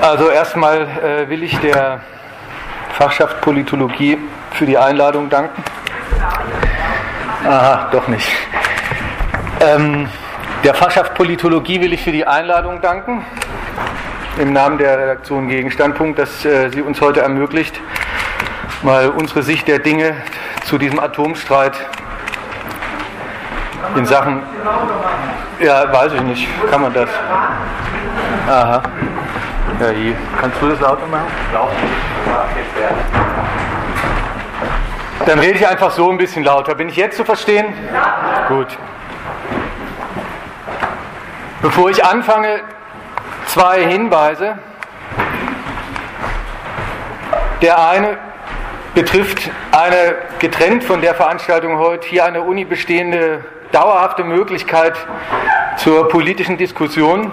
Also erstmal äh, will ich der Fachschaft Politologie für die Einladung danken. Aha, doch nicht. Ähm, der Fachschaft Politologie will ich für die Einladung danken. Im Namen der Redaktion Gegenstandpunkt, dass äh, sie uns heute ermöglicht, mal unsere Sicht der Dinge zu diesem Atomstreit in Sachen. Ja, weiß ich nicht. Kann man das? Aha. Ja, hier. Kannst du das lauter machen? Dann rede ich einfach so ein bisschen lauter. Bin ich jetzt zu verstehen? Ja. Gut. Bevor ich anfange, zwei Hinweise. Der eine betrifft eine getrennt von der Veranstaltung heute hier an der Uni bestehende dauerhafte Möglichkeit zur politischen Diskussion.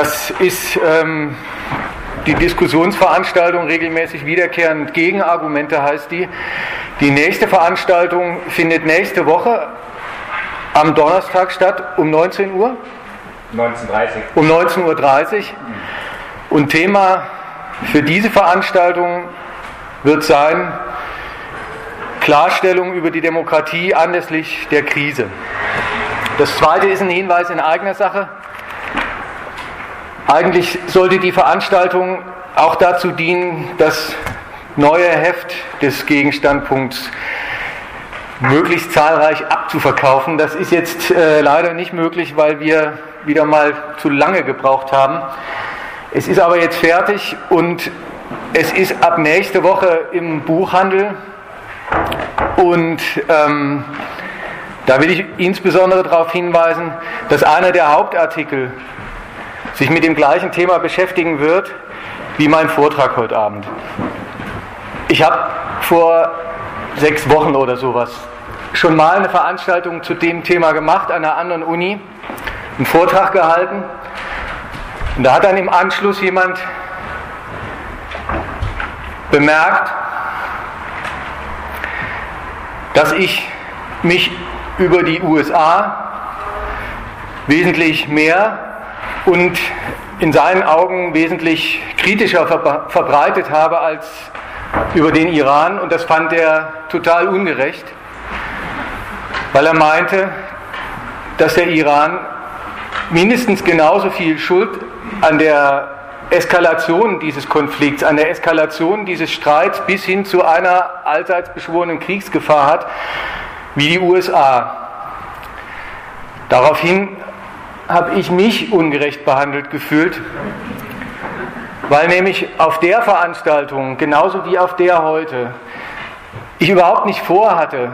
Das ist ähm, die Diskussionsveranstaltung regelmäßig wiederkehrend Gegenargumente heißt die. Die nächste Veranstaltung findet nächste Woche am Donnerstag statt um 19 Uhr. 19.30 Um 19.30 Uhr. Und Thema für diese Veranstaltung wird sein Klarstellung über die Demokratie anlässlich der Krise. Das zweite ist ein Hinweis in eigener Sache. Eigentlich sollte die Veranstaltung auch dazu dienen, das neue Heft des Gegenstandpunkts möglichst zahlreich abzuverkaufen. Das ist jetzt äh, leider nicht möglich, weil wir wieder mal zu lange gebraucht haben. Es ist aber jetzt fertig und es ist ab nächste Woche im Buchhandel. Und ähm, da will ich insbesondere darauf hinweisen, dass einer der Hauptartikel sich mit dem gleichen Thema beschäftigen wird wie mein Vortrag heute Abend. Ich habe vor sechs Wochen oder sowas schon mal eine Veranstaltung zu dem Thema gemacht an einer anderen Uni, einen Vortrag gehalten. Und da hat dann im Anschluss jemand bemerkt, dass ich mich über die USA wesentlich mehr und in seinen Augen wesentlich kritischer verbreitet habe als über den Iran und das fand er total ungerecht, weil er meinte, dass der Iran mindestens genauso viel Schuld an der Eskalation dieses Konflikts, an der Eskalation dieses Streits bis hin zu einer allseits beschworenen Kriegsgefahr hat, wie die USA. Daraufhin habe ich mich ungerecht behandelt gefühlt, weil nämlich auf der Veranstaltung, genauso wie auf der heute, ich überhaupt nicht vorhatte,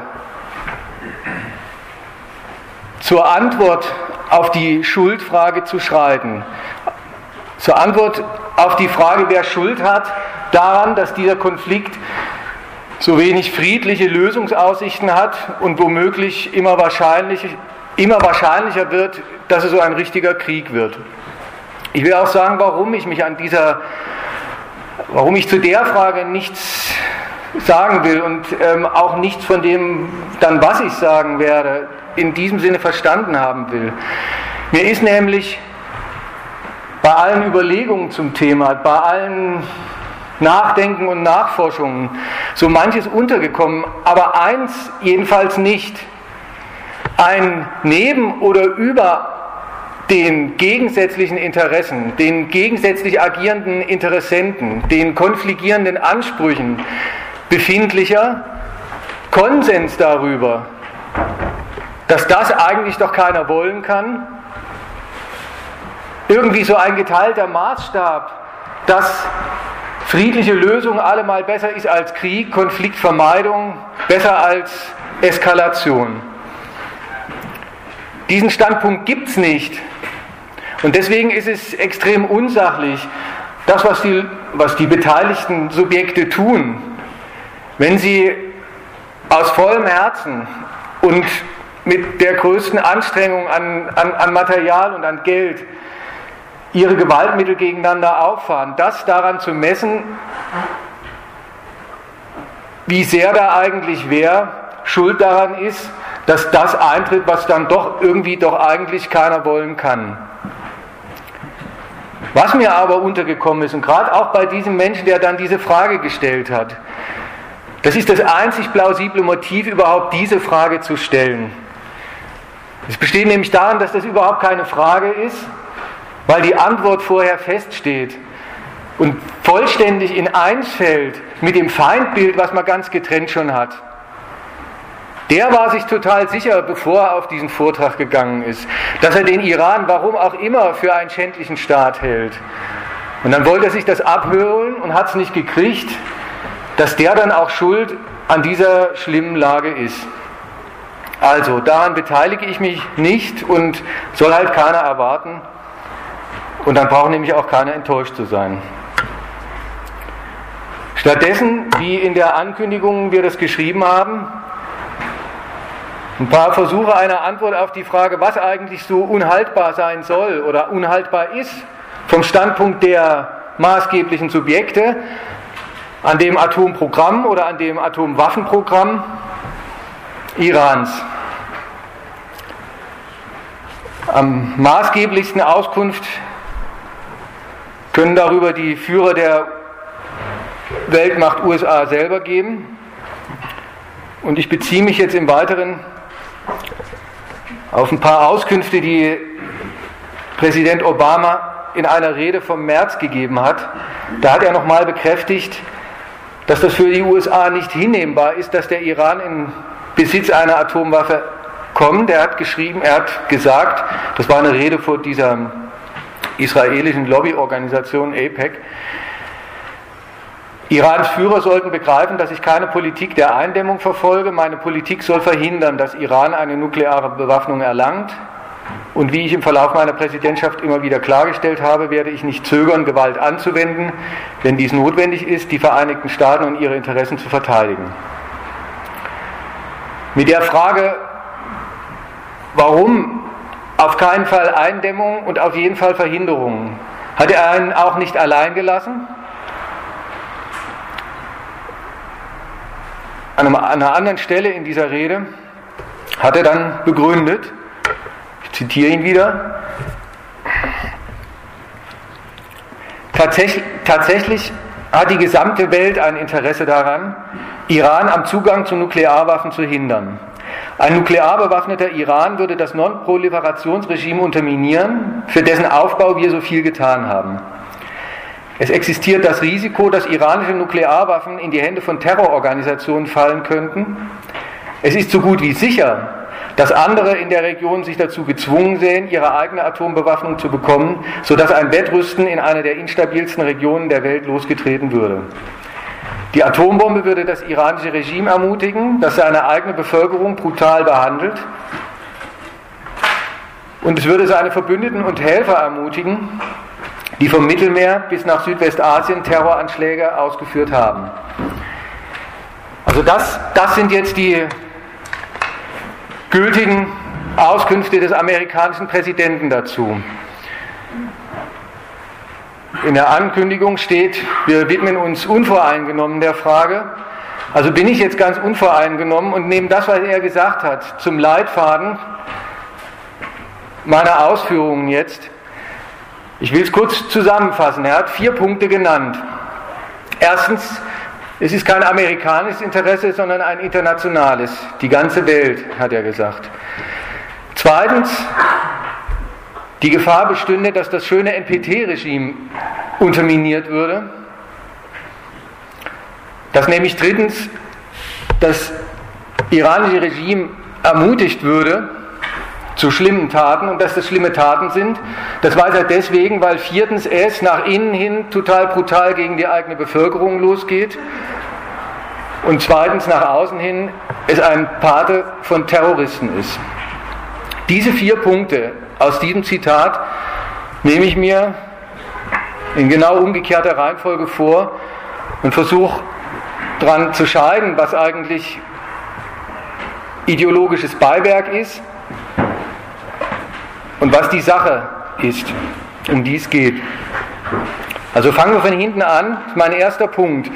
zur Antwort auf die Schuldfrage zu schreiten. Zur Antwort auf die Frage, wer Schuld hat daran, dass dieser Konflikt so wenig friedliche Lösungsaussichten hat und womöglich immer, wahrscheinlich, immer wahrscheinlicher wird, dass es so ein richtiger Krieg wird. Ich will auch sagen, warum ich mich an dieser, warum ich zu der Frage nichts sagen will und ähm, auch nichts von dem, dann was ich sagen werde, in diesem Sinne verstanden haben will. Mir ist nämlich bei allen Überlegungen zum Thema, bei allen Nachdenken und Nachforschungen so manches untergekommen, aber eins jedenfalls nicht. Ein neben oder über den gegensätzlichen Interessen, den gegensätzlich agierenden Interessenten, den konfligierenden Ansprüchen befindlicher Konsens darüber, dass das eigentlich doch keiner wollen kann irgendwie so ein geteilter Maßstab, dass friedliche Lösung allemal besser ist als Krieg, Konfliktvermeidung besser als Eskalation. Diesen Standpunkt gibt es nicht. Und deswegen ist es extrem unsachlich, das, was die, was die beteiligten Subjekte tun, wenn sie aus vollem Herzen und mit der größten Anstrengung an, an, an Material und an Geld ihre Gewaltmittel gegeneinander auffahren, das daran zu messen, wie sehr da eigentlich wer schuld daran ist, dass das eintritt, was dann doch irgendwie doch eigentlich keiner wollen kann. Was mir aber untergekommen ist, und gerade auch bei diesem Menschen, der dann diese Frage gestellt hat, das ist das einzig plausible Motiv, überhaupt diese Frage zu stellen. Es besteht nämlich darin, dass das überhaupt keine Frage ist, weil die Antwort vorher feststeht und vollständig in eins fällt mit dem Feindbild, was man ganz getrennt schon hat. Der war sich total sicher, bevor er auf diesen Vortrag gegangen ist, dass er den Iran, warum auch immer, für einen schändlichen Staat hält. Und dann wollte er sich das abhören und hat es nicht gekriegt, dass der dann auch schuld an dieser schlimmen Lage ist. Also, daran beteilige ich mich nicht und soll halt keiner erwarten. Und dann braucht nämlich auch keiner enttäuscht zu sein. Stattdessen, wie in der Ankündigung wir das geschrieben haben, ein paar Versuche einer Antwort auf die Frage, was eigentlich so unhaltbar sein soll oder unhaltbar ist, vom Standpunkt der maßgeblichen Subjekte an dem Atomprogramm oder an dem Atomwaffenprogramm Irans. Am maßgeblichsten Auskunft können darüber die Führer der Weltmacht USA selber geben. Und ich beziehe mich jetzt im Weiteren auf ein paar Auskünfte, die Präsident Obama in einer Rede vom März gegeben hat. Da hat er nochmal bekräftigt, dass das für die USA nicht hinnehmbar ist, dass der Iran in Besitz einer Atomwaffe kommt. Er hat geschrieben, er hat gesagt, das war eine Rede vor dieser israelischen Lobbyorganisation APEC, Irans Führer sollten begreifen, dass ich keine Politik der Eindämmung verfolge. Meine Politik soll verhindern, dass Iran eine nukleare Bewaffnung erlangt. Und wie ich im Verlauf meiner Präsidentschaft immer wieder klargestellt habe, werde ich nicht zögern, Gewalt anzuwenden, wenn dies notwendig ist, die Vereinigten Staaten und ihre Interessen zu verteidigen. Mit der Frage, warum auf keinen Fall Eindämmung und auf jeden Fall Verhinderung, hat er einen auch nicht allein gelassen. An einer anderen Stelle in dieser Rede hat er dann begründet, ich zitiere ihn wieder, tatsächlich, tatsächlich hat die gesamte Welt ein Interesse daran, Iran am Zugang zu Nuklearwaffen zu hindern. Ein nuklear bewaffneter Iran würde das Non-Proliferationsregime unterminieren, für dessen Aufbau wir so viel getan haben. Es existiert das Risiko, dass iranische Nuklearwaffen in die Hände von Terrororganisationen fallen könnten. Es ist so gut wie sicher, dass andere in der Region sich dazu gezwungen sehen, ihre eigene Atombewaffnung zu bekommen, sodass ein Wettrüsten in einer der instabilsten Regionen der Welt losgetreten würde. Die Atombombe würde das iranische Regime ermutigen, das seine eigene Bevölkerung brutal behandelt. Und es würde seine Verbündeten und Helfer ermutigen, die vom Mittelmeer bis nach Südwestasien Terroranschläge ausgeführt haben. Also das, das sind jetzt die gültigen Auskünfte des amerikanischen Präsidenten dazu. In der Ankündigung steht, wir widmen uns unvoreingenommen der Frage. Also bin ich jetzt ganz unvoreingenommen und nehme das, was er gesagt hat, zum Leitfaden meiner Ausführungen jetzt. Ich will es kurz zusammenfassen. Er hat vier Punkte genannt. Erstens, es ist kein amerikanisches Interesse, sondern ein internationales. Die ganze Welt, hat er gesagt. Zweitens, die Gefahr bestünde, dass das schöne NPT-Regime unterminiert würde. Dass nämlich drittens das iranische Regime ermutigt würde, zu schlimmen Taten und dass das schlimme Taten sind. Das weiß er deswegen, weil viertens es nach innen hin total brutal gegen die eigene Bevölkerung losgeht und zweitens nach außen hin es ein Pate von Terroristen ist. Diese vier Punkte aus diesem Zitat nehme ich mir in genau umgekehrter Reihenfolge vor und versuche daran zu scheiden, was eigentlich ideologisches Beiwerk ist und was die Sache ist, um die es geht. Also fangen wir von hinten an. Mein erster Punkt.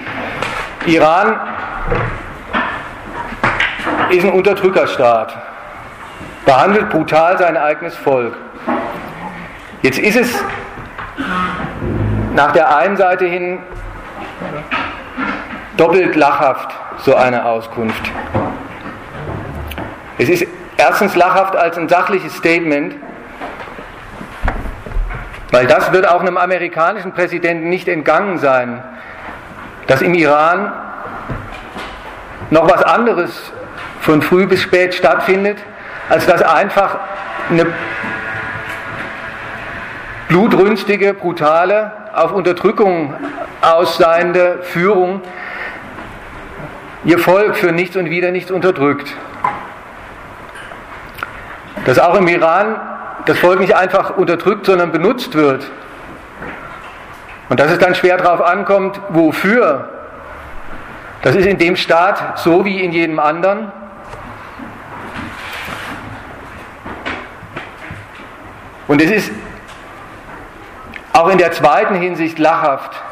Iran ist ein Unterdrückerstaat, behandelt brutal sein eigenes Volk. Jetzt ist es nach der einen Seite hin doppelt lachhaft, so eine Auskunft. Es ist erstens lachhaft als ein sachliches Statement, weil das wird auch einem amerikanischen Präsidenten nicht entgangen sein, dass im Iran noch was anderes von früh bis spät stattfindet, als dass einfach eine blutrünstige, brutale, auf Unterdrückung ausseiende Führung ihr Volk für nichts und wieder nichts unterdrückt. Dass auch im Iran das Volk nicht einfach unterdrückt, sondern benutzt wird. Und dass es dann schwer darauf ankommt, wofür. Das ist in dem Staat so wie in jedem anderen. Und es ist auch in der zweiten Hinsicht lachhaft.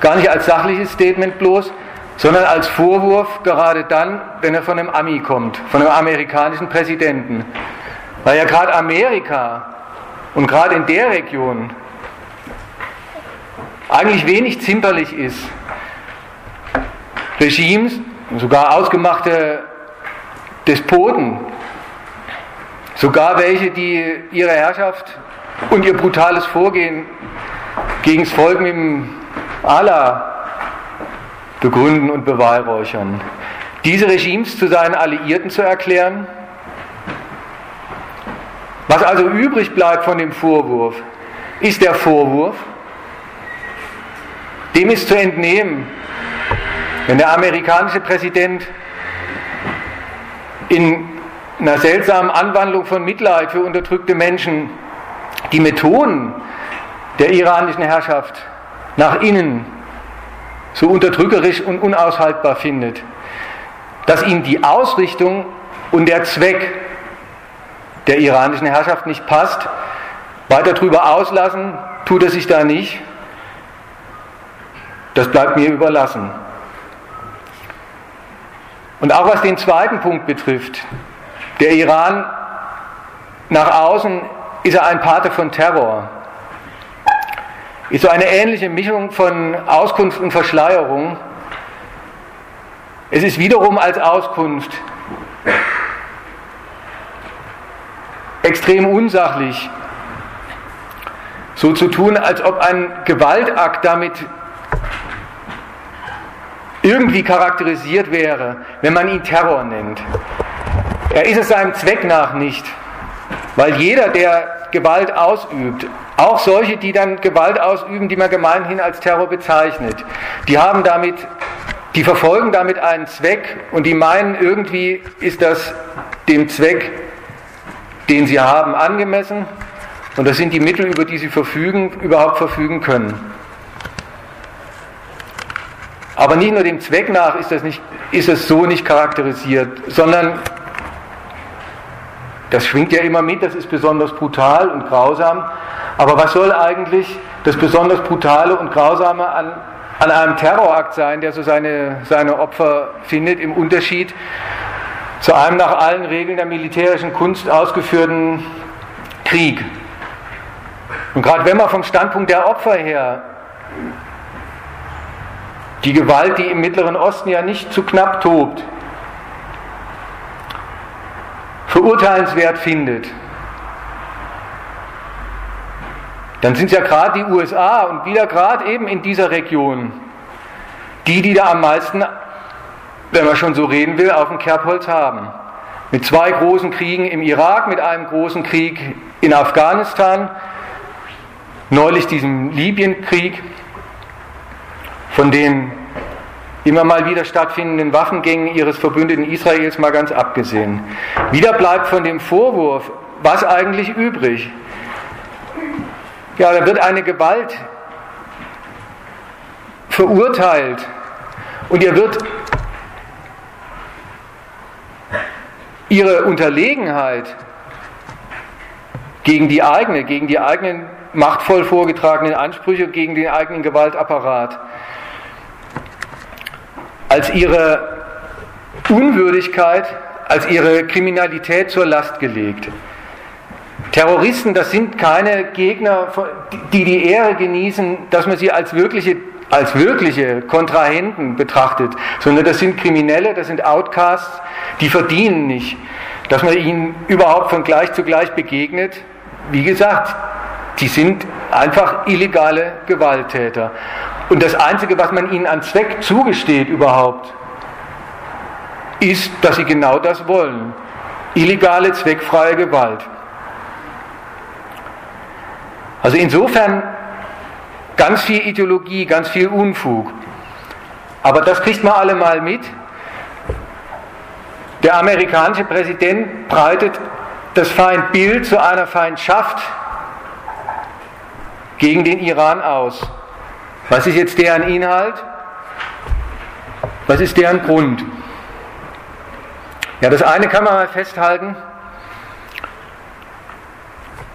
Gar nicht als sachliches Statement bloß, sondern als Vorwurf gerade dann, wenn er von einem Ami kommt, von einem amerikanischen Präsidenten. Weil ja gerade Amerika und gerade in der Region eigentlich wenig zimperlich ist. Regimes, sogar ausgemachte Despoten, sogar welche, die ihre Herrschaft und ihr brutales Vorgehen gegen das Volk dem Allah begründen und beweihräuchern. Diese Regimes zu seinen Alliierten zu erklären, was also übrig bleibt von dem Vorwurf, ist der Vorwurf, dem ist zu entnehmen, wenn der amerikanische Präsident in einer seltsamen Anwandlung von Mitleid für unterdrückte Menschen die Methoden der iranischen Herrschaft nach innen so unterdrückerisch und unaushaltbar findet, dass ihm die Ausrichtung und der Zweck der iranischen Herrschaft nicht passt. Weiter darüber auslassen tut er sich da nicht. Das bleibt mir überlassen. Und auch was den zweiten Punkt betrifft, der Iran nach außen ist er ein Pate von Terror. Ist so eine ähnliche Mischung von Auskunft und Verschleierung. Es ist wiederum als Auskunft extrem unsachlich, so zu tun, als ob ein Gewaltakt damit irgendwie charakterisiert wäre, wenn man ihn Terror nennt. Er ist es seinem Zweck nach nicht, weil jeder, der Gewalt ausübt, auch solche, die dann Gewalt ausüben, die man gemeinhin als Terror bezeichnet, die haben damit, die verfolgen damit einen Zweck und die meinen, irgendwie ist das dem Zweck den sie haben, angemessen. Und das sind die Mittel, über die sie verfügen, überhaupt verfügen können. Aber nicht nur dem Zweck nach ist, das nicht, ist es so nicht charakterisiert, sondern das schwingt ja immer mit, das ist besonders brutal und grausam. Aber was soll eigentlich das besonders brutale und grausame an, an einem Terrorakt sein, der so seine, seine Opfer findet, im Unterschied zu einem nach allen Regeln der militärischen Kunst ausgeführten Krieg. Und gerade wenn man vom Standpunkt der Opfer her die Gewalt, die im Mittleren Osten ja nicht zu knapp tobt, verurteilenswert findet, dann sind es ja gerade die USA und wieder gerade eben in dieser Region die, die da am meisten wenn man schon so reden will, auf dem Kerbholz haben. Mit zwei großen Kriegen im Irak, mit einem großen Krieg in Afghanistan, neulich diesem Libyenkrieg, von den immer mal wieder stattfindenden Waffengängen ihres Verbündeten Israels mal ganz abgesehen. Wieder bleibt von dem Vorwurf, was eigentlich übrig? Ja, da wird eine Gewalt verurteilt und ihr wird ihre Unterlegenheit gegen die eigene, gegen die eigenen machtvoll vorgetragenen Ansprüche, gegen den eigenen Gewaltapparat, als ihre Unwürdigkeit, als ihre Kriminalität zur Last gelegt. Terroristen, das sind keine Gegner, die die Ehre genießen, dass man sie als wirkliche, als wirkliche Kontrahenten betrachtet, sondern das sind Kriminelle, das sind Outcasts, die verdienen nicht, dass man ihnen überhaupt von gleich zu gleich begegnet. Wie gesagt, die sind einfach illegale Gewalttäter. Und das Einzige, was man ihnen an Zweck zugesteht überhaupt, ist, dass sie genau das wollen. Illegale, zweckfreie Gewalt. Also insofern ganz viel Ideologie, ganz viel Unfug. Aber das kriegt man alle mal mit. Der amerikanische Präsident breitet das Feindbild zu einer Feindschaft gegen den Iran aus. Was ist jetzt deren Inhalt? Was ist deren Grund? Ja, das eine kann man mal festhalten.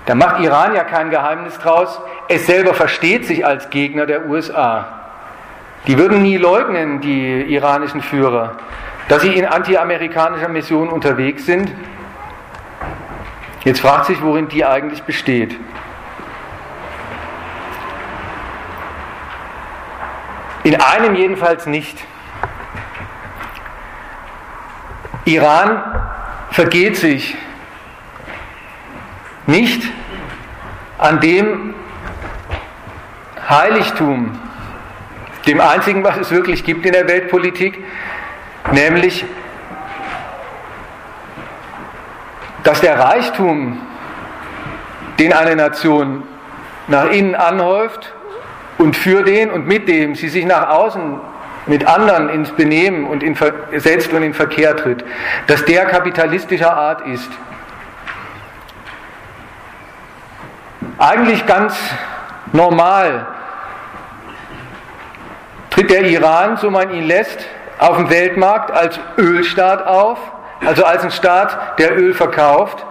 Da macht Iran ja kein Geheimnis draus. Es selber versteht sich als Gegner der USA. Die würden nie leugnen, die iranischen Führer, dass sie in antiamerikanischer Mission unterwegs sind. Jetzt fragt sich, worin die eigentlich besteht. In einem jedenfalls nicht. Iran vergeht sich nicht an dem Heiligtum, dem einzigen, was es wirklich gibt in der Weltpolitik, nämlich, dass der Reichtum, den eine Nation nach innen anhäuft und für den und mit dem sie sich nach außen mit anderen ins Benehmen und in, setzt und in Verkehr tritt, dass der kapitalistischer Art ist. Eigentlich ganz normal tritt der Iran, so man ihn lässt, auf dem Weltmarkt als Ölstaat auf, also als ein Staat, der Öl verkauft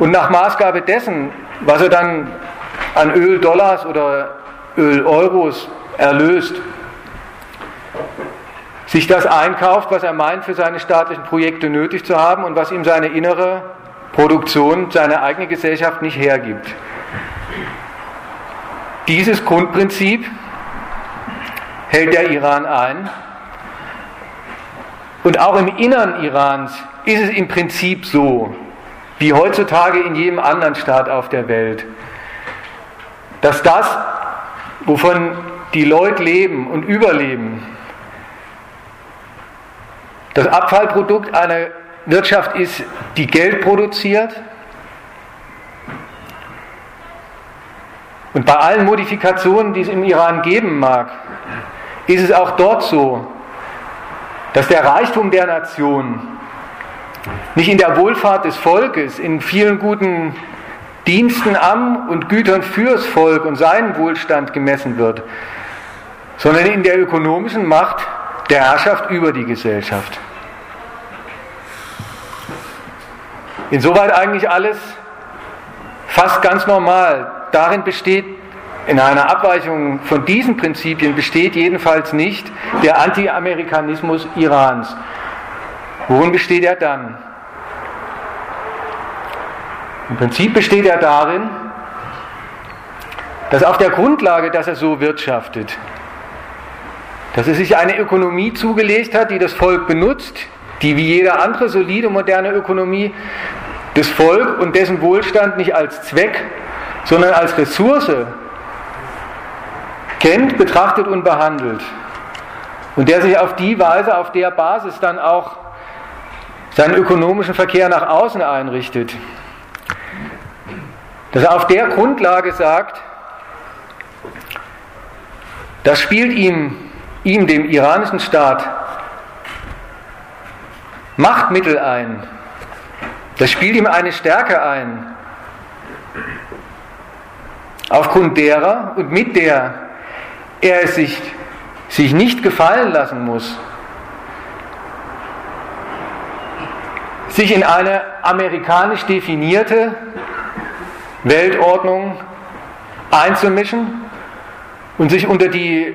und nach Maßgabe dessen, was er dann an Öldollars oder Öl-Euros erlöst, sich das einkauft, was er meint, für seine staatlichen Projekte nötig zu haben und was ihm seine innere Produktion, seine eigene Gesellschaft nicht hergibt. Dieses Grundprinzip hält der Iran ein. Und auch im Innern Irans ist es im Prinzip so, wie heutzutage in jedem anderen Staat auf der Welt, dass das, wovon die Leute leben und überleben, das Abfallprodukt einer Wirtschaft ist, die Geld produziert. Und bei allen Modifikationen, die es im Iran geben mag, ist es auch dort so, dass der Reichtum der Nation nicht in der Wohlfahrt des Volkes, in vielen guten Diensten am und Gütern fürs Volk und seinen Wohlstand gemessen wird, sondern in der ökonomischen Macht der Herrschaft über die Gesellschaft. Insoweit eigentlich alles fast ganz normal. Darin besteht, in einer Abweichung von diesen Prinzipien besteht jedenfalls nicht der Anti-Amerikanismus Irans. Worin besteht er dann? Im Prinzip besteht er darin, dass auf der Grundlage, dass er so wirtschaftet, dass er sich eine Ökonomie zugelegt hat, die das Volk benutzt, die wie jede andere solide moderne Ökonomie das Volk und dessen Wohlstand nicht als Zweck, sondern als Ressource kennt, betrachtet und behandelt. Und der sich auf die Weise, auf der Basis dann auch seinen ökonomischen Verkehr nach außen einrichtet. Dass er auf der Grundlage sagt, das spielt ihm ihm, dem iranischen Staat, Machtmittel ein. Das spielt ihm eine Stärke ein, aufgrund derer und mit der er es sich, sich nicht gefallen lassen muss, sich in eine amerikanisch definierte Weltordnung einzumischen und sich unter die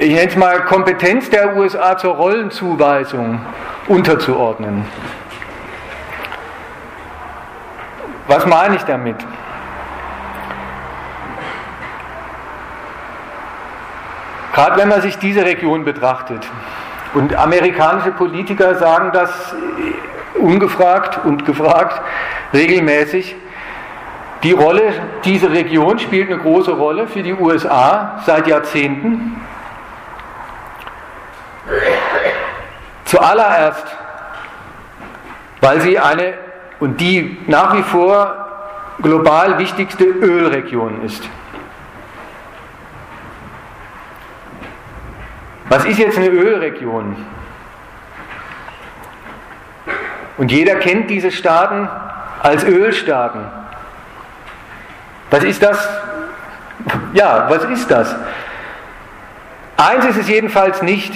ich nenne es mal, Kompetenz der USA zur Rollenzuweisung unterzuordnen. Was meine ich damit? Gerade wenn man sich diese Region betrachtet, und amerikanische Politiker sagen das ungefragt und gefragt regelmäßig, die Rolle, diese Region spielt eine große Rolle für die USA seit Jahrzehnten. Zuallererst, weil sie eine und die nach wie vor global wichtigste Ölregion ist. Was ist jetzt eine Ölregion? Und jeder kennt diese Staaten als Ölstaaten. Was ist das? Ja, was ist das? Eins ist es jedenfalls nicht.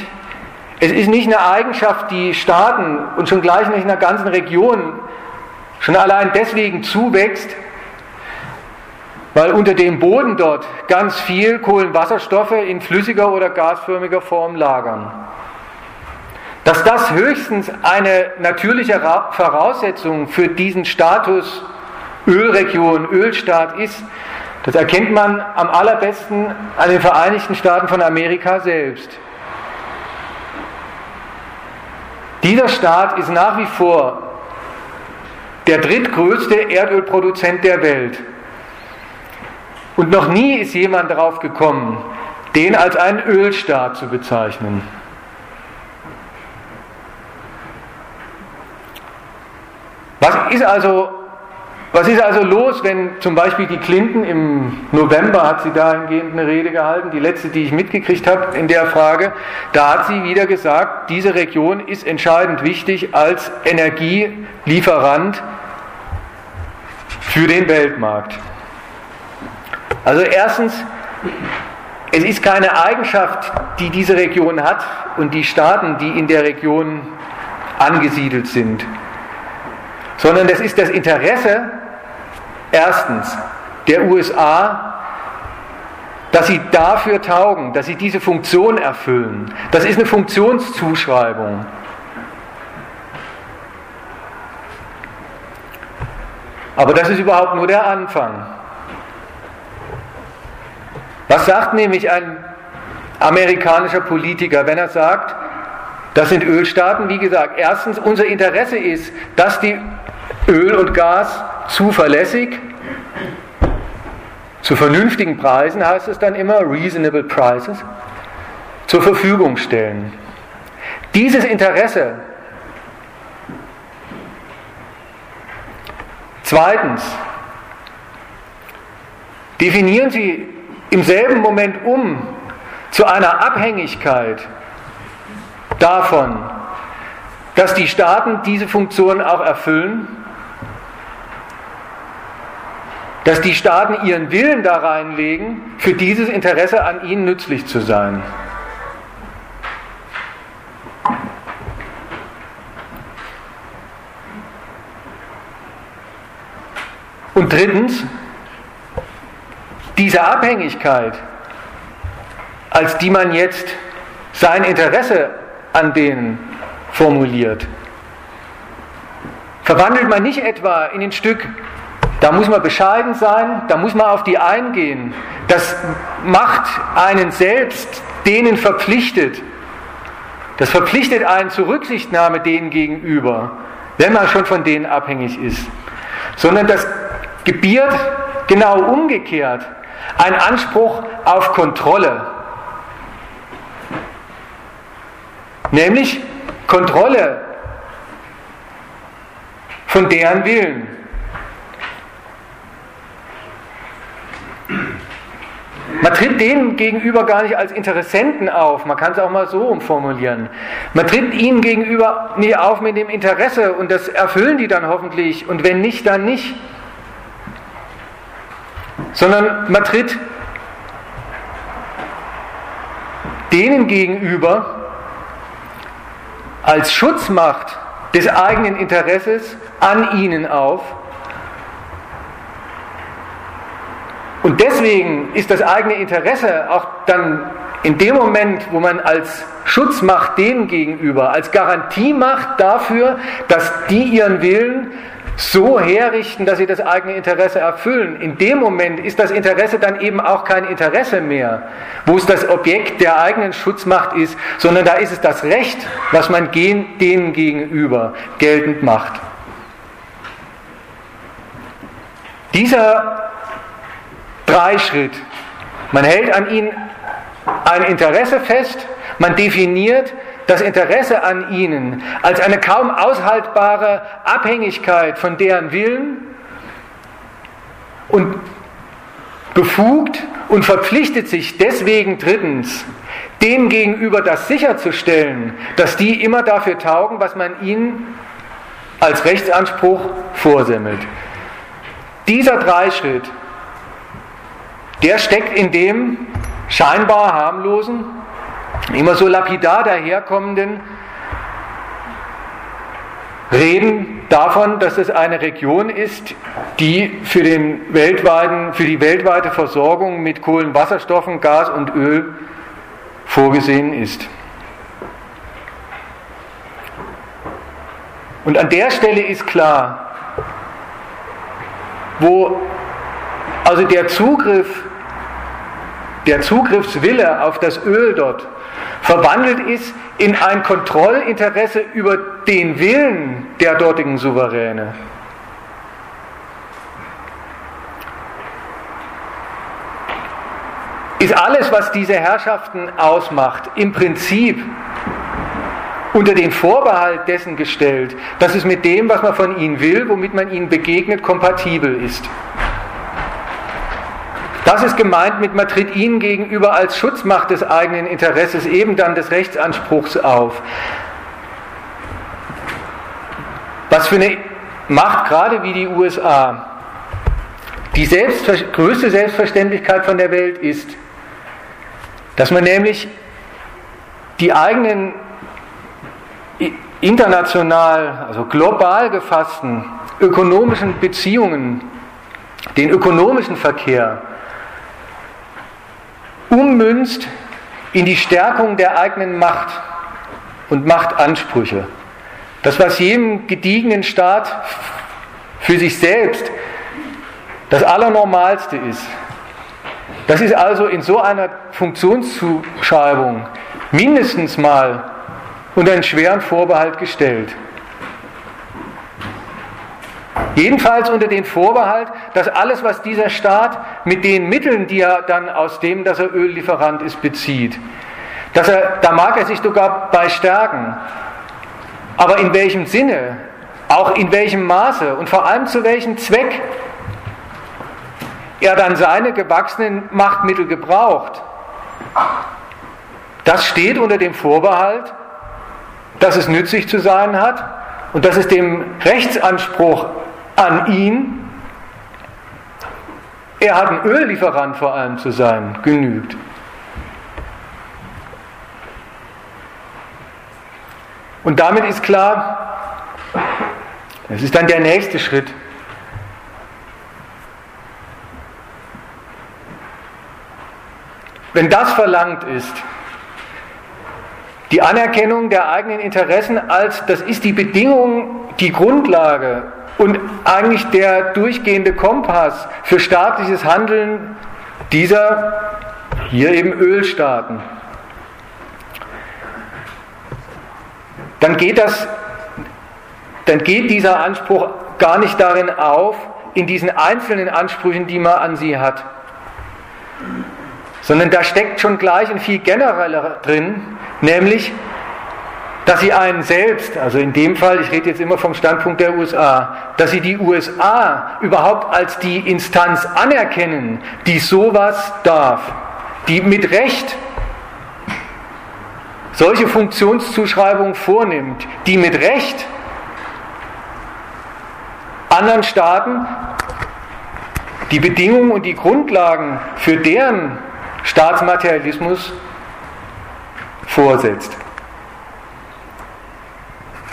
Es ist nicht eine Eigenschaft, die Staaten und schon gleich nicht in einer ganzen Region schon allein deswegen zuwächst, weil unter dem Boden dort ganz viel Kohlenwasserstoffe in flüssiger oder gasförmiger Form lagern. Dass das höchstens eine natürliche Voraussetzung für diesen Status Ölregion, Ölstaat ist, das erkennt man am allerbesten an den Vereinigten Staaten von Amerika selbst. Dieser Staat ist nach wie vor der drittgrößte Erdölproduzent der Welt. Und noch nie ist jemand darauf gekommen, den als einen Ölstaat zu bezeichnen. Was ist also, was ist also los, wenn zum Beispiel die Clinton im November hat sie dahingehend eine Rede gehalten, die letzte, die ich mitgekriegt habe in der Frage, da hat sie wieder gesagt, diese Region ist entscheidend wichtig als Energielieferant für den Weltmarkt. Also erstens, es ist keine Eigenschaft, die diese Region hat und die Staaten, die in der Region angesiedelt sind, sondern das ist das Interesse erstens der USA, dass sie dafür taugen, dass sie diese Funktion erfüllen. Das ist eine Funktionszuschreibung. Aber das ist überhaupt nur der Anfang. Was sagt nämlich ein amerikanischer Politiker, wenn er sagt, das sind Ölstaaten, wie gesagt, erstens unser Interesse ist, dass die Öl und Gas zuverlässig. Zu vernünftigen Preisen, heißt es dann immer, reasonable prices, zur Verfügung stellen. Dieses Interesse. Zweitens, definieren Sie im selben Moment um zu einer Abhängigkeit davon, dass die Staaten diese Funktion auch erfüllen, dass die Staaten ihren Willen da reinlegen, für dieses Interesse an ihnen nützlich zu sein. Und drittens, diese Abhängigkeit, als die man jetzt sein Interesse an denen formuliert, verwandelt man nicht etwa in ein Stück, da muss man bescheiden sein, da muss man auf die eingehen. Das macht einen selbst denen verpflichtet. Das verpflichtet einen zur Rücksichtnahme denen gegenüber, wenn man schon von denen abhängig ist. Sondern das gebiert genau umgekehrt ein Anspruch auf Kontrolle. Nämlich Kontrolle von deren Willen. Man tritt denen gegenüber gar nicht als Interessenten auf, man kann es auch mal so umformulieren. Man tritt ihnen gegenüber nicht auf mit dem Interesse und das erfüllen die dann hoffentlich und wenn nicht, dann nicht sondern man tritt denen gegenüber als Schutzmacht des eigenen Interesses an ihnen auf. Und deswegen ist das eigene Interesse auch dann in dem Moment, wo man als Schutzmacht denen gegenüber, als Garantie macht dafür, dass die ihren Willen so herrichten, dass sie das eigene Interesse erfüllen. In dem Moment ist das Interesse dann eben auch kein Interesse mehr, wo es das Objekt der eigenen Schutzmacht ist, sondern da ist es das Recht, was man denen gegenüber geltend macht. Dieser Dreischritt, man hält an ihnen ein Interesse fest, man definiert das Interesse an ihnen als eine kaum aushaltbare Abhängigkeit von deren Willen und befugt und verpflichtet sich deswegen drittens, dem gegenüber das sicherzustellen, dass die immer dafür taugen, was man ihnen als Rechtsanspruch vorsemmelt. Dieser Dreischritt, der steckt in dem scheinbar harmlosen, immer so lapidar daherkommenden Reden davon, dass es eine Region ist, die für, den weltweiten, für die weltweite Versorgung mit Kohlenwasserstoffen, Gas und Öl vorgesehen ist. Und an der Stelle ist klar, wo also der Zugriff, der Zugriffswille auf das Öl dort verwandelt ist in ein Kontrollinteresse über den Willen der dortigen Souveräne. Ist alles, was diese Herrschaften ausmacht, im Prinzip unter den Vorbehalt dessen gestellt, dass es mit dem, was man von ihnen will, womit man ihnen begegnet, kompatibel ist. Das ist gemeint mit, man tritt ihnen gegenüber als Schutzmacht des eigenen Interesses eben dann des Rechtsanspruchs auf. Was für eine Macht gerade wie die USA die Selbstver größte Selbstverständlichkeit von der Welt ist, dass man nämlich die eigenen international, also global gefassten ökonomischen Beziehungen, den ökonomischen Verkehr ummünzt in die Stärkung der eigenen Macht und Machtansprüche. Das, was jedem gediegenen Staat für sich selbst das Allernormalste ist. Das ist also in so einer Funktionszuschreibung mindestens mal unter einen schweren Vorbehalt gestellt. Jedenfalls unter den Vorbehalt, dass alles, was dieser Staat mit den Mitteln, die er dann aus dem, dass er Öllieferant ist, bezieht, dass er, da mag er sich sogar bei stärken. Aber in welchem Sinne, auch in welchem Maße und vor allem zu welchem Zweck er dann seine gewachsenen Machtmittel gebraucht, das steht unter dem Vorbehalt, dass es nützlich zu sein hat und dass es dem Rechtsanspruch an ihn, er hat ein Öllieferant vor allem zu sein, genügt. Und damit ist klar, das ist dann der nächste Schritt. Wenn das verlangt ist, die Anerkennung der eigenen Interessen als, das ist die Bedingung, die Grundlage und eigentlich der durchgehende Kompass für staatliches Handeln dieser hier eben Ölstaaten. Dann geht das, dann geht dieser Anspruch gar nicht darin auf, in diesen einzelnen Ansprüchen, die man an sie hat, sondern da steckt schon gleich ein viel genereller drin, nämlich dass sie einen selbst, also in dem Fall, ich rede jetzt immer vom Standpunkt der USA, dass sie die USA überhaupt als die Instanz anerkennen, die sowas darf, die mit Recht solche Funktionszuschreibungen vornimmt, die mit Recht anderen Staaten die Bedingungen und die Grundlagen für deren Staatsmaterialismus vorsetzt.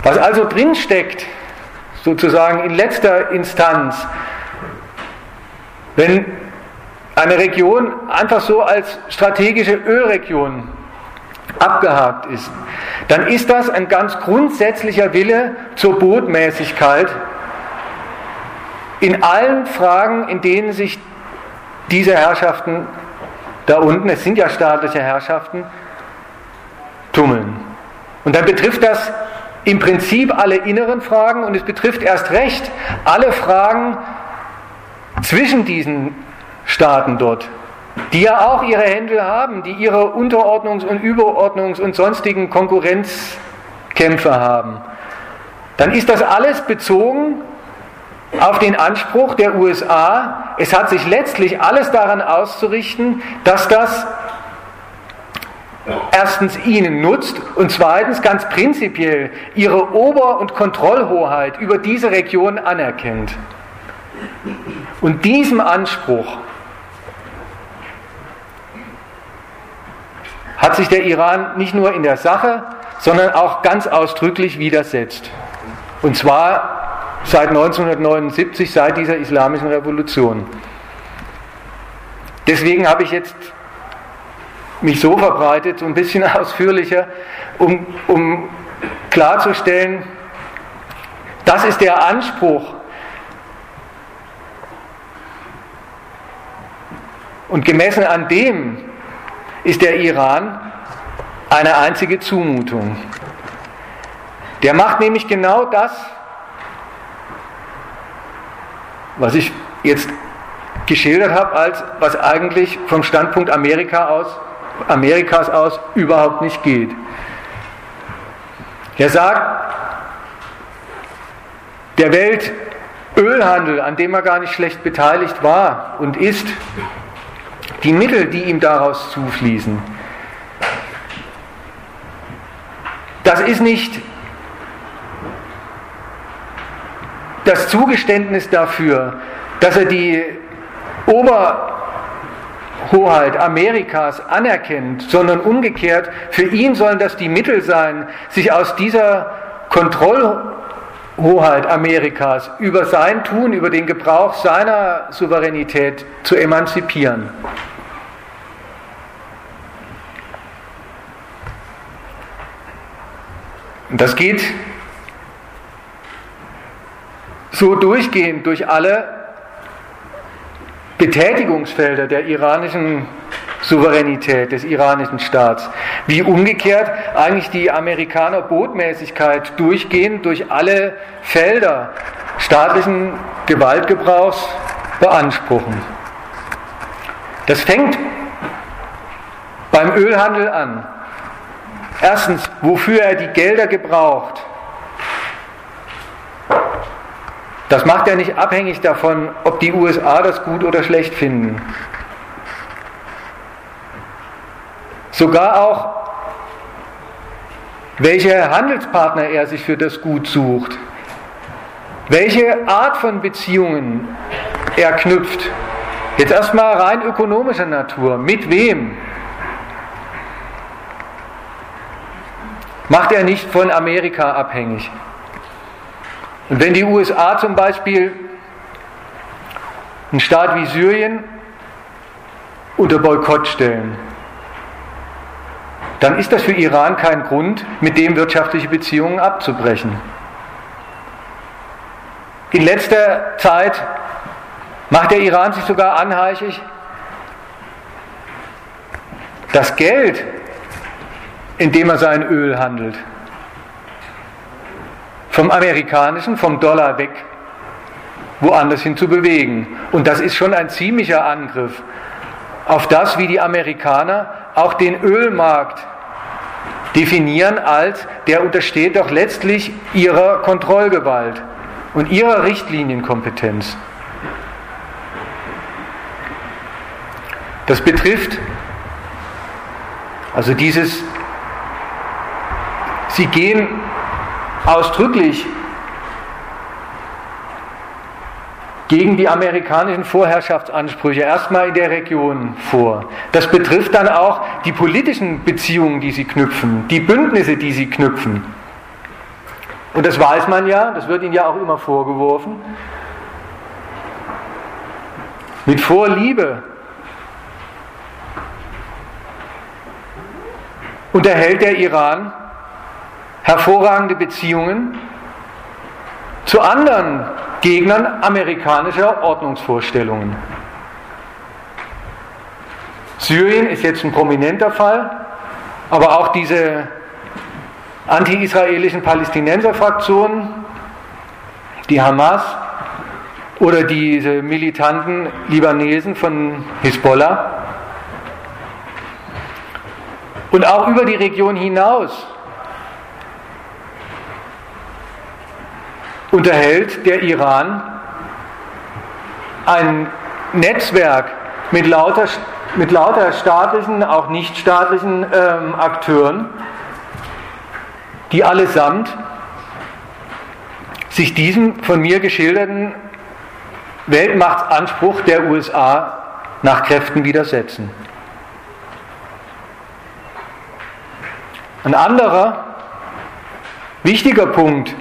Was also drinsteckt, sozusagen in letzter Instanz, wenn eine Region einfach so als strategische Ölregion abgehakt ist, dann ist das ein ganz grundsätzlicher Wille zur Botmäßigkeit in allen Fragen, in denen sich diese Herrschaften da unten, es sind ja staatliche Herrschaften, tummeln. Und dann betrifft das im Prinzip alle inneren Fragen und es betrifft erst recht alle Fragen zwischen diesen Staaten dort, die ja auch ihre Händel haben, die ihre Unterordnungs- und Überordnungs- und sonstigen Konkurrenzkämpfe haben. Dann ist das alles bezogen auf den Anspruch der USA, es hat sich letztlich alles daran auszurichten, dass das erstens ihnen nutzt und zweitens ganz prinzipiell ihre Ober- und Kontrollhoheit über diese Region anerkennt. Und diesem Anspruch hat sich der Iran nicht nur in der Sache, sondern auch ganz ausdrücklich widersetzt. Und zwar seit 1979, seit dieser islamischen Revolution. Deswegen habe ich jetzt mich so verbreitet, so ein bisschen ausführlicher, um, um klarzustellen, das ist der Anspruch. Und gemessen an dem ist der Iran eine einzige Zumutung. Der macht nämlich genau das, was ich jetzt geschildert habe, als was eigentlich vom Standpunkt Amerika aus, Amerikas aus überhaupt nicht geht. Er sagt, der Weltölhandel, an dem er gar nicht schlecht beteiligt war und ist, die Mittel, die ihm daraus zufließen, das ist nicht das Zugeständnis dafür, dass er die Oberhoheit Amerikas anerkennt, sondern umgekehrt, für ihn sollen das die Mittel sein, sich aus dieser Kontrollhoheit Amerikas über sein Tun, über den Gebrauch seiner Souveränität zu emanzipieren. Und das geht so durchgehend durch alle Betätigungsfelder der iranischen Souveränität des iranischen Staats, wie umgekehrt eigentlich die Amerikaner Botmäßigkeit durchgehend durch alle Felder staatlichen Gewaltgebrauchs beanspruchen. Das fängt beim Ölhandel an. Erstens, wofür er die Gelder gebraucht, Das macht er nicht abhängig davon, ob die USA das gut oder schlecht finden. Sogar auch, welche Handelspartner er sich für das Gut sucht, welche Art von Beziehungen er knüpft. Jetzt erstmal rein ökonomischer Natur. Mit wem? Macht er nicht von Amerika abhängig. Und wenn die USA zum Beispiel einen Staat wie Syrien unter Boykott stellen, dann ist das für Iran kein Grund, mit dem wirtschaftliche Beziehungen abzubrechen. In letzter Zeit macht der Iran sich sogar anheischig, das Geld, in dem er sein Öl handelt, vom amerikanischen, vom Dollar weg, woanders hin zu bewegen. Und das ist schon ein ziemlicher Angriff auf das, wie die Amerikaner auch den Ölmarkt definieren als, der untersteht doch letztlich ihrer Kontrollgewalt und ihrer Richtlinienkompetenz. Das betrifft also dieses, sie gehen ausdrücklich gegen die amerikanischen Vorherrschaftsansprüche erstmal in der Region vor. Das betrifft dann auch die politischen Beziehungen, die sie knüpfen, die Bündnisse, die sie knüpfen. Und das weiß man ja, das wird ihnen ja auch immer vorgeworfen. Mit Vorliebe unterhält der Iran hervorragende Beziehungen zu anderen Gegnern amerikanischer Ordnungsvorstellungen. Syrien ist jetzt ein prominenter Fall, aber auch diese anti-israelischen Palästinenserfraktionen, die Hamas oder diese militanten Libanesen von Hisbollah und auch über die Region hinaus unterhält der Iran ein Netzwerk mit lauter, mit lauter staatlichen, auch nichtstaatlichen ähm, Akteuren, die allesamt sich diesem von mir geschilderten Weltmachtsanspruch der USA nach Kräften widersetzen. Ein anderer wichtiger Punkt,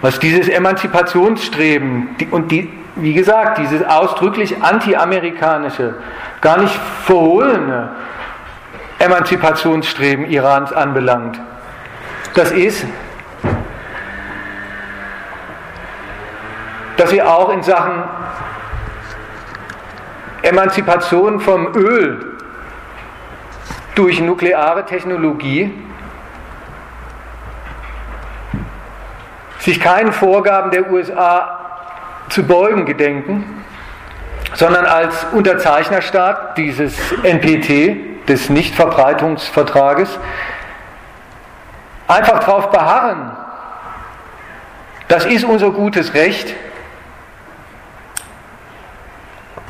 was dieses Emanzipationsstreben und die, wie gesagt, dieses ausdrücklich anti-amerikanische, gar nicht verhohlene Emanzipationsstreben Irans anbelangt, das ist, dass sie auch in Sachen Emanzipation vom Öl durch nukleare Technologie sich keinen Vorgaben der USA zu beugen gedenken, sondern als Unterzeichnerstaat dieses NPT, des Nichtverbreitungsvertrages, einfach darauf beharren, das ist unser gutes Recht,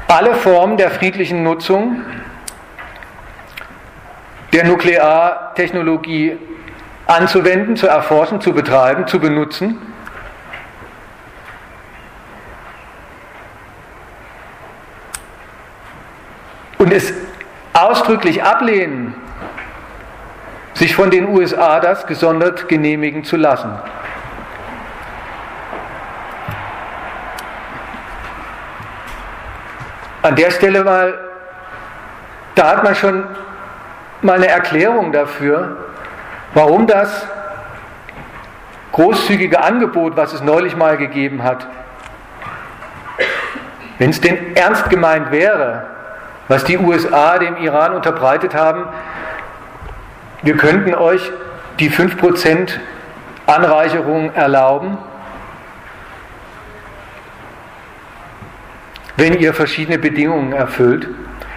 alle Formen der friedlichen Nutzung der Nukleartechnologie anzuwenden, zu erforschen, zu betreiben, zu benutzen. Und es ausdrücklich ablehnen, sich von den USA das gesondert genehmigen zu lassen. An der Stelle mal, da hat man schon mal eine Erklärung dafür, warum das großzügige Angebot, was es neulich mal gegeben hat, wenn es denn ernst gemeint wäre, was die USA dem Iran unterbreitet haben, wir könnten euch die 5% Anreicherung erlauben, wenn ihr verschiedene Bedingungen erfüllt.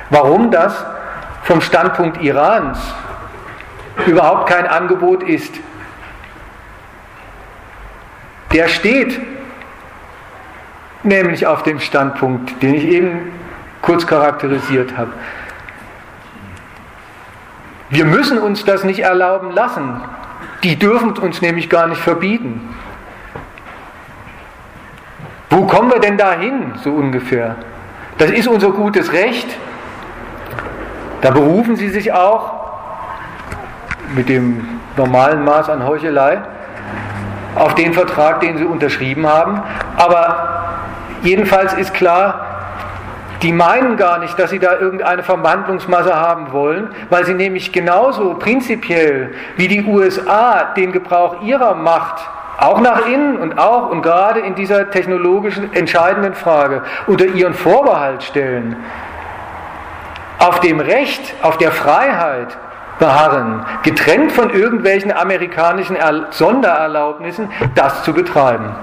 Warum das vom Standpunkt Irans überhaupt kein Angebot ist. Der steht nämlich auf dem Standpunkt, den ich eben kurz charakterisiert habe. Wir müssen uns das nicht erlauben lassen. Die dürfen uns nämlich gar nicht verbieten. Wo kommen wir denn dahin, so ungefähr? Das ist unser gutes Recht. Da berufen sie sich auch mit dem normalen Maß an Heuchelei auf den Vertrag, den sie unterschrieben haben. Aber jedenfalls ist klar, die meinen gar nicht, dass sie da irgendeine Verwandlungsmasse haben wollen, weil sie nämlich genauso prinzipiell wie die USA den Gebrauch ihrer Macht auch nach innen und auch und gerade in dieser technologischen entscheidenden Frage unter ihren Vorbehalt stellen, auf dem Recht, auf der Freiheit beharren, getrennt von irgendwelchen amerikanischen Sondererlaubnissen, das zu betreiben.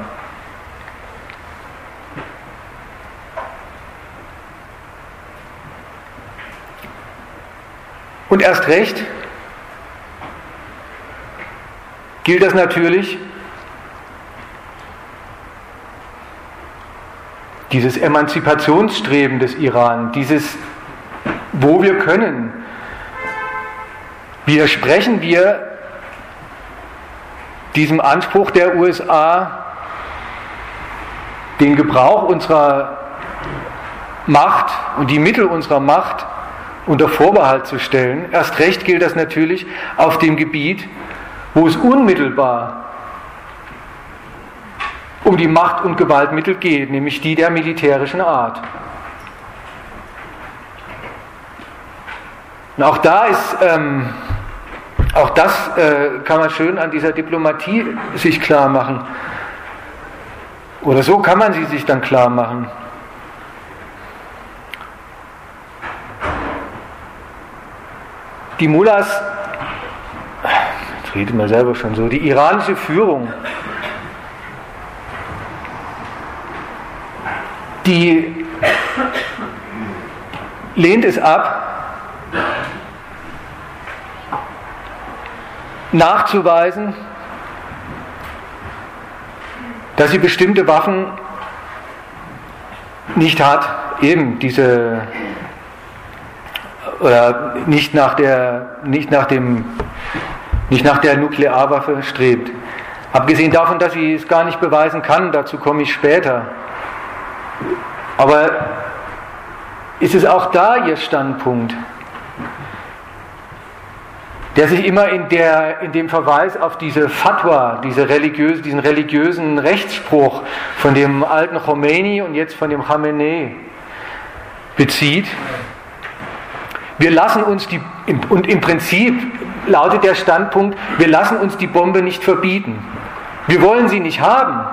Und erst recht gilt das natürlich, dieses Emanzipationsstreben des Iran, dieses, wo wir können, widersprechen wir diesem Anspruch der USA, den Gebrauch unserer Macht und die Mittel unserer Macht unter Vorbehalt zu stellen. Erst recht gilt das natürlich auf dem Gebiet, wo es unmittelbar um die Macht- und Gewaltmittel geht, nämlich die der militärischen Art. Und auch da ist ähm, auch das äh, kann man schön an dieser Diplomatie sich klar machen. Oder so kann man sie sich dann klar machen. Die Mullahs, jetzt redet man selber schon so, die iranische Führung, die lehnt es ab, nachzuweisen, dass sie bestimmte Waffen nicht hat, eben diese oder nicht nach der nicht nach dem nicht nach der Nuklearwaffe strebt. Abgesehen davon, dass sie es gar nicht beweisen kann, dazu komme ich später. Aber ist es auch da ihr Standpunkt? Der sich immer in, der, in dem Verweis auf diese Fatwa, diese religiöse, diesen religiösen Rechtsspruch von dem alten Khomeini und jetzt von dem Khamenei bezieht. Wir lassen uns die, und im Prinzip lautet der Standpunkt, wir lassen uns die Bombe nicht verbieten. Wir wollen sie nicht haben.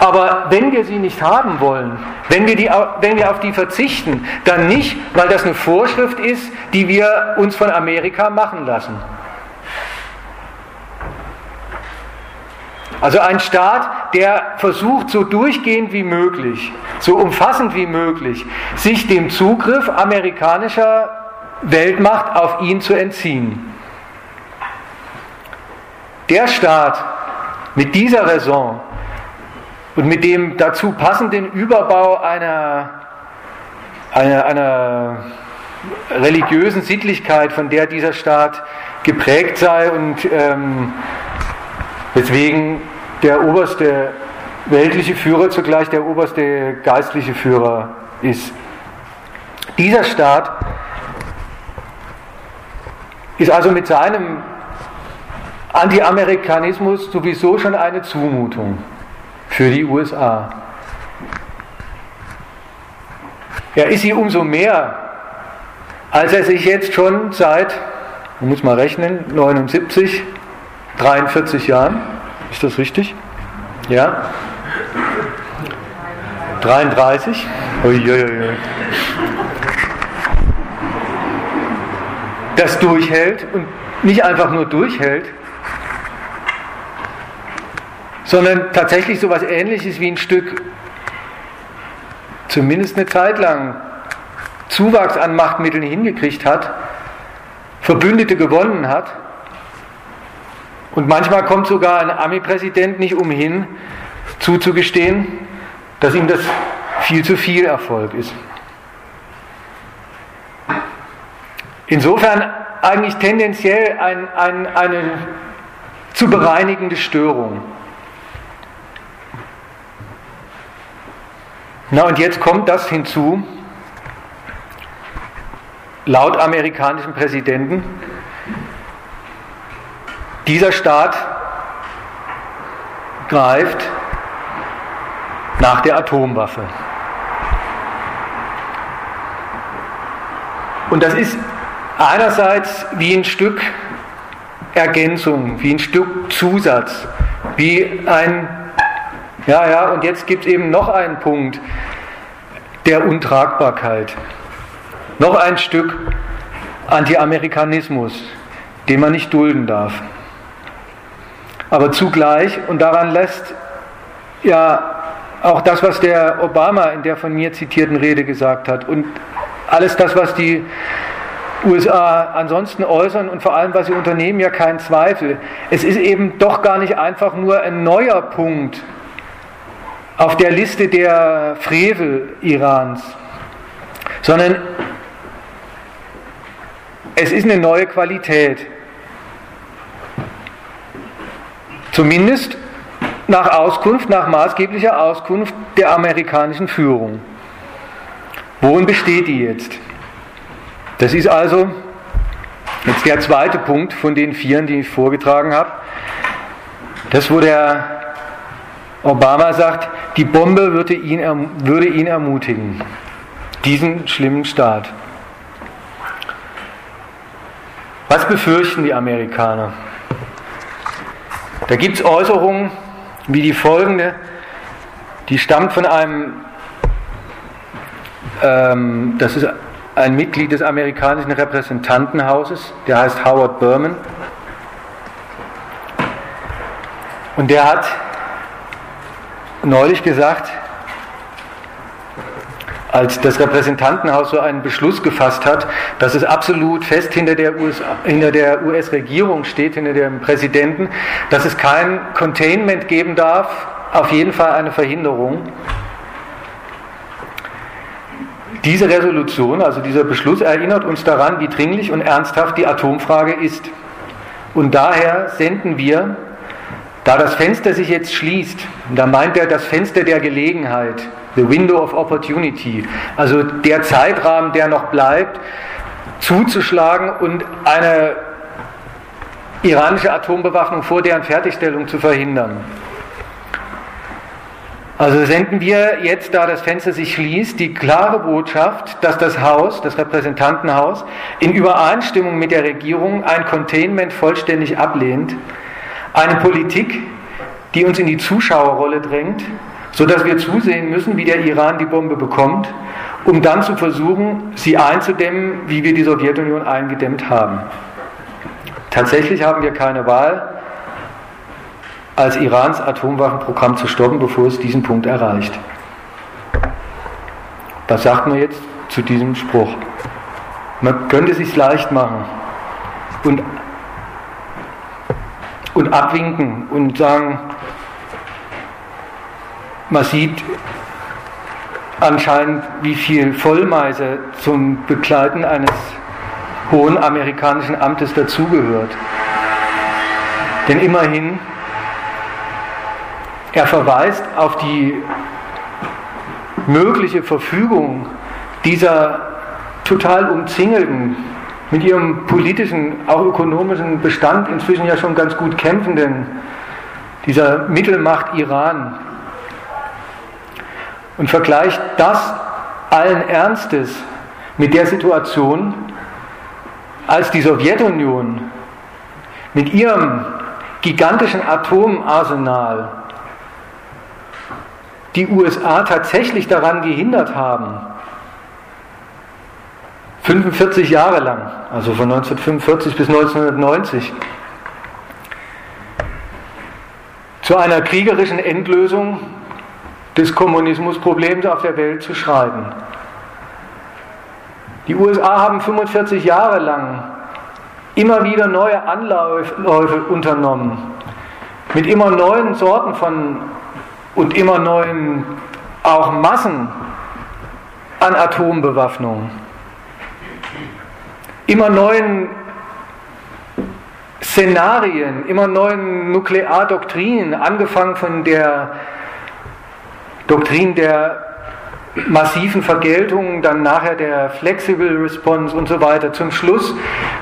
Aber wenn wir sie nicht haben wollen, wenn wir, die, wenn wir auf die verzichten, dann nicht, weil das eine Vorschrift ist, die wir uns von Amerika machen lassen. Also ein Staat, der versucht, so durchgehend wie möglich, so umfassend wie möglich, sich dem Zugriff amerikanischer Weltmacht auf ihn zu entziehen. Der Staat mit dieser Raison und mit dem dazu passenden Überbau einer, einer, einer religiösen Sittlichkeit, von der dieser Staat geprägt sei und ähm, weswegen der oberste weltliche Führer zugleich der oberste geistliche Führer ist. Dieser Staat ist also mit seinem Anti-Amerikanismus sowieso schon eine Zumutung für die USA. Er ist sie umso mehr, als er sich jetzt schon seit, man muss mal rechnen, 79, 43 Jahren, ist das richtig? Ja? 33? Uiuiui. Das durchhält und nicht einfach nur durchhält, sondern tatsächlich so etwas Ähnliches wie ein Stück, zumindest eine Zeit lang, Zuwachs an Machtmitteln hingekriegt hat, Verbündete gewonnen hat. Und manchmal kommt sogar ein Ami-Präsident nicht umhin, zuzugestehen, dass ihm das viel zu viel Erfolg ist. Insofern eigentlich tendenziell ein, ein, eine zu bereinigende Störung. Na und jetzt kommt das hinzu, laut amerikanischen Präsidenten, dieser Staat greift nach der Atomwaffe. Und das ist einerseits wie ein Stück Ergänzung, wie ein Stück Zusatz, wie ein ja, ja, und jetzt gibt es eben noch einen Punkt der Untragbarkeit. Noch ein Stück Anti-Amerikanismus, den man nicht dulden darf. Aber zugleich, und daran lässt ja auch das, was der Obama in der von mir zitierten Rede gesagt hat und alles das, was die USA ansonsten äußern und vor allem, was sie unternehmen, ja kein Zweifel. Es ist eben doch gar nicht einfach nur ein neuer Punkt auf der Liste der Frevel Irans, sondern es ist eine neue Qualität. Zumindest nach Auskunft, nach maßgeblicher Auskunft der amerikanischen Führung. Worin besteht die jetzt? Das ist also jetzt der zweite Punkt von den vier, die ich vorgetragen habe. Das, wo der Obama sagt, die Bombe würde ihn, würde ihn ermutigen, diesen schlimmen Staat. Was befürchten die Amerikaner? Da gibt es Äußerungen wie die folgende, die stammt von einem, ähm, das ist ein Mitglied des amerikanischen Repräsentantenhauses, der heißt Howard Berman. Und der hat neulich gesagt, als das Repräsentantenhaus so einen Beschluss gefasst hat, dass es absolut fest hinter der, US-Regierung US steht, hinter dem Präsidenten, dass es kein Containment geben darf, auf jeden Fall eine Verhinderung. Diese Resolution, also dieser Beschluss erinnert uns daran, wie dringlich und ernsthaft die Atomfrage ist. Und daher senden wir, da das Fenster sich jetzt schließt, da meint er das Fenster der Gelegenheit, the window of opportunity, also der Zeitrahmen, der noch bleibt, zuzuschlagen und eine iranische Atombewaffnung vor deren Fertigstellung zu verhindern. Also senden wir jetzt, da das Fenster sich schließt, die klare Botschaft, dass das Haus, das Repräsentantenhaus, in Übereinstimmung mit der Regierung ein Containment vollständig ablehnt, eine Politik, die uns in die Zuschauerrolle drängt, sodass wir zusehen müssen, wie der Iran die Bombe bekommt, um dann zu versuchen, sie einzudämmen, wie wir die Sowjetunion eingedämmt haben. Tatsächlich haben wir keine Wahl, als Irans Atomwaffenprogramm zu stoppen, bevor es diesen Punkt erreicht. Was sagt man jetzt zu diesem Spruch? Man könnte es sich leicht machen und, und abwinken und sagen, man sieht anscheinend, wie viel Vollmeise zum Begleiten eines hohen amerikanischen Amtes dazugehört. Denn immerhin er verweist auf die mögliche Verfügung dieser total umzingelten, mit ihrem politischen, auch ökonomischen Bestand inzwischen ja schon ganz gut kämpfenden, dieser Mittelmacht Iran. Und vergleicht das allen Ernstes mit der Situation, als die Sowjetunion mit ihrem gigantischen Atomarsenal die USA tatsächlich daran gehindert haben, 45 Jahre lang, also von 1945 bis 1990, zu einer kriegerischen Endlösung des Kommunismusproblems auf der Welt zu schreiten. Die USA haben 45 Jahre lang immer wieder neue Anläufe unternommen, mit immer neuen Sorten von und immer neuen auch Massen an Atombewaffnung, immer neuen Szenarien, immer neuen Nukleardoktrinen, angefangen von der Doktrin der massiven Vergeltung, dann nachher der Flexible Response und so weiter, zum Schluss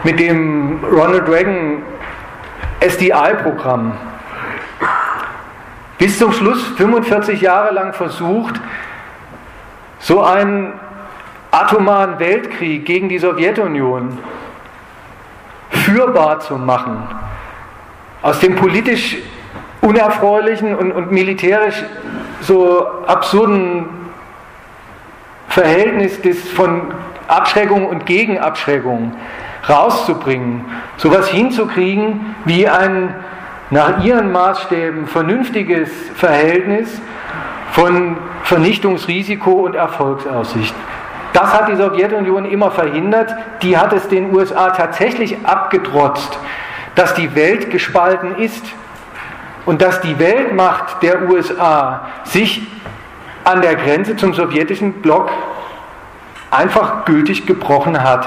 mit dem Ronald Reagan SDI-Programm bis zum Schluss 45 Jahre lang versucht, so einen atomaren Weltkrieg gegen die Sowjetunion führbar zu machen. Aus dem politisch unerfreulichen und, und militärisch so absurden Verhältnis des, von Abschreckung und Gegenabschreckung rauszubringen, sowas hinzukriegen wie ein nach ihren Maßstäben vernünftiges Verhältnis von Vernichtungsrisiko und Erfolgsaussicht. Das hat die Sowjetunion immer verhindert. Die hat es den USA tatsächlich abgetrotzt, dass die Welt gespalten ist und dass die Weltmacht der USA sich an der Grenze zum sowjetischen Block einfach gültig gebrochen hat.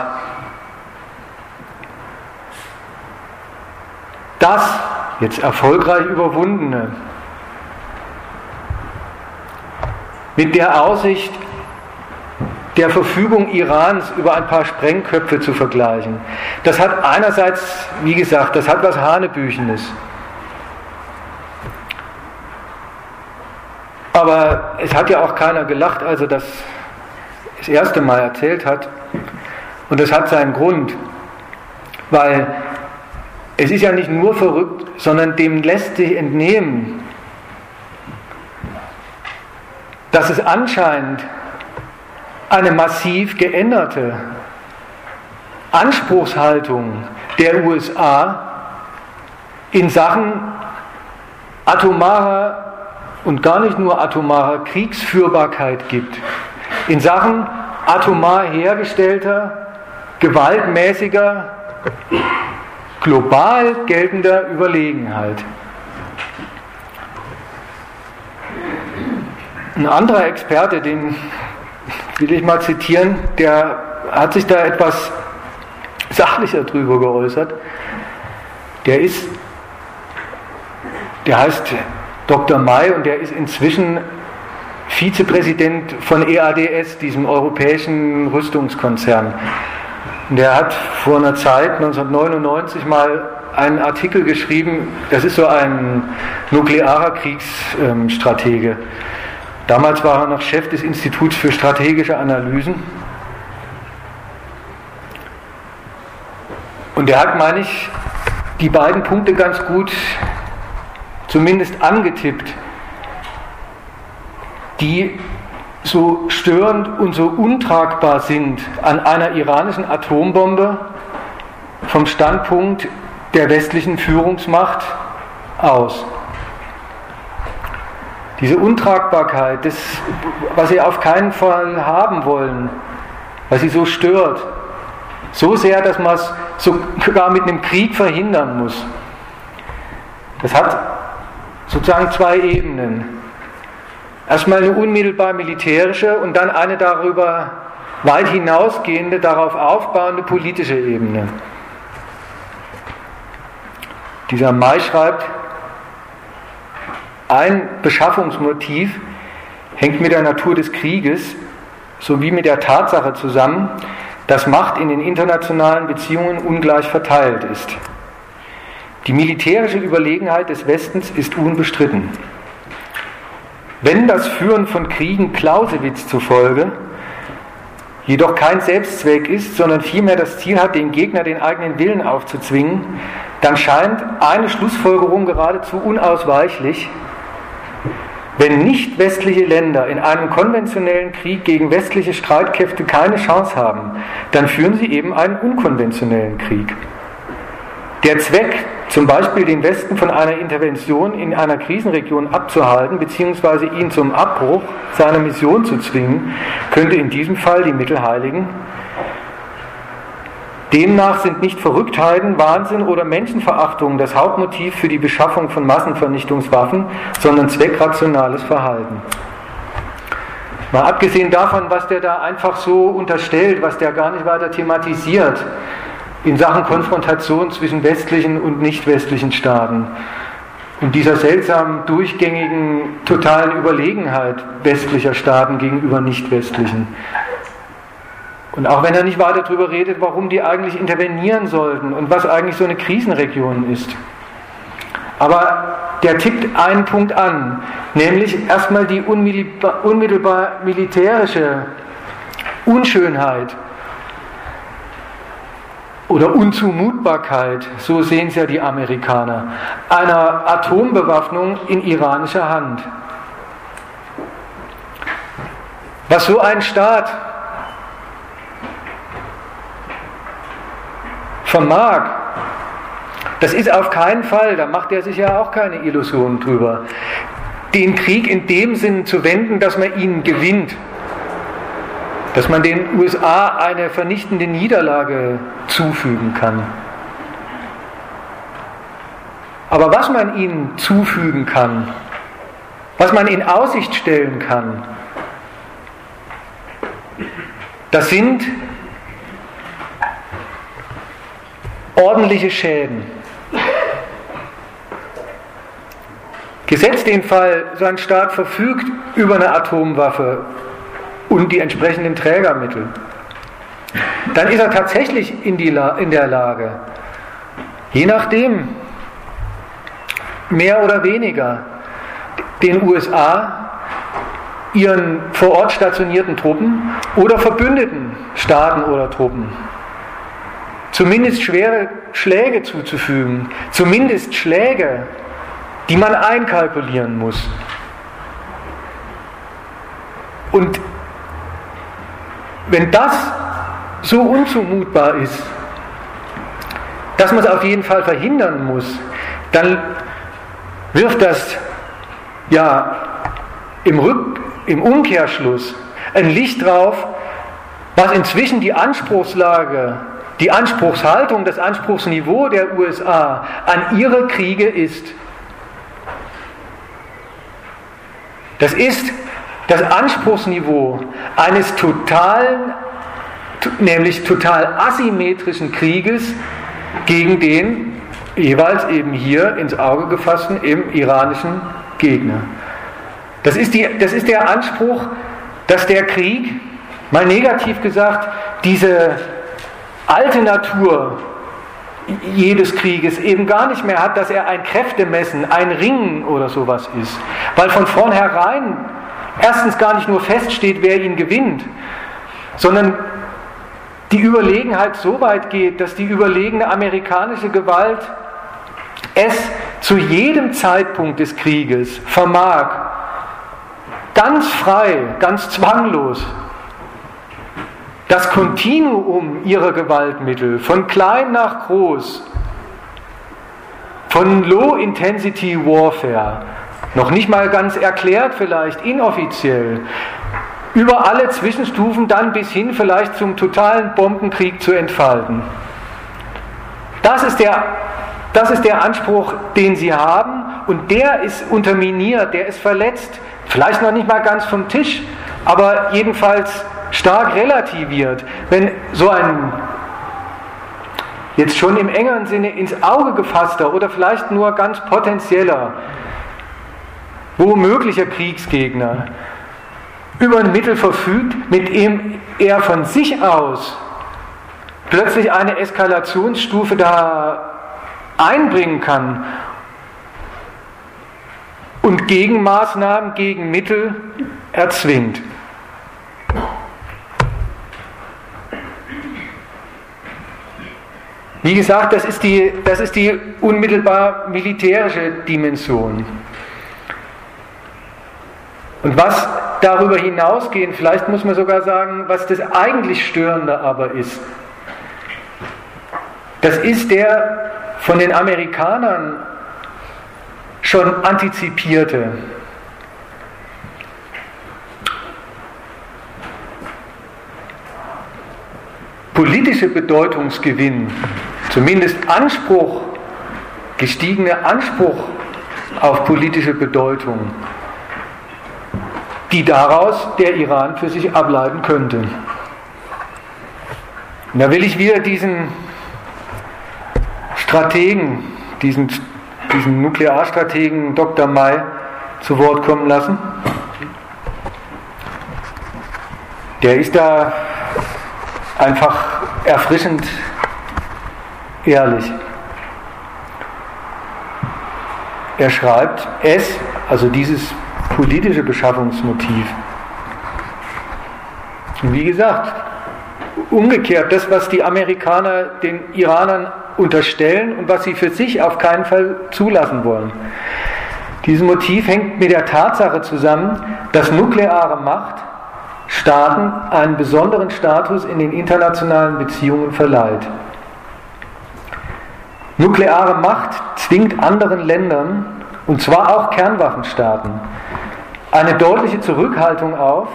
Das jetzt erfolgreich überwundene, mit der Aussicht, der Verfügung Irans über ein paar Sprengköpfe zu vergleichen. Das hat einerseits, wie gesagt, das hat was Hanebüchenes. Aber es hat ja auch keiner gelacht, als er das das erste Mal erzählt hat. Und das hat seinen Grund, weil es ist ja nicht nur verrückt, sondern dem lässt sich entnehmen, dass es anscheinend eine massiv geänderte Anspruchshaltung der USA in Sachen atomarer und gar nicht nur atomarer Kriegsführbarkeit gibt. In Sachen atomar hergestellter, gewaltmäßiger, global geltender Überlegenheit. Ein anderer Experte, den will ich mal zitieren, der hat sich da etwas sachlicher drüber geäußert. Der ist, der heißt Dr. May und der ist inzwischen Vizepräsident von EADS, diesem europäischen Rüstungskonzern. Der hat vor einer Zeit, 1999, mal einen Artikel geschrieben, das ist so ein nuklearer Kriegsstratege. Damals war er noch Chef des Instituts für strategische Analysen. Und er hat, meine ich, die beiden Punkte ganz gut zumindest angetippt, die so störend und so untragbar sind an einer iranischen Atombombe vom Standpunkt der westlichen Führungsmacht aus. Diese Untragbarkeit, das, was sie auf keinen Fall haben wollen, was sie so stört, so sehr, dass man es sogar mit einem Krieg verhindern muss. Das hat sozusagen zwei Ebenen. Erstmal eine unmittelbar militärische und dann eine darüber weit hinausgehende, darauf aufbauende politische Ebene. Dieser Mai schreibt, ein Beschaffungsmotiv hängt mit der Natur des Krieges sowie mit der Tatsache zusammen, dass Macht in den internationalen Beziehungen ungleich verteilt ist. Die militärische Überlegenheit des Westens ist unbestritten. Wenn das Führen von Kriegen Clausewitz zufolge jedoch kein Selbstzweck ist, sondern vielmehr das Ziel hat, dem Gegner den eigenen Willen aufzuzwingen, dann scheint eine Schlussfolgerung geradezu unausweichlich, wenn nicht westliche Länder in einem konventionellen Krieg gegen westliche Streitkräfte keine Chance haben, dann führen sie eben einen unkonventionellen Krieg. Der Zweck, zum Beispiel den Westen von einer Intervention in einer Krisenregion abzuhalten bzw. ihn zum Abbruch seiner Mission zu zwingen, könnte in diesem Fall die Mittel heiligen, Demnach sind nicht Verrücktheiten, Wahnsinn oder Menschenverachtung das Hauptmotiv für die Beschaffung von Massenvernichtungswaffen, sondern zweckrationales Verhalten. Mal abgesehen davon, was der da einfach so unterstellt, was der gar nicht weiter thematisiert in Sachen Konfrontation zwischen westlichen und nicht westlichen Staaten und dieser seltsamen, durchgängigen, totalen Überlegenheit westlicher Staaten gegenüber nicht westlichen. Und auch wenn er nicht weiter darüber redet, warum die eigentlich intervenieren sollten und was eigentlich so eine Krisenregion ist. Aber der tippt einen Punkt an, nämlich erstmal die unmittelbar, militärische Unschönheit oder Unzumutbarkeit, so sehen es ja die Amerikaner, einer Atombewaffnung in iranischer Hand. Was so ein Staat vermag, das ist auf keinen Fall, da macht er sich ja auch keine Illusionen drüber, den Krieg in dem Sinn zu wenden, dass man ihn gewinnt, dass man den USA eine vernichtende Niederlage zufügen kann. Aber was man ihnen zufügen kann, was man in Aussicht stellen kann, das sind ordentliche Schäden. Gesetzt den Fall, so ein Staat verfügt über eine Atomwaffe und die entsprechenden Trägermittel, dann ist er tatsächlich in, die in der Lage, je nachdem, mehr oder weniger, den USA, ihren vor Ort stationierten Truppen oder verbündeten Staaten oder Truppen zumindest schwere Schläge zuzufügen, zumindest Schläge, die man einkalkulieren muss. Und wenn das so unzumutbar ist, dass man es auf jeden Fall verhindern muss, dann wirft das ja im, Rück, im Umkehrschluss ein Licht drauf, was inzwischen die Anspruchslage, die Anspruchshaltung, das Anspruchsniveau der USA an ihre Kriege ist. Das ist das Anspruchsniveau eines totalen, nämlich total asymmetrischen Krieges gegen den jeweils eben hier ins Auge gefassten, im iranischen Gegner. Das ist, die, das ist der Anspruch, dass der Krieg, mal negativ gesagt, diese alte Natur jedes Krieges eben gar nicht mehr hat, dass er ein Kräftemessen, ein Ringen oder sowas ist. Weil von vornherein erstens gar nicht nur feststeht, wer ihn gewinnt, sondern die Überlegenheit so weit geht, dass die überlegene amerikanische Gewalt es zu jedem Zeitpunkt des Krieges vermag, ganz frei, ganz zwanglos, das Kontinuum ihrer Gewaltmittel von klein nach groß, von Low Intensity Warfare, noch nicht mal ganz erklärt vielleicht, inoffiziell, über alle Zwischenstufen dann bis hin vielleicht zum totalen Bombenkrieg zu entfalten. Das ist der, das ist der Anspruch, den sie haben und der ist unterminiert, der ist verletzt, vielleicht noch nicht mal ganz vom Tisch, aber jedenfalls stark relativiert, wenn so ein jetzt schon im engeren Sinne ins Auge gefasster oder vielleicht nur ganz potenzieller womöglicher Kriegsgegner über ein Mittel verfügt, mit dem er von sich aus plötzlich eine Eskalationsstufe da einbringen kann und Gegenmaßnahmen, Gegenmittel erzwingt. Wie gesagt, das ist die, das ist die unmittelbar militärische Dimension. Und was darüber hinausgehen, vielleicht muss man sogar sagen, was das eigentlich Störende aber ist, das ist der von den Amerikanern schon antizipierte. politische Bedeutungsgewinn, zumindest Anspruch, gestiegener Anspruch auf politische Bedeutung, die daraus der Iran für sich ableiten könnte. Und da will ich wieder diesen Strategen, diesen, diesen Nuklearstrategen Dr. May zu Wort kommen lassen. Der ist da einfach erfrischend ehrlich. Er schreibt, es, also dieses politische Beschaffungsmotiv. Wie gesagt, umgekehrt, das, was die Amerikaner den Iranern unterstellen und was sie für sich auf keinen Fall zulassen wollen. Dieses Motiv hängt mit der Tatsache zusammen, dass nukleare Macht Staaten einen besonderen Status in den internationalen Beziehungen verleiht. Nukleare Macht zwingt anderen Ländern, und zwar auch Kernwaffenstaaten, eine deutliche Zurückhaltung auf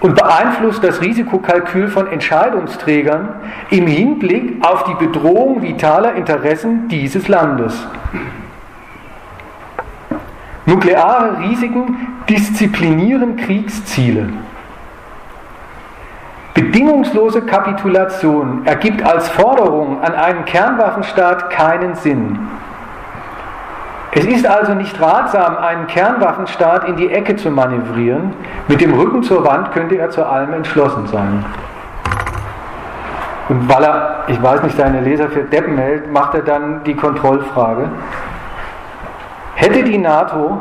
und beeinflusst das Risikokalkül von Entscheidungsträgern im Hinblick auf die Bedrohung vitaler Interessen dieses Landes. Nukleare Risiken disziplinieren Kriegsziele. Bedingungslose Kapitulation ergibt als Forderung an einen Kernwaffenstaat keinen Sinn. Es ist also nicht ratsam, einen Kernwaffenstaat in die Ecke zu manövrieren. Mit dem Rücken zur Wand könnte er zu allem entschlossen sein. Und weil er, ich weiß nicht, seine Leser für Deppen hält, macht er dann die Kontrollfrage. Hätte die NATO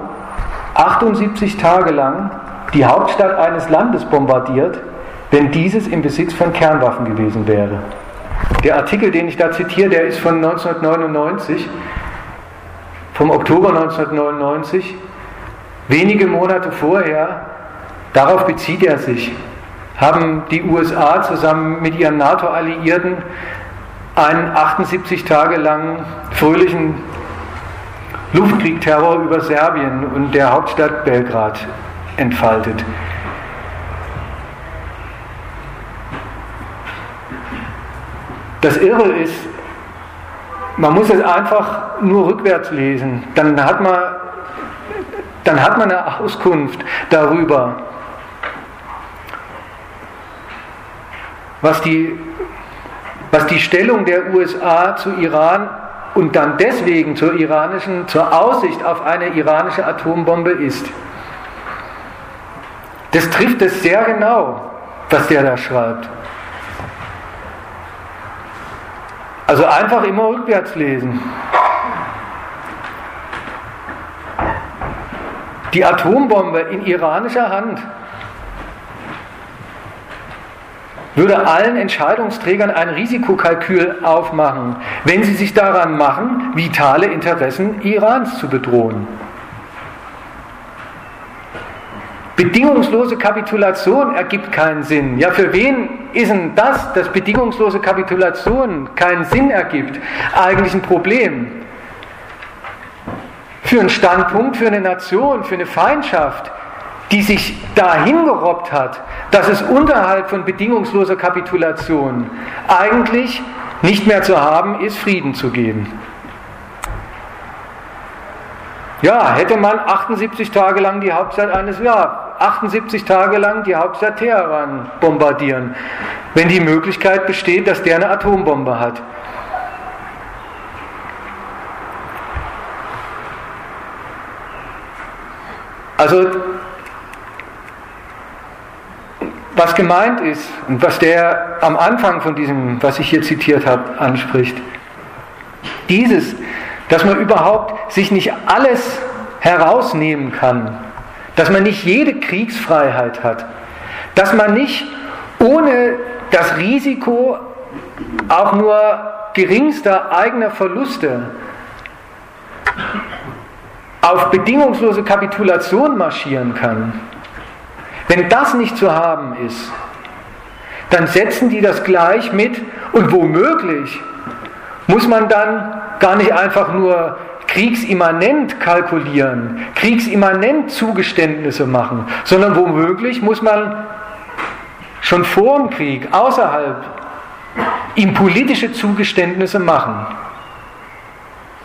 78 Tage lang die Hauptstadt eines Landes bombardiert, wenn dieses im Besitz von Kernwaffen gewesen wäre. Der Artikel, den ich da zitiere, der ist von 1999, vom Oktober 1999. Wenige Monate vorher Darauf bezieht er sich. Haben die USA zusammen mit ihren NATO-Alliierten einen 78 Tage langen fröhlichen Luftkriegterror über Serbien und der Hauptstadt Belgrad entfaltet. Das Irre ist, man muss es einfach nur rückwärts lesen. Dann hat man, dann hat man eine Auskunft darüber, was die, was die Stellung der USA zu Iran und dann deswegen zur iranischen, zur Aussicht auf eine iranische Atombombe ist. Das trifft es sehr genau, was der da schreibt. Also einfach immer rückwärts lesen. Die Atombombe in iranischer Hand würde allen Entscheidungsträgern ein Risikokalkül aufmachen, wenn sie sich daran machen, vitale Interessen Irans zu bedrohen. Bedingungslose Kapitulation ergibt keinen Sinn. Ja, für wen ist denn das, dass bedingungslose Kapitulation keinen Sinn ergibt, eigentlich ein Problem? Für einen Standpunkt, für eine Nation, für eine Feindschaft, die sich dahin gerobbt hat, dass es unterhalb von bedingungsloser Kapitulation eigentlich nicht mehr zu haben ist, Frieden zu geben. Ja, hätte man 78 Tage lang die Hauptstadt eines, ja, 78 Tage lang die Hauptstadt Teheran bombardieren, wenn die Möglichkeit besteht, dass der eine Atombombe hat. Also was gemeint ist und was der am Anfang von diesem, was ich hier zitiert habe, anspricht. Dieses, dass man überhaupt sich nicht alles herausnehmen kann, dass man nicht jede Kriegsfreiheit hat, dass man nicht ohne das Risiko auch nur geringster eigener Verluste auf bedingungslose Kapitulation marschieren kann. Wenn das nicht zu haben ist, dann setzen die das gleich mit und womöglich muss man dann gar nicht einfach nur kriegsimmanent kalkulieren, kriegsimmanent Zugeständnisse machen, sondern womöglich muss man schon vor dem Krieg, außerhalb, ihm politische Zugeständnisse machen.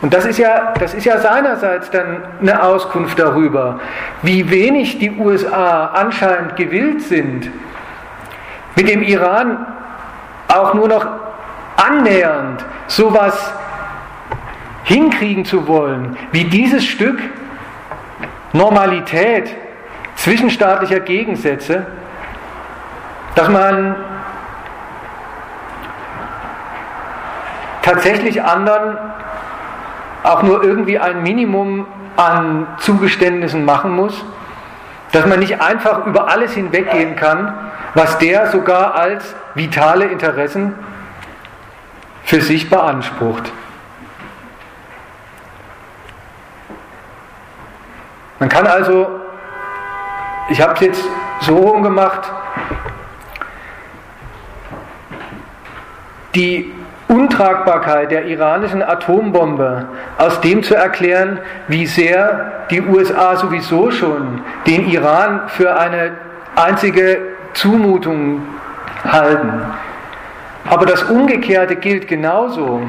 Und das ist, ja, das ist ja seinerseits dann eine Auskunft darüber, wie wenig die USA anscheinend gewillt sind, mit dem Iran auch nur noch annähernd sowas hinkriegen zu wollen, wie dieses Stück Normalität zwischenstaatlicher Gegensätze, dass man tatsächlich anderen auch nur irgendwie ein Minimum an Zugeständnissen machen muss, dass man nicht einfach über alles hinweggehen kann, was der sogar als vitale Interessen für sich beansprucht. Man kann also, ich habe es jetzt so rumgemacht, die Untragbarkeit der iranischen Atombombe aus dem zu erklären, wie sehr die USA sowieso schon den Iran für eine einzige Zumutung halten. Aber das Umgekehrte gilt genauso.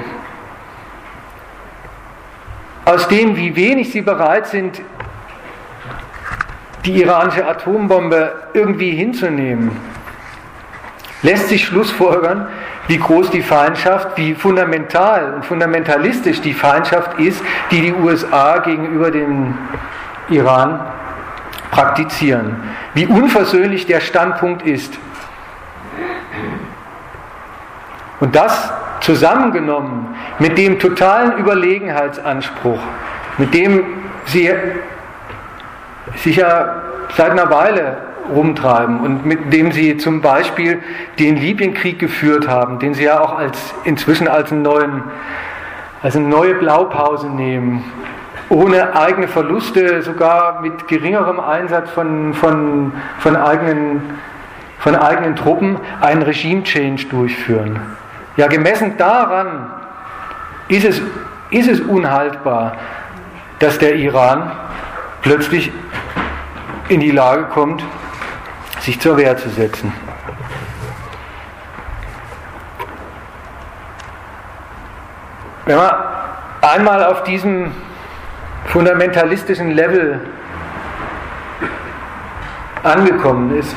Aus dem, wie wenig sie bereit sind, die iranische Atombombe irgendwie hinzunehmen, lässt sich schlussfolgern, wie groß die Feindschaft, wie fundamental und fundamentalistisch die Feindschaft ist, die die USA gegenüber dem Iran praktizieren, wie unversöhnlich der Standpunkt ist. Und das zusammengenommen mit dem totalen Überlegenheitsanspruch, mit dem sie sich ja seit einer Weile rumtreiben und mit dem sie zum Beispiel den Libyenkrieg geführt haben, den sie ja auch als, inzwischen als, einen neuen, als eine neue Blaupause nehmen, ohne eigene Verluste, sogar mit geringerem Einsatz von, von, von, eigenen, von eigenen Truppen einen Regime-Change durchführen. Ja, gemessen daran ist es, ist es unhaltbar, dass der Iran plötzlich in die Lage kommt, sich zur Wehr zu setzen. Wenn man einmal auf diesem fundamentalistischen Level angekommen ist,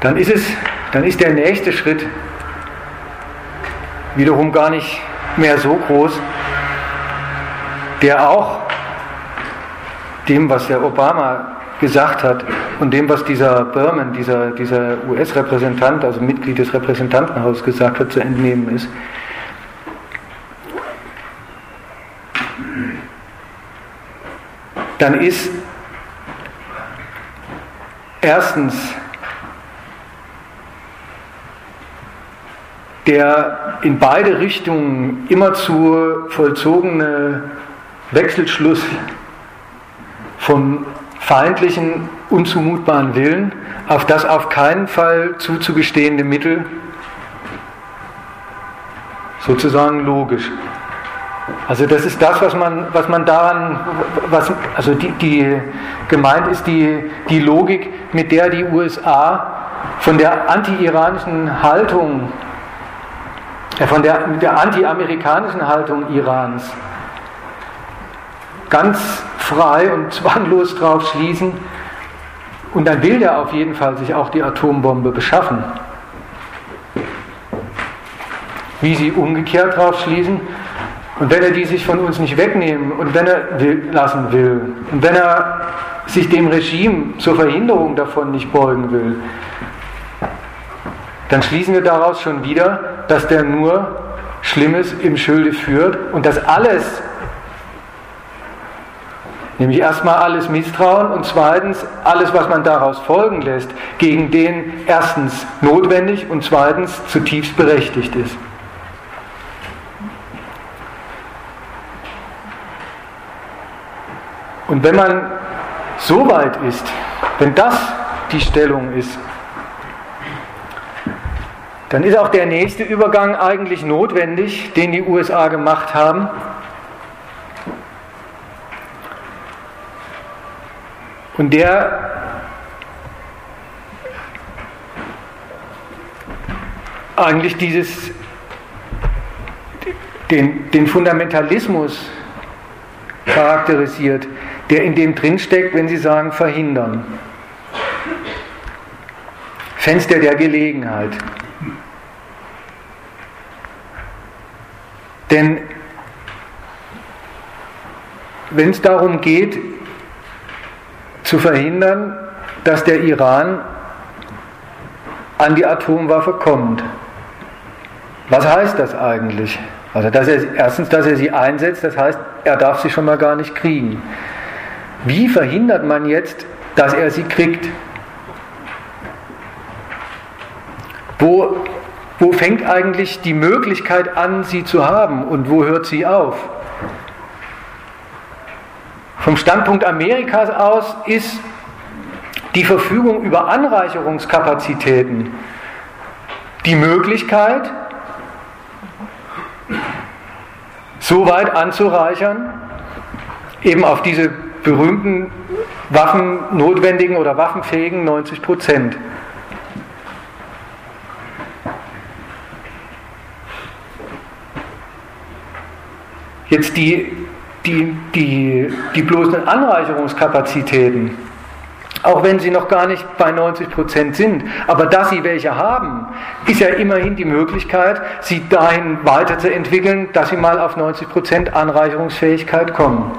dann ist es, dann ist der nächste Schritt wiederum gar nicht mehr so groß, der auch dem, was der Obama gesagt hat und dem, was dieser Berman, dieser, dieser US-Repräsentant, also Mitglied des Repräsentantenhauses gesagt hat, zu entnehmen ist. Dann ist erstens der in beide Richtungen immer zu vollzogene Wechselschluss vom feindlichen, unzumutbaren Willen auf das auf keinen Fall zuzugestehende Mittel sozusagen logisch. Also das ist das, was man, was man daran, was, also die, die gemeint ist die, die Logik, mit der die USA von der anti-iranischen Haltung, äh, von der, der anti-amerikanischen Haltung Irans ganz frei und zwanglos drauf schließen. Und dann will der auf jeden Fall sich auch die Atombombe beschaffen. Wie sie umgekehrt drauf schließen. Und wenn er die sich von uns nicht wegnehmen und wenn er will, lassen will und wenn er sich dem Regime zur Verhinderung davon nicht beugen will, dann schließen wir daraus schon wieder, dass der nur Schlimmes im Schilde führt und dass alles Nämlich erstmal alles Misstrauen und zweitens alles, was man daraus folgen lässt, gegen den erstens notwendig und zweitens zutiefst berechtigt ist. Und wenn man so weit ist, wenn das die Stellung ist, dann ist auch der nächste Übergang eigentlich notwendig, den die USA gemacht haben, Und der eigentlich dieses, den, den Fundamentalismus charakterisiert, der in dem drinsteckt, wenn Sie sagen verhindern. Fenster der Gelegenheit. Denn wenn es darum geht, zu verhindern, dass der Iran an die Atomwaffe kommt. Was heißt das eigentlich? Also dass er, erstens, dass er sie einsetzt, das heißt, er darf sie schon mal gar nicht kriegen. Wie verhindert man jetzt, dass er sie kriegt? Wo, wo fängt eigentlich die Möglichkeit an, sie zu haben und wo hört sie auf? Vom Standpunkt Amerikas aus ist die Verfügung über Anreicherungskapazitäten die Möglichkeit, so weit anzureichern, eben auf diese berühmten waffennotwendigen oder waffenfähigen 90 Prozent. Jetzt die die, die, die bloßen Anreicherungskapazitäten, auch wenn sie noch gar nicht bei 90 Prozent sind, aber dass sie welche haben, ist ja immerhin die Möglichkeit, sie dahin weiterzuentwickeln, dass sie mal auf 90 Prozent Anreicherungsfähigkeit kommen.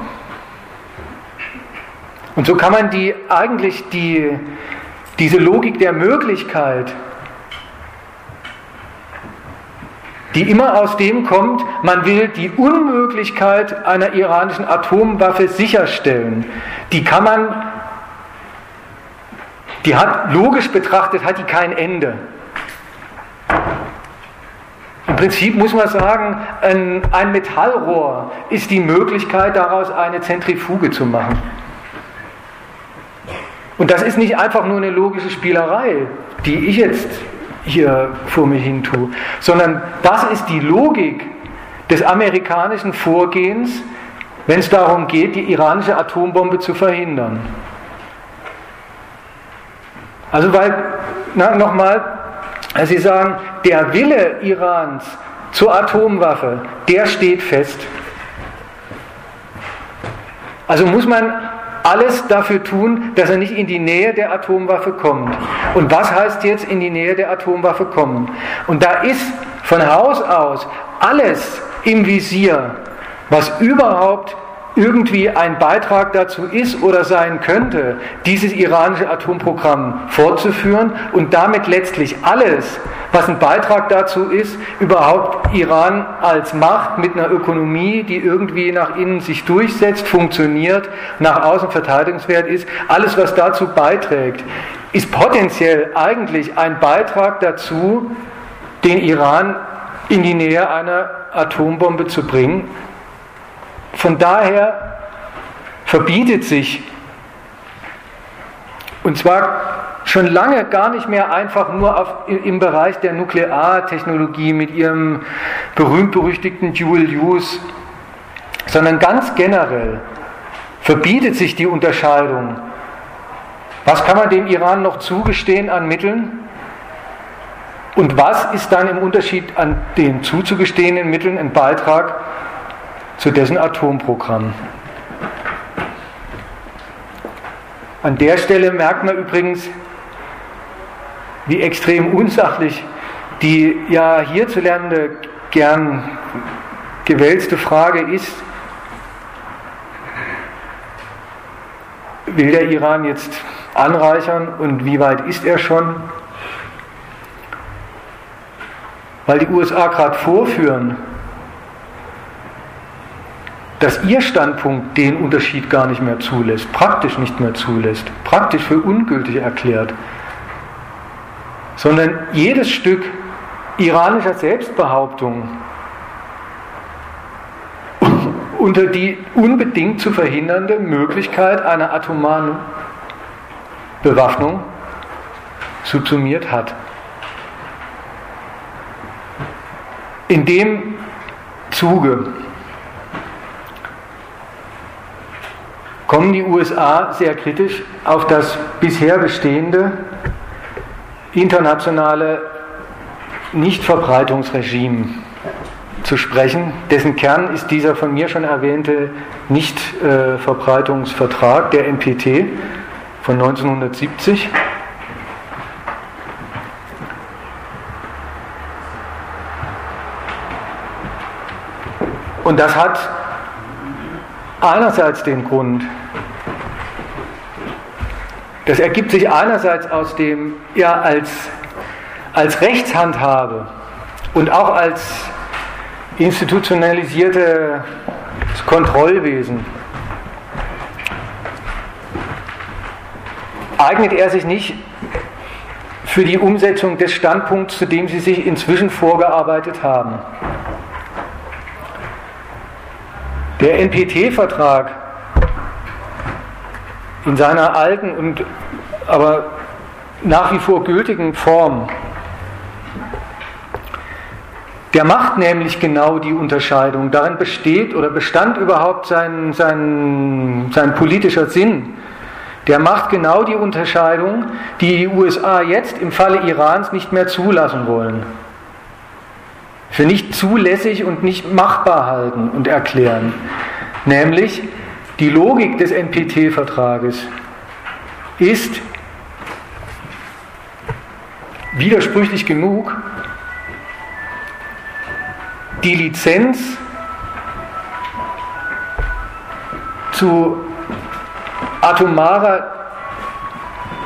Und so kann man die eigentlich die, diese Logik der Möglichkeit die immer aus dem kommt, man will die Unmöglichkeit einer iranischen Atomwaffe sicherstellen. Die kann man, die hat logisch betrachtet, hat die kein Ende. Im Prinzip muss man sagen, ein Metallrohr ist die Möglichkeit, daraus eine Zentrifuge zu machen. Und das ist nicht einfach nur eine logische Spielerei, die ich jetzt hier vor mir hin tue, sondern das ist die Logik des amerikanischen Vorgehens, wenn es darum geht, die iranische Atombombe zu verhindern. Also weil, nochmal, Sie sagen, der Wille Irans zur Atomwaffe, der steht fest. Also muss man alles dafür tun, dass er nicht in die Nähe der Atomwaffe kommt. Und was heißt jetzt in die Nähe der Atomwaffe kommen? Und da ist von Haus aus alles im Visier, was überhaupt irgendwie ein Beitrag dazu ist oder sein könnte, dieses iranische Atomprogramm fortzuführen und damit letztlich alles, was ein Beitrag dazu ist, überhaupt Iran als Macht mit einer Ökonomie, die irgendwie nach innen sich durchsetzt, funktioniert, nach außen verteidigungswert ist, alles, was dazu beiträgt, ist potenziell eigentlich ein Beitrag dazu, den Iran in die Nähe einer Atombombe zu bringen, von daher verbietet sich, und zwar schon lange gar nicht mehr einfach nur auf, im Bereich der Nukleartechnologie mit ihrem berühmt-berüchtigten Dual-Use, sondern ganz generell verbietet sich die Unterscheidung. Was kann man dem Iran noch zugestehen an Mitteln? Und was ist dann im Unterschied an den zuzugestehenden Mitteln ein Beitrag zu dessen Atomprogramm. An der Stelle merkt man übrigens, wie extrem unsachlich die ja hierzulernende gern gewälzte Frage ist, will der Iran jetzt anreichern und wie weit ist er schon? Weil die USA gerade vorführen, dass Ihr Standpunkt den Unterschied gar nicht mehr zulässt, praktisch nicht mehr zulässt, praktisch für ungültig erklärt, sondern jedes Stück iranischer Selbstbehauptung unter die unbedingt zu verhindernde Möglichkeit einer atomaren Bewaffnung subsumiert hat. In dem Zuge kommen die USA sehr kritisch auf das bisher bestehende internationale Nichtverbreitungsregime zu sprechen. Dessen Kern ist dieser von mir schon erwähnte Nichtverbreitungsvertrag, der NPT von 1970. Und das hat einerseits den Grund, das ergibt sich einerseits aus dem, ja, als, als Rechtshandhabe und auch als institutionalisiertes Kontrollwesen eignet er sich nicht für die Umsetzung des Standpunkts, zu dem Sie sich inzwischen vorgearbeitet haben. Der NPT-Vertrag in seiner alten und aber nach wie vor gültigen Form, der macht nämlich genau die Unterscheidung. Darin besteht oder bestand überhaupt sein, sein, sein politischer Sinn. Der macht genau die Unterscheidung, die die USA jetzt im Falle Irans nicht mehr zulassen wollen für nicht zulässig und nicht machbar halten und erklären. Nämlich die Logik des NPT-Vertrages ist widersprüchlich genug, die Lizenz zu atomarer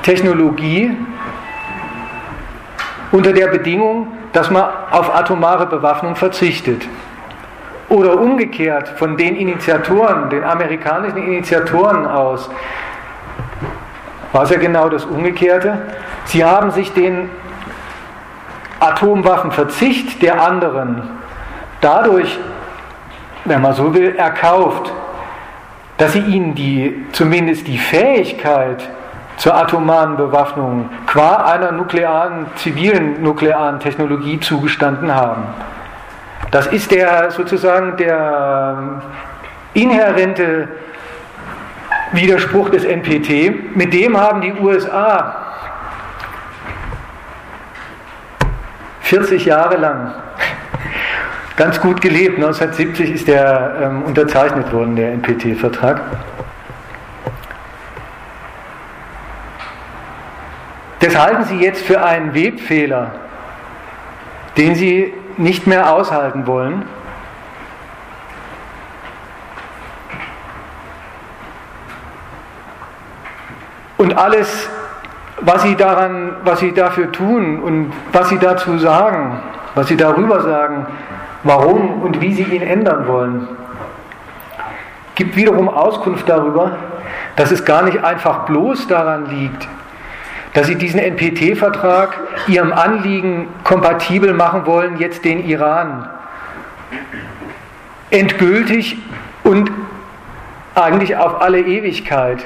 Technologie unter der Bedingung, dass man auf atomare Bewaffnung verzichtet. Oder umgekehrt von den Initiatoren, den amerikanischen Initiatoren aus, war es ja genau das Umgekehrte. Sie haben sich den Atomwaffenverzicht der anderen dadurch, wenn man so will, erkauft, dass sie ihnen die, zumindest die Fähigkeit zur atomaren Bewaffnung qua einer nuklearen, zivilen nuklearen Technologie zugestanden haben. Das ist der sozusagen der inhärente Widerspruch des NPT. Mit dem haben die USA 40 Jahre lang ganz gut gelebt. 1970 ist der ähm, unterzeichnet worden, der NPT-Vertrag. Das halten Sie jetzt für einen Webfehler, den Sie nicht mehr aushalten wollen. Und alles, was Sie daran, was Sie dafür tun und was Sie dazu sagen, was Sie darüber sagen, warum und wie Sie ihn ändern wollen, gibt wiederum Auskunft darüber, dass es gar nicht einfach bloß daran liegt, dass sie diesen NPT-Vertrag ihrem Anliegen kompatibel machen wollen, jetzt den Iran endgültig und eigentlich auf alle Ewigkeit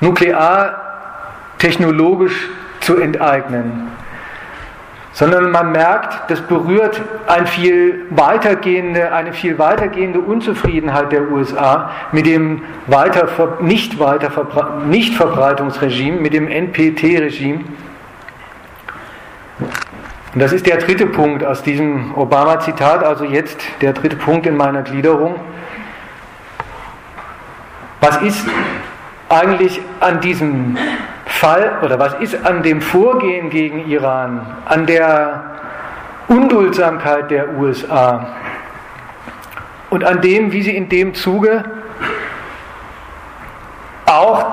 nukleartechnologisch zu enteignen sondern man merkt, das berührt ein viel eine viel weitergehende Unzufriedenheit der USA mit dem weiter, nicht, weiter, nicht Verbreitungsregime, mit dem NPT-Regime. Und das ist der dritte Punkt aus diesem Obama-Zitat, also jetzt der dritte Punkt in meiner Gliederung. Was ist eigentlich an diesem Fall oder was ist an dem Vorgehen gegen Iran, an der Unduldsamkeit der USA und an dem, wie sie in dem Zuge auch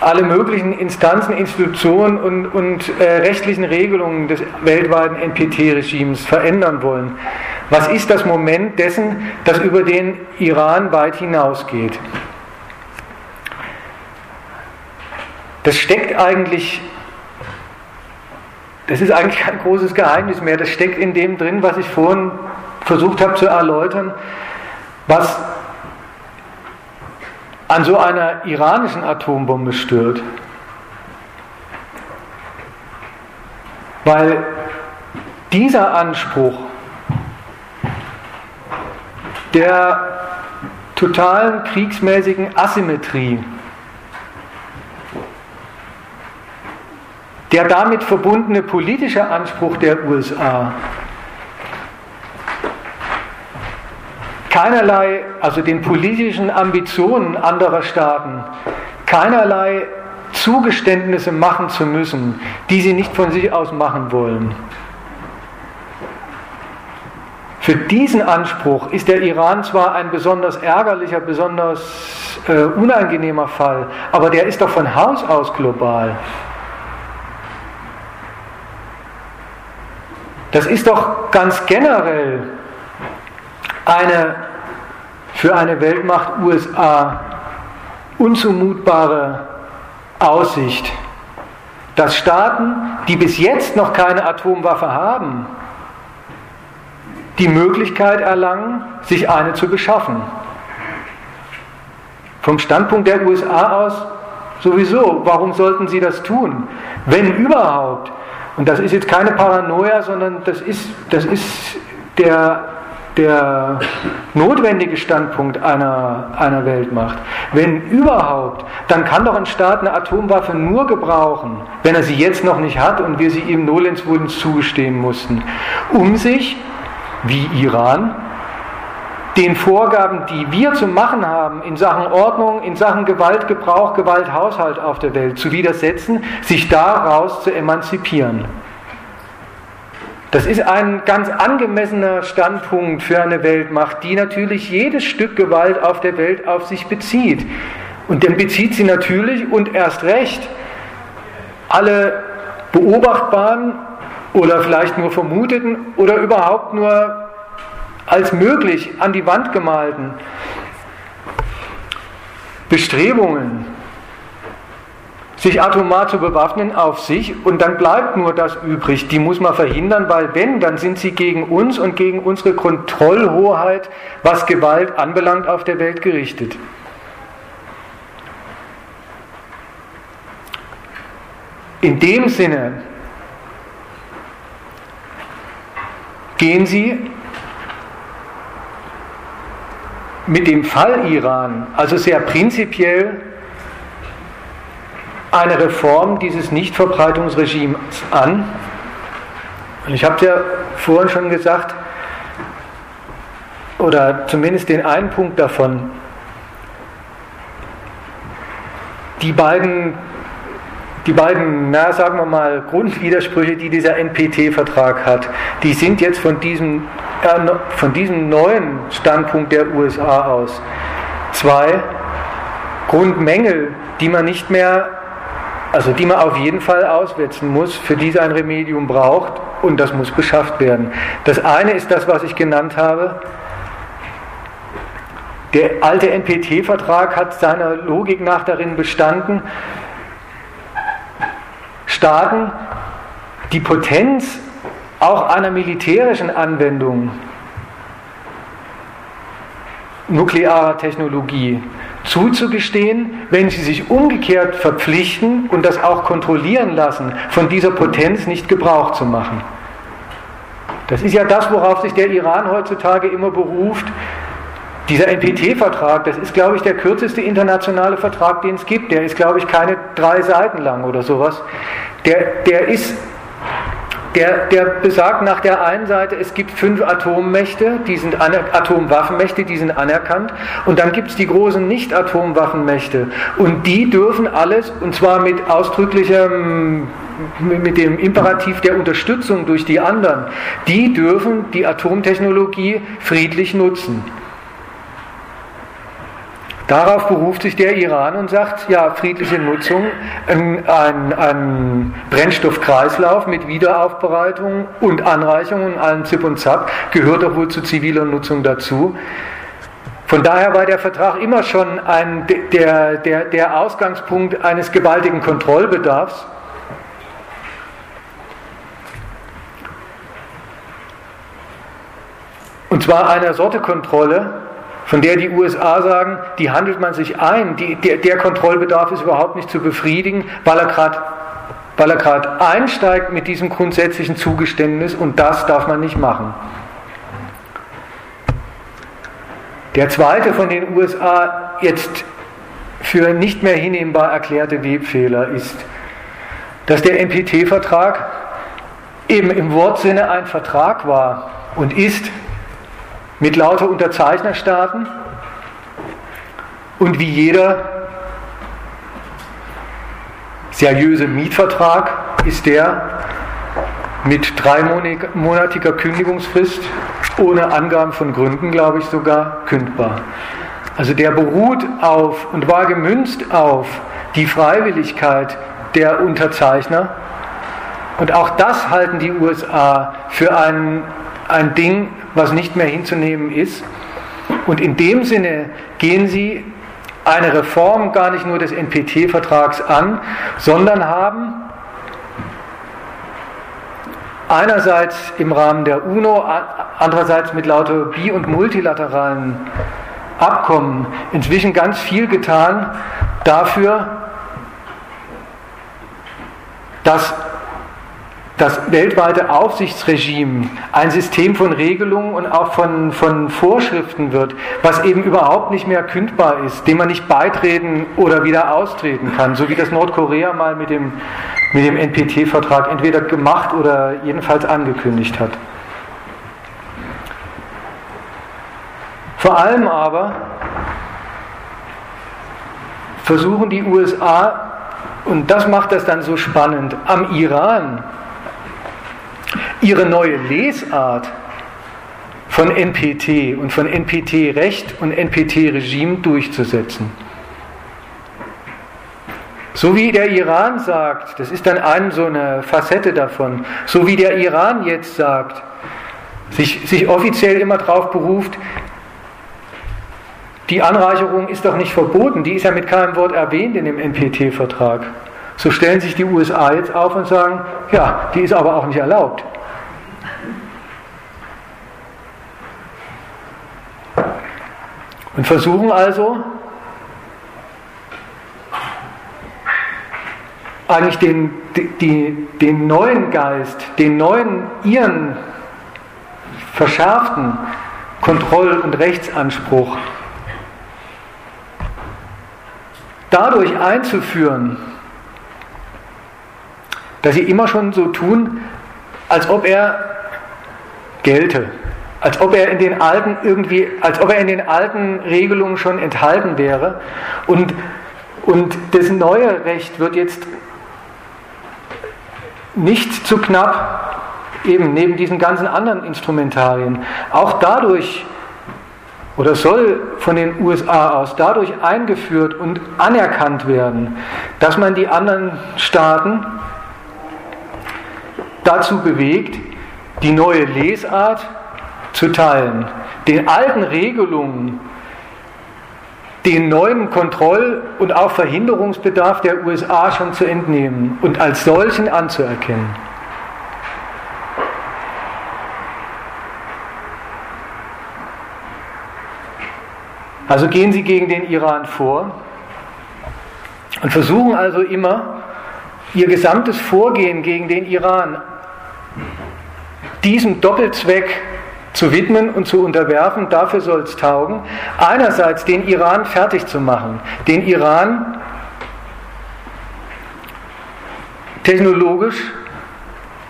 alle möglichen Instanzen, Institutionen und, und äh, rechtlichen Regelungen des weltweiten NPT-Regimes verändern wollen. Was ist das Moment dessen, das über den Iran weit hinausgeht? Das steckt eigentlich, das ist eigentlich kein großes Geheimnis mehr, das steckt in dem drin, was ich vorhin versucht habe zu erläutern, was an so einer iranischen Atombombe stört. Weil dieser Anspruch der totalen kriegsmäßigen Asymmetrie Der damit verbundene politische Anspruch der USA, keinerlei, also den politischen Ambitionen anderer Staaten, keinerlei Zugeständnisse machen zu müssen, die sie nicht von sich aus machen wollen. Für diesen Anspruch ist der Iran zwar ein besonders ärgerlicher, besonders äh, unangenehmer Fall, aber der ist doch von Haus aus global. Das ist doch ganz generell eine für eine Weltmacht USA unzumutbare Aussicht, dass Staaten, die bis jetzt noch keine Atomwaffe haben, die Möglichkeit erlangen, sich eine zu beschaffen. Vom Standpunkt der USA aus sowieso, warum sollten sie das tun? Wenn überhaupt, und das ist jetzt keine Paranoia, sondern das ist, das ist der, der notwendige Standpunkt einer, einer Weltmacht. Wenn überhaupt, dann kann doch ein Staat eine Atomwaffe nur gebrauchen, wenn er sie jetzt noch nicht hat und wir sie ihm nolens zugestehen mussten, um sich, wie Iran, den Vorgaben, die wir zu machen haben in Sachen Ordnung, in Sachen Gewaltgebrauch, Gewalthaushalt auf der Welt zu widersetzen, sich daraus zu emanzipieren. Das ist ein ganz angemessener Standpunkt für eine Weltmacht, die natürlich jedes Stück Gewalt auf der Welt auf sich bezieht. Und dann bezieht sie natürlich und erst recht alle beobachtbaren oder vielleicht nur vermuteten oder überhaupt nur als möglich an die Wand gemalten sich atomar zu bewaffnen auf sich und dann bleibt nur das übrig. Die muss man verhindern, weil wenn, dann sind sie gegen uns und gegen unsere Kontrollhoheit, was Gewalt anbelangt, auf der Welt gerichtet. In dem Sinne gehen sie mit dem Fall Iran, also sehr prinzipiell, eine Reform dieses Nichtverbreitungsregimes an. Und ich habe ja vorhin schon gesagt, oder zumindest den einen Punkt davon, die beiden, die beiden, na, sagen wir mal, Grundwidersprüche, die dieser NPT-Vertrag hat, die sind jetzt von diesem, äh, von diesem neuen Standpunkt der USA aus zwei Grundmängel, die man nicht mehr also die man auf jeden Fall auswetzen muss, für die es ein Remedium braucht und das muss beschafft werden. Das eine ist das, was ich genannt habe. Der alte NPT-Vertrag hat seiner Logik nach darin bestanden, Staaten die Potenz auch einer militärischen Anwendung nuklearer Technologie zuzugestehen, wenn sie sich umgekehrt verpflichten und das auch kontrollieren lassen, von dieser Potenz nicht Gebrauch zu machen. Das ist ja das, worauf sich der Iran heutzutage immer beruft. Dieser NPT-Vertrag, das ist, glaube ich, der kürzeste internationale Vertrag, den es gibt. Der ist, glaube ich, keine drei Seiten lang oder sowas. Der, der ist der, der besagt nach der einen Seite, es gibt fünf Atommächte, die sind Atomwaffenmächte, die sind anerkannt, und dann gibt es die großen Nicht-Atomwaffenmächte. Und die dürfen alles, und zwar mit ausdrücklichem, mit dem Imperativ der Unterstützung durch die anderen, die dürfen die Atomtechnologie friedlich nutzen. Darauf beruft sich der Iran und sagt, ja, friedliche Nutzung, ein, ein, ein Brennstoffkreislauf mit Wiederaufbereitung und Anreichung und allem Zip und Zap gehört doch wohl zu ziviler Nutzung dazu. Von daher war der Vertrag immer schon ein, der, der, der Ausgangspunkt eines gewaltigen Kontrollbedarfs. Und zwar einer Sorte Kontrolle, von der die USA sagen, die handelt man sich ein, die, der, der, Kontrollbedarf ist überhaupt nicht zu befriedigen, weil er gerade weil er gerade einsteigt mit diesem grundsätzlichen Zugeständnis und das darf man nicht machen. Der zweite von den USA jetzt für nicht mehr hinnehmbar erklärte Webfehler ist, dass der NPT-Vertrag eben im Wortsinne ein Vertrag war und ist, mit lauter Unterzeichnerstaaten und wie jeder seriöse Mietvertrag ist der mit dreimonatiger Kündigungsfrist, ohne Angaben von Gründen, glaube ich sogar, kündbar. Also der beruht auf und war gemünzt auf die Freiwilligkeit der Unterzeichner. Und auch das halten die USA für ein, ein Ding, was nicht mehr hinzunehmen ist. Und in dem Sinne gehen sie eine Reform gar nicht nur des NPT-Vertrags an, sondern haben einerseits im Rahmen der UNO, andererseits mit lauter bi- und multilateralen Abkommen inzwischen ganz viel getan dafür, dass das weltweite Aufsichtsregime ein System von Regelungen und auch von, von Vorschriften wird, was eben überhaupt nicht mehr kündbar ist, dem man nicht beitreten oder wieder austreten kann, so wie das Nordkorea mal mit dem, mit dem NPT-Vertrag entweder gemacht oder jedenfalls angekündigt hat. Vor allem aber versuchen die USA, und das macht das dann so spannend, am Iran ihre neue Lesart von NPT und von NPT-Recht und NPT-Regime durchzusetzen. So wie der Iran sagt, das ist dann eine so eine Facette davon, so wie der Iran jetzt sagt, sich, sich offiziell immer darauf beruft, die Anreicherung ist doch nicht verboten, die ist ja mit keinem Wort erwähnt in dem NPT-Vertrag. So stellen sich die USA jetzt auf und sagen, ja, die ist aber auch nicht erlaubt. Und versuchen also, eigentlich den, die, den neuen Geist, den neuen, ihren verschärften Kontroll- und Rechtsanspruch dadurch einzuführen, dass sie immer schon so tun, als ob er gelte, als ob er in den alten irgendwie, als ob er in den alten Regelungen schon enthalten wäre. Und und das neue Recht wird jetzt nicht zu knapp, eben neben diesen ganzen anderen Instrumentarien, auch dadurch oder soll von den USA aus dadurch eingeführt und anerkannt werden, dass man die anderen Staaten dazu bewegt, die neue Lesart zu teilen, den alten Regelungen den neuen Kontroll- und auch Verhinderungsbedarf der USA schon zu entnehmen und als solchen anzuerkennen. Also gehen Sie gegen den Iran vor und versuchen also immer, Ihr gesamtes Vorgehen gegen den Iran diesem Doppelzweck zu widmen und zu unterwerfen, dafür soll es taugen. Einerseits den Iran fertig zu machen, den Iran technologisch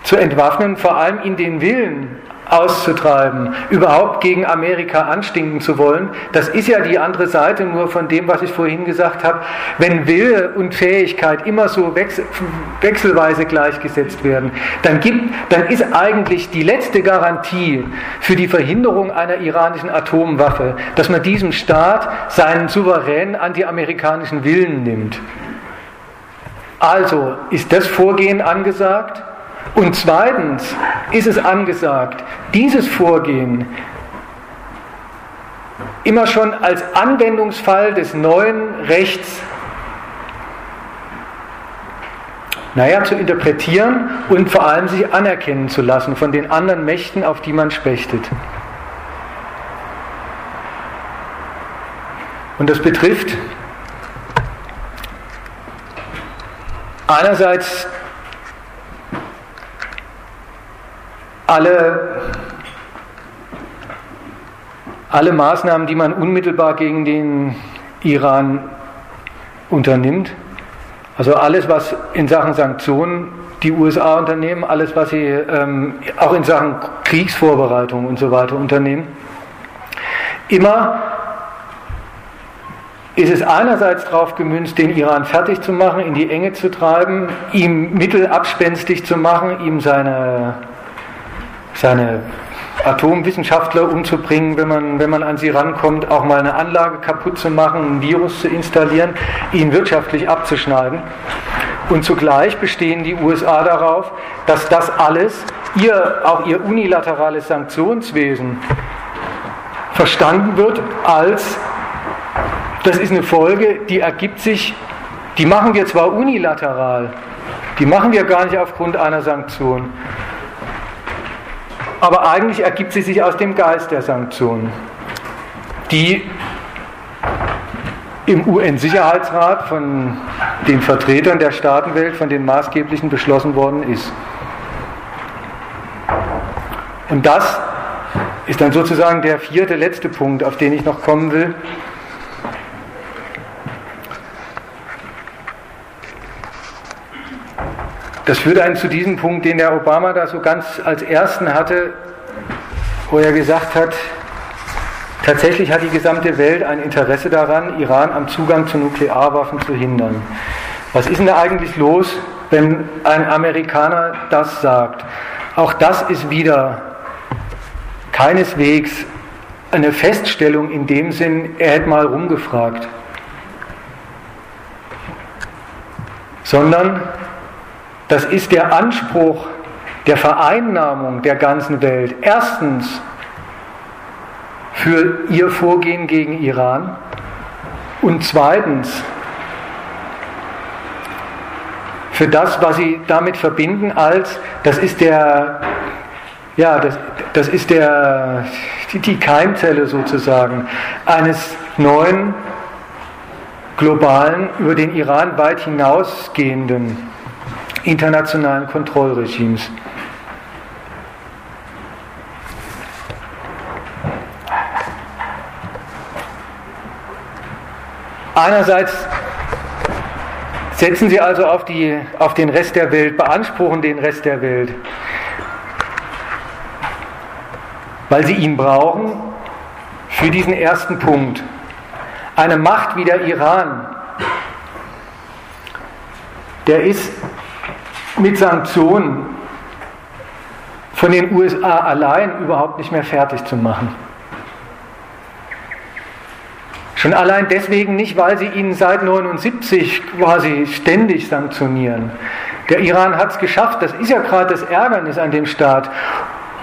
zu entwaffnen, vor allem in den Willen auszutreiben, überhaupt gegen Amerika anstinken zu wollen. Das ist ja die andere Seite nur von dem, was ich vorhin gesagt habe. Wenn Wille und Fähigkeit immer so wechselweise gleichgesetzt werden, dann, gibt, dann ist eigentlich die letzte Garantie für die Verhinderung einer iranischen Atomwaffe, dass man diesem Staat seinen souveränen antiamerikanischen Willen nimmt. Also ist das Vorgehen angesagt? Und zweitens ist es angesagt, dieses Vorgehen immer schon als Anwendungsfall des neuen Rechts naja, zu interpretieren und vor allem sich anerkennen zu lassen von den anderen Mächten, auf die man spechtet. Und das betrifft einerseits alle, alle Maßnahmen, die man unmittelbar gegen den Iran unternimmt, also alles, was in Sachen Sanktionen die USA unternehmen, alles, was sie ähm, auch in Sachen Kriegsvorbereitung und so weiter unternehmen, immer ist es einerseits darauf gemünzt, den Iran fertig zu machen, in die Enge zu treiben, ihm Mittel abspenstig zu machen, ihm seine seine Atomwissenschaftler umzubringen, wenn man, wenn man an sie rankommt, auch mal eine Anlage kaputt zu machen, ein Virus zu installieren, ihn wirtschaftlich abzuschneiden. Und zugleich bestehen die USA darauf, dass das alles, ihr, auch ihr unilaterales Sanktionswesen, verstanden wird als, das ist eine Folge, die ergibt sich, die machen wir zwar unilateral, die machen wir gar nicht aufgrund einer Sanktion, aber eigentlich ergibt sie sich aus dem Geist der Sanktionen, die im UN-Sicherheitsrat von den Vertretern der Staatenwelt, von den Maßgeblichen beschlossen worden ist. Und das ist dann sozusagen der vierte, letzte Punkt, auf den ich noch kommen will. Das führt einen zu diesem Punkt, den der Obama da so ganz als ersten hatte, wo er gesagt hat, tatsächlich hat die gesamte Welt ein Interesse daran, Iran am Zugang zu Nuklearwaffen zu hindern. Was ist denn da eigentlich los, wenn ein Amerikaner das sagt? Auch das ist wieder keineswegs eine Feststellung in dem Sinn, er hätte mal rumgefragt, sondern das ist der Anspruch der Vereinnahmung der ganzen Welt. Erstens für ihr Vorgehen gegen Iran und zweitens für das, was sie damit verbinden, als das ist der, ja, das, das ist der, die, die Keimzelle sozusagen eines neuen globalen, über den Iran weit hinausgehenden internationalen Kontrollregimes. Einerseits setzen sie also auf, die, auf den Rest der Welt, beanspruchen den Rest der Welt, weil sie ihn brauchen für diesen ersten Punkt. Eine Macht wie der Iran, der ist mit Sanktionen von den USA allein überhaupt nicht mehr fertig zu machen. Schon allein deswegen nicht, weil sie ihn seit 1979 quasi ständig sanktionieren. Der Iran hat es geschafft, das ist ja gerade das Ärgernis an dem Staat,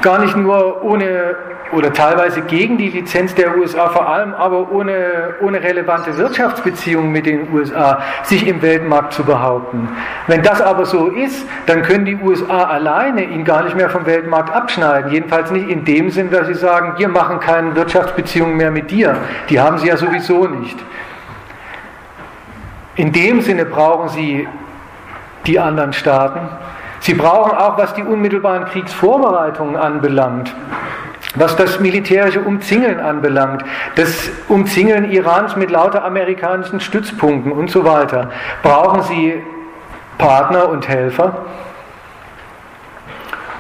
gar nicht nur ohne oder teilweise gegen die Lizenz der USA, vor allem aber ohne, ohne relevante Wirtschaftsbeziehungen mit den USA, sich im Weltmarkt zu behaupten. Wenn das aber so ist, dann können die USA alleine ihn gar nicht mehr vom Weltmarkt abschneiden. Jedenfalls nicht in dem Sinn, dass sie sagen, wir machen keine Wirtschaftsbeziehungen mehr mit dir. Die haben sie ja sowieso nicht. In dem Sinne brauchen sie die anderen Staaten. Sie brauchen auch, was die unmittelbaren Kriegsvorbereitungen anbelangt, was das militärische Umzingeln anbelangt, das Umzingeln Irans mit lauter amerikanischen Stützpunkten und so weiter, brauchen sie Partner und Helfer.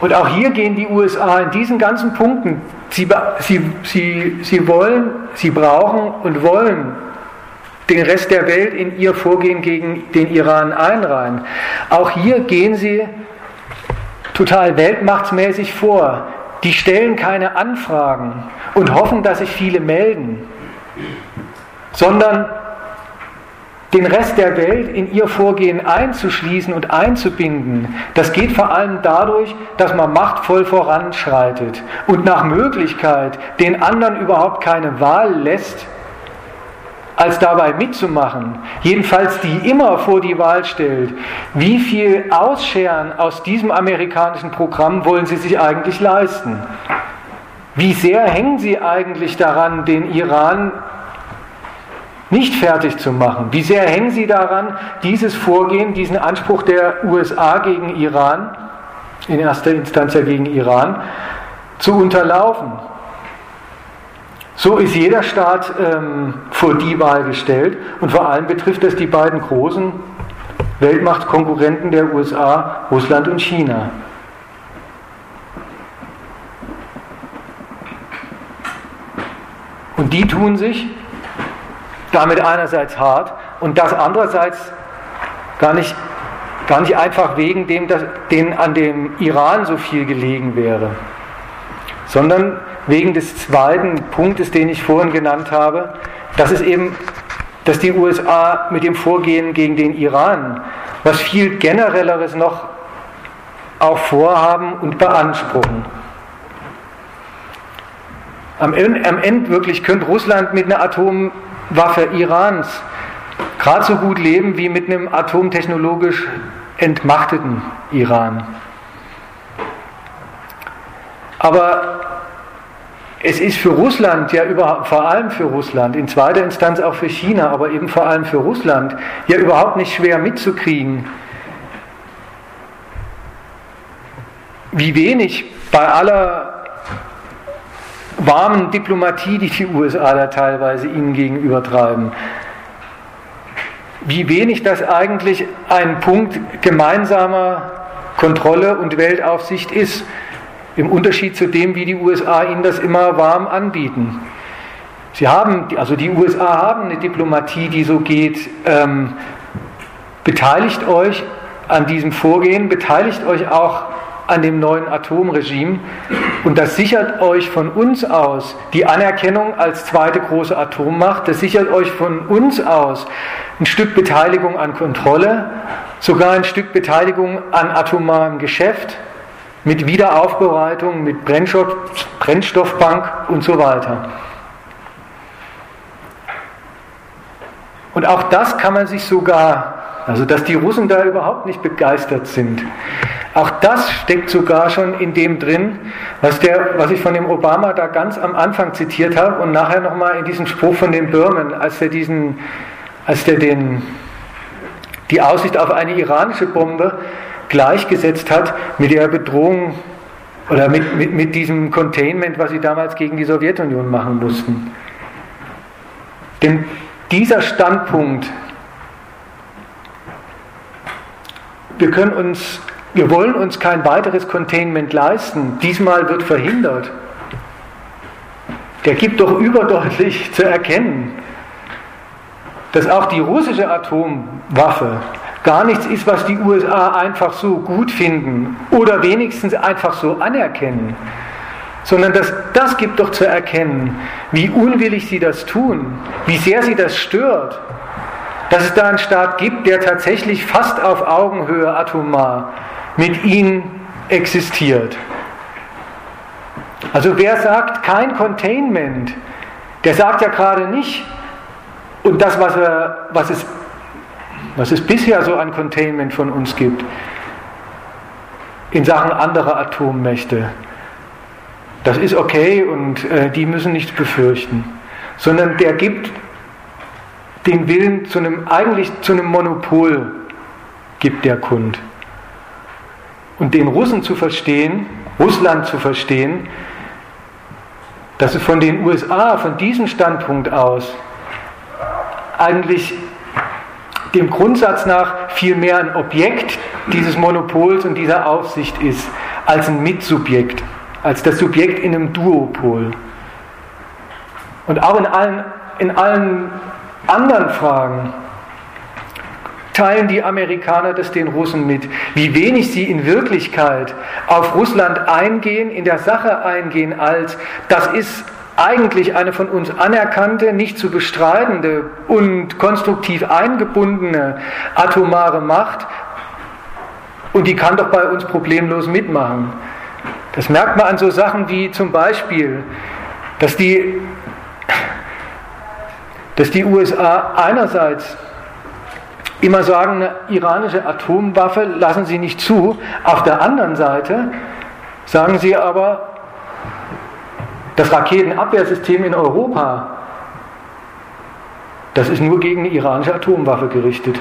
Und auch hier gehen die USA in diesen ganzen Punkten, sie, sie, sie, sie wollen, sie brauchen und wollen den Rest der Welt in ihr Vorgehen gegen den Iran einreihen. Auch hier gehen sie total weltmachtsmäßig vor. Die stellen keine Anfragen und hoffen, dass sich viele melden, sondern den Rest der Welt in ihr Vorgehen einzuschließen und einzubinden, das geht vor allem dadurch, dass man machtvoll voranschreitet und nach Möglichkeit den anderen überhaupt keine Wahl lässt, als dabei mitzumachen, jedenfalls die immer vor die Wahl stellt, wie viel Ausscheren aus diesem amerikanischen Programm wollen Sie sich eigentlich leisten? Wie sehr hängen Sie eigentlich daran, den Iran nicht fertig zu machen? Wie sehr hängen Sie daran, dieses Vorgehen, diesen Anspruch der USA gegen Iran, in erster Instanz ja gegen Iran, zu unterlaufen? So ist jeder Staat ähm, vor die Wahl gestellt und vor allem betrifft das die beiden großen Weltmachtkonkurrenten der USA, Russland und China. Und die tun sich damit einerseits hart und das andererseits gar nicht, gar nicht einfach wegen dem, dass denen an dem Iran so viel gelegen wäre, sondern wegen des zweiten Punktes, den ich vorhin genannt habe, dass es eben, dass die USA mit dem Vorgehen gegen den Iran was viel generelleres noch auch vorhaben und beanspruchen. Am Ende, am Ende wirklich könnte Russland mit einer Atomwaffe Irans gerade so gut leben wie mit einem atomtechnologisch entmachteten Iran. Aber es ist für Russland ja überhaupt, vor allem für Russland, in zweiter Instanz auch für China, aber eben vor allem für Russland, ja überhaupt nicht schwer mitzukriegen, wie wenig bei aller warmen Diplomatie, die die USA da teilweise ihnen gegenüber treiben, wie wenig das eigentlich ein Punkt gemeinsamer Kontrolle und Weltaufsicht ist. Im Unterschied zu dem, wie die USA ihnen das immer warm anbieten. Sie haben, also die USA haben eine Diplomatie, die so geht. Ähm, beteiligt euch an diesem Vorgehen, beteiligt euch auch an dem neuen Atomregime und das sichert euch von uns aus die Anerkennung als zweite große Atommacht, das sichert euch von uns aus ein Stück Beteiligung an Kontrolle, sogar ein Stück Beteiligung an atomarem Geschäft, mit Wiederaufbereitung, mit Brennstoff, Brennstoffbank und so weiter. Und auch das kann man sich sogar Also dass die Russen da überhaupt nicht begeistert sind. Auch das steckt sogar schon in dem drin, was, der, was ich von dem Obama da ganz am Anfang zitiert habe und nachher nochmal in diesem Spruch von dem Berman, als er diesen, als der den, die Aussicht auf eine iranische Bombe gleichgesetzt hat mit der Bedrohung oder mit, mit, mit diesem Containment, was sie damals gegen die Sowjetunion machen mussten. Denn dieser Standpunkt, wir können uns, wir wollen uns kein weiteres Containment leisten, diesmal wird verhindert, der gibt doch überdeutlich zu erkennen, dass auch die russische Atomwaffe gar nichts ist, was die USA einfach so gut finden oder wenigstens einfach so anerkennen, sondern das, das gibt doch zu erkennen, wie unwillig sie das tun, wie sehr sie das stört, dass es da einen Staat gibt, der tatsächlich fast auf Augenhöhe atomar mit ihnen existiert. Also wer sagt kein Containment, der sagt ja gerade nicht, und das, was, er, was es was es bisher so an Containment von uns gibt in Sachen anderer Atommächte. Das ist okay und äh, die müssen nichts befürchten, sondern der gibt den Willen zu einem, eigentlich zu einem Monopol, gibt der Kund. Und den Russen zu verstehen, Russland zu verstehen, dass es von den USA, von diesem Standpunkt aus, eigentlich dem Grundsatz nach vielmehr ein Objekt dieses Monopols und dieser Aufsicht ist, als ein Mitsubjekt, als das Subjekt in einem Duopol. Und auch in allen, in allen anderen Fragen teilen die Amerikaner das den Russen mit, wie wenig sie in Wirklichkeit auf Russland eingehen, in der Sache eingehen, als das ist eigentlich eine von uns anerkannte, nicht zu bestreitende und konstruktiv eingebundene atomare Macht und die kann doch bei uns problemlos mitmachen. Das merkt man an so Sachen wie zum Beispiel, dass die, dass die USA einerseits immer sagen, eine iranische Atomwaffe lassen sie nicht zu, auf der anderen Seite sagen sie aber, das Raketenabwehrsystem in Europa, das ist nur gegen eine iranische Atomwaffe gerichtet.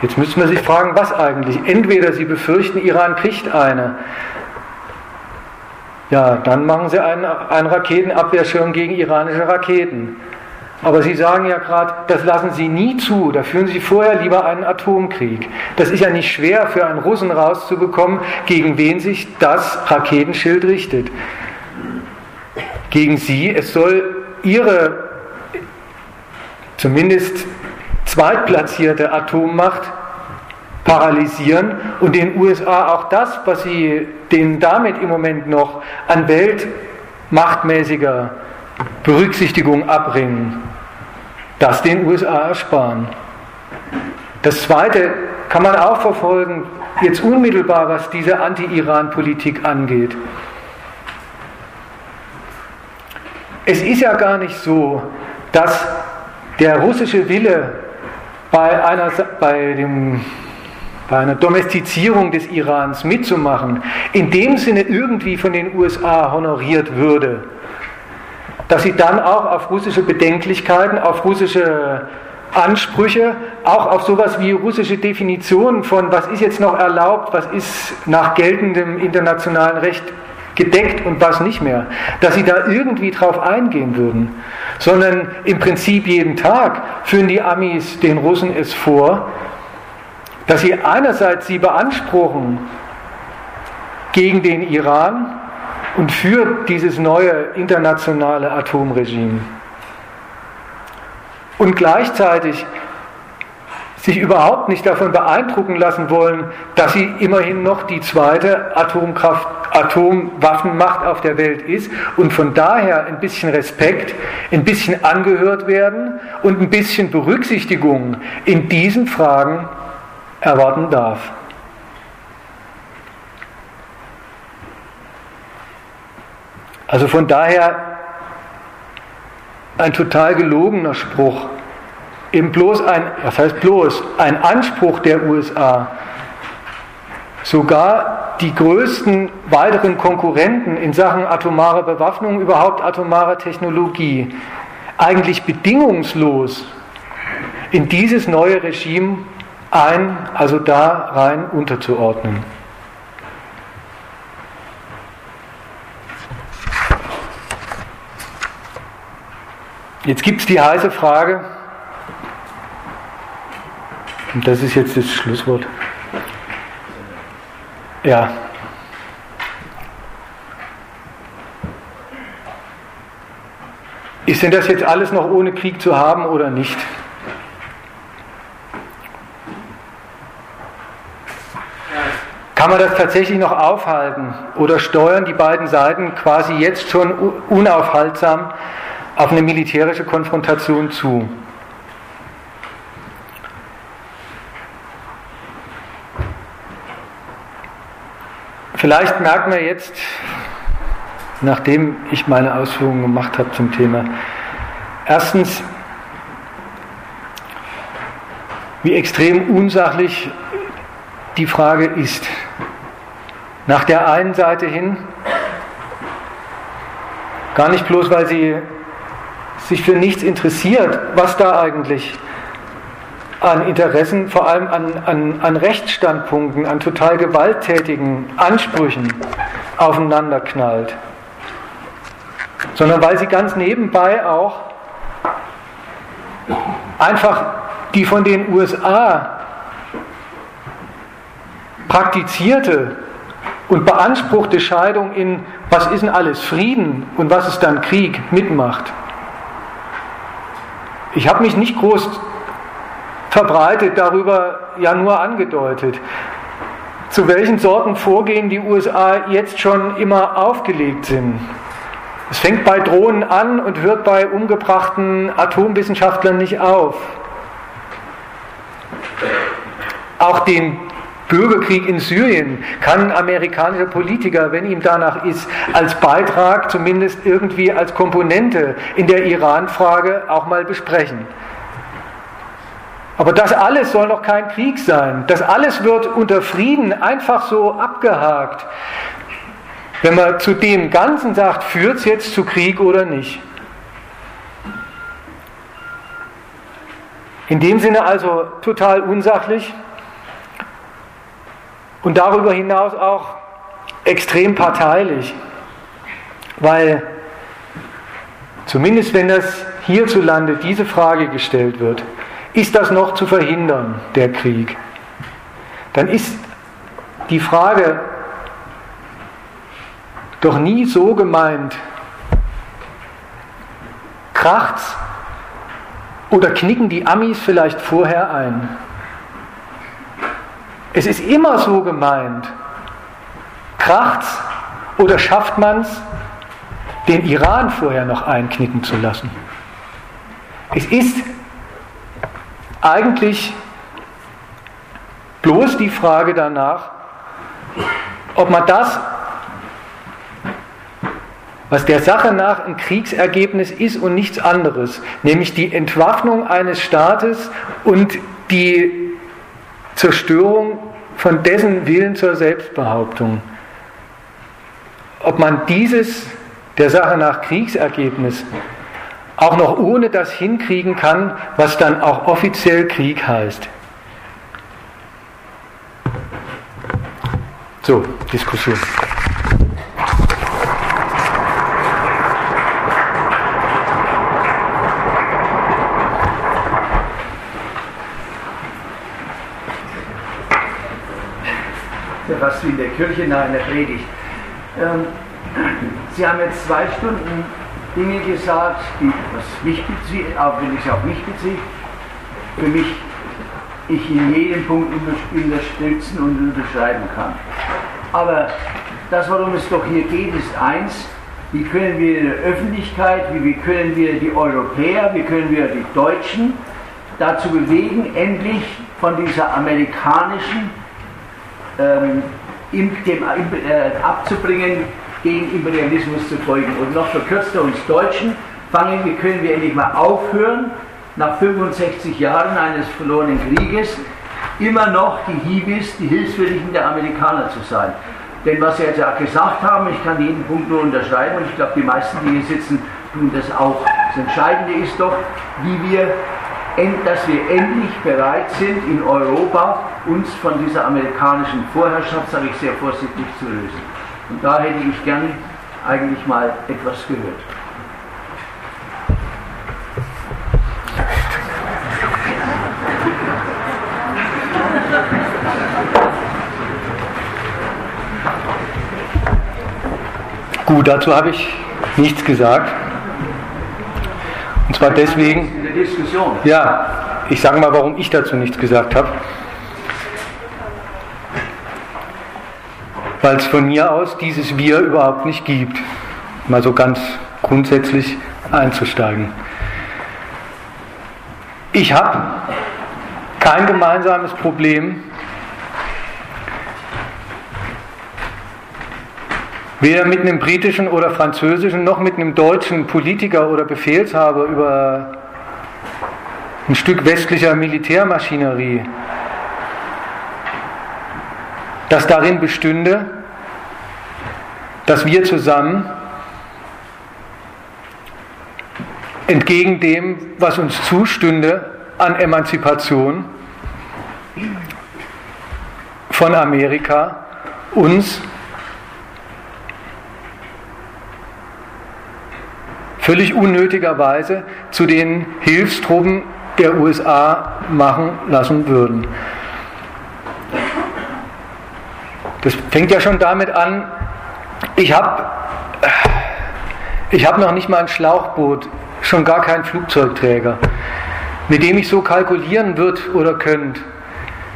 Jetzt müssen wir sich fragen, was eigentlich? Entweder Sie befürchten, Iran kriegt eine. Ja, dann machen Sie einen, einen Raketenabwehrschirm gegen iranische Raketen. Aber Sie sagen ja gerade, das lassen Sie nie zu, da führen Sie vorher lieber einen Atomkrieg. Das ist ja nicht schwer für einen Russen rauszubekommen, gegen wen sich das Raketenschild richtet gegen sie. Es soll ihre zumindest zweitplatzierte Atommacht paralysieren und den USA auch das, was sie denen damit im Moment noch an weltmachtmäßiger Berücksichtigung abbringen, das den USA ersparen. Das Zweite kann man auch verfolgen, jetzt unmittelbar, was diese Anti-Iran-Politik angeht. Es ist ja gar nicht so, dass der russische Wille bei einer, bei, dem, bei einer Domestizierung des Irans mitzumachen, in dem Sinne irgendwie von den USA honoriert würde, dass sie dann auch auf russische Bedenklichkeiten, auf russische Ansprüche, auch auf sowas wie russische Definitionen von, was ist jetzt noch erlaubt, was ist nach geltendem internationalen Recht gedeckt und was nicht mehr, dass sie da irgendwie drauf eingehen würden, sondern im Prinzip jeden Tag führen die Amis den Russen es vor, dass sie einerseits sie beanspruchen gegen den Iran und für dieses neue internationale Atomregime und gleichzeitig sich überhaupt nicht davon beeindrucken lassen wollen, dass sie immerhin noch die zweite Atomkraft, Atomwaffenmacht auf der Welt ist und von daher ein bisschen Respekt, ein bisschen angehört werden und ein bisschen Berücksichtigung in diesen Fragen erwarten darf. Also von daher ein total gelogener Spruch eben bloß ein, was heißt bloß, ein Anspruch der USA, sogar die größten weiteren Konkurrenten in Sachen atomare Bewaffnung, überhaupt atomare Technologie, eigentlich bedingungslos in dieses neue Regime ein, also da rein unterzuordnen. Jetzt gibt es die heiße Frage, und das ist jetzt das Schlusswort. Ja. Ist denn das jetzt alles noch ohne Krieg zu haben oder nicht? Kann man das tatsächlich noch aufhalten oder steuern die beiden Seiten quasi jetzt schon unaufhaltsam auf eine militärische Konfrontation zu? Vielleicht merkt man jetzt, nachdem ich meine Ausführungen gemacht habe zum Thema, erstens, wie extrem unsachlich die Frage ist. Nach der einen Seite hin, gar nicht bloß, weil sie sich für nichts interessiert, was da eigentlich an Interessen, vor allem an, an, an Rechtsstandpunkten, an total gewalttätigen Ansprüchen aufeinanderknallt, sondern weil sie ganz nebenbei auch einfach die von den USA praktizierte und beanspruchte Scheidung in was ist denn alles Frieden und was ist dann Krieg mitmacht. Ich habe mich nicht groß verbreitet, darüber ja nur angedeutet. Zu welchen Sorten Vorgehen die USA jetzt schon immer aufgelegt sind. Es fängt bei Drohnen an und hört bei umgebrachten Atomwissenschaftlern nicht auf. Auch den Bürgerkrieg in Syrien kann ein amerikanischer Politiker, wenn ihm danach ist, als Beitrag, zumindest irgendwie als Komponente in der Iran-Frage auch mal besprechen. Aber das alles soll noch kein Krieg sein. Das alles wird unter Frieden einfach so abgehakt. Wenn man zu dem Ganzen sagt, führt es jetzt zu Krieg oder nicht. In dem Sinne also total unsachlich und darüber hinaus auch extrem parteilich, weil zumindest wenn das hierzulande diese Frage gestellt wird, ist das noch zu verhindern, der Krieg? Dann ist die Frage doch nie so gemeint, kracht's oder knicken die Amis vielleicht vorher ein? Es ist immer so gemeint, kracht's oder schafft man's, den Iran vorher noch einknicken zu lassen? Es ist eigentlich bloß die Frage danach, ob man das, was der Sache nach ein Kriegsergebnis ist und nichts anderes, nämlich die Entwaffnung eines Staates und die Zerstörung von dessen Willen zur Selbstbehauptung, ob man dieses der Sache nach Kriegsergebnis auch noch ohne das hinkriegen kann, was dann auch offiziell Krieg heißt. So, Diskussion. fast wie in der Kirche nach einer Predigt. Ähm, Sie haben jetzt zwei Stunden Dinge gesagt, die, was mich bezieht, auch wenn es auf mich beziehe, für mich ich in jedem Punkt unterstützen und unterschreiben kann. Aber das, worum es doch hier geht, ist eins, wie können wir der Öffentlichkeit, wie können wir die Europäer, wie können wir die Deutschen dazu bewegen, endlich von dieser amerikanischen ähm, dem, äh, abzubringen, gegen Imperialismus zu folgen. Und noch verkürzt uns Deutschen, fangen, wie können wir endlich mal aufhören nach 65 Jahren eines verlorenen Krieges immer noch die Hibis, die Hilfswilligen der Amerikaner zu sein. Denn was Sie jetzt ja gesagt haben, ich kann jeden Punkt nur unterschreiben und ich glaube, die meisten, die hier sitzen, tun das auch. Das Entscheidende ist doch, wie wir, dass wir endlich bereit sind, in Europa uns von dieser amerikanischen Vorherrschaft, sage ich sehr vorsichtig, zu lösen. Und da hätte ich gern eigentlich mal etwas gehört. Gut, dazu habe ich nichts gesagt. Und zwar deswegen. In der Diskussion. Ja, ich sage mal, warum ich dazu nichts gesagt habe. Weil es von mir aus dieses Wir überhaupt nicht gibt. Mal so ganz grundsätzlich einzusteigen. Ich habe kein gemeinsames Problem weder mit einem britischen oder französischen noch mit einem deutschen Politiker oder Befehlshaber über ein Stück westlicher Militärmaschinerie, das darin bestünde, dass wir zusammen entgegen dem, was uns zustünde an Emanzipation von Amerika, uns völlig unnötigerweise zu den Hilfstruppen der USA machen lassen würden. Das fängt ja schon damit an, ich habe ich hab noch nicht mal ein Schlauchboot, schon gar keinen Flugzeugträger, mit dem ich so kalkulieren wird oder könnt.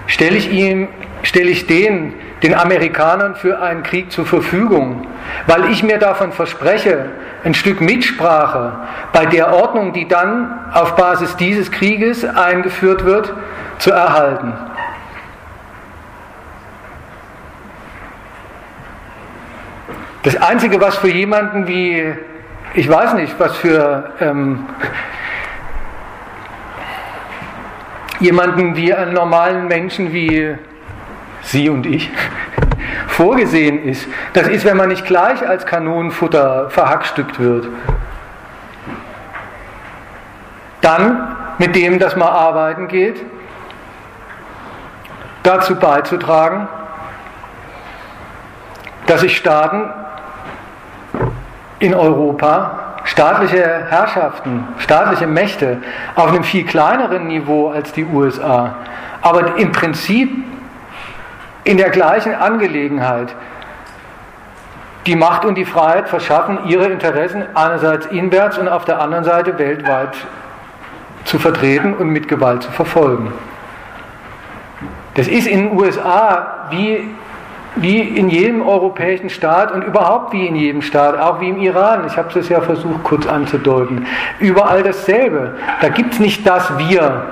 Stelle ich ihm, stelle ich den, den Amerikanern für einen Krieg zur Verfügung, weil ich mir davon verspreche, ein Stück Mitsprache bei der Ordnung, die dann auf Basis dieses Krieges eingeführt wird, zu erhalten. Das Einzige, was für jemanden wie, ich weiß nicht, was für ähm, jemanden wie einen normalen Menschen wie Sie und ich vorgesehen ist. Das ist, wenn man nicht gleich als Kanonenfutter verhackstückt wird. Dann mit dem, dass man arbeiten geht, dazu beizutragen, dass sich Staaten in Europa, staatliche Herrschaften, staatliche Mächte auf einem viel kleineren Niveau als die USA, aber im Prinzip in der gleichen Angelegenheit die Macht und die Freiheit verschaffen, ihre Interessen einerseits inwärts und auf der anderen Seite weltweit zu vertreten und mit Gewalt zu verfolgen. Das ist in den USA wie, wie in jedem europäischen Staat und überhaupt wie in jedem Staat, auch wie im Iran. Ich habe es ja versucht kurz anzudeuten. Überall dasselbe. Da gibt es nicht das Wir,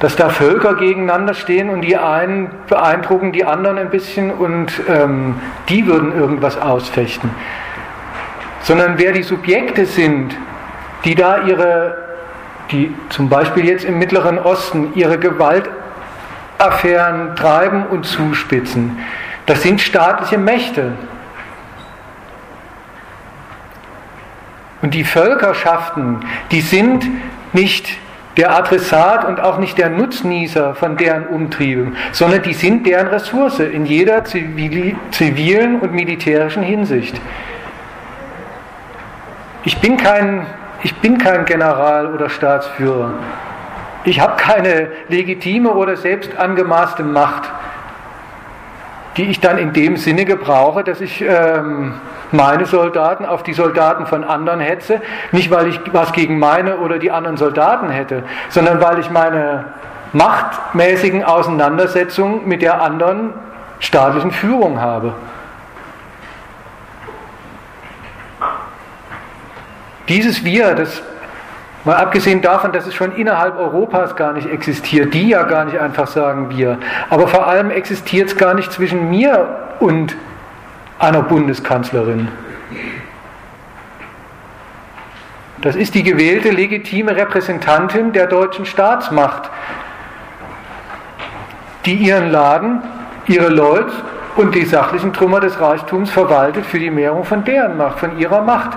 dass da Völker gegeneinander stehen und die einen beeindrucken die anderen ein bisschen und ähm, die würden irgendwas ausfechten. Sondern wer die Subjekte sind, die da ihre, die zum Beispiel jetzt im Mittleren Osten ihre Gewaltaffären treiben und zuspitzen, das sind staatliche Mächte. Und die Völkerschaften, die sind nicht der Adressat und auch nicht der Nutznießer von deren Umtrieben, sondern die sind deren Ressource in jeder zivilen und militärischen Hinsicht. Ich bin kein, ich bin kein General oder Staatsführer. Ich habe keine legitime oder selbst angemaßte Macht die ich dann in dem Sinne gebrauche, dass ich ähm, meine Soldaten auf die Soldaten von anderen hetze, nicht weil ich was gegen meine oder die anderen Soldaten hätte, sondern weil ich meine machtmäßigen Auseinandersetzungen mit der anderen staatlichen Führung habe. Dieses Wir, das Mal abgesehen davon, dass es schon innerhalb Europas gar nicht existiert, die ja gar nicht einfach sagen wir. Aber vor allem existiert es gar nicht zwischen mir und einer Bundeskanzlerin. Das ist die gewählte, legitime Repräsentantin der deutschen Staatsmacht, die ihren Laden, ihre Leute und die sachlichen Trümmer des Reichtums verwaltet für die Mehrung von deren Macht, von ihrer Macht.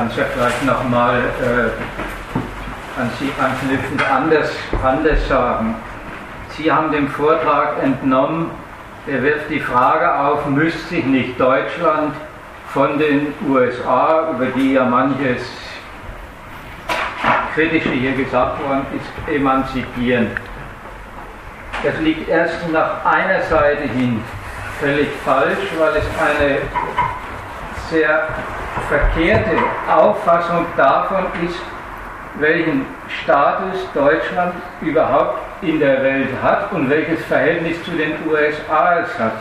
kann es ja nochmal äh, an Sie anknüpfend anders, anders sagen. Sie haben dem Vortrag entnommen, der wirft die Frage auf, müsste sich nicht Deutschland von den USA, über die ja manches Kritische hier gesagt worden ist, emanzipieren. Das liegt erst nach einer Seite hin völlig falsch, weil es eine sehr verkehrte Auffassung davon ist, welchen Status Deutschland überhaupt in der Welt hat und welches Verhältnis zu den USA es hat.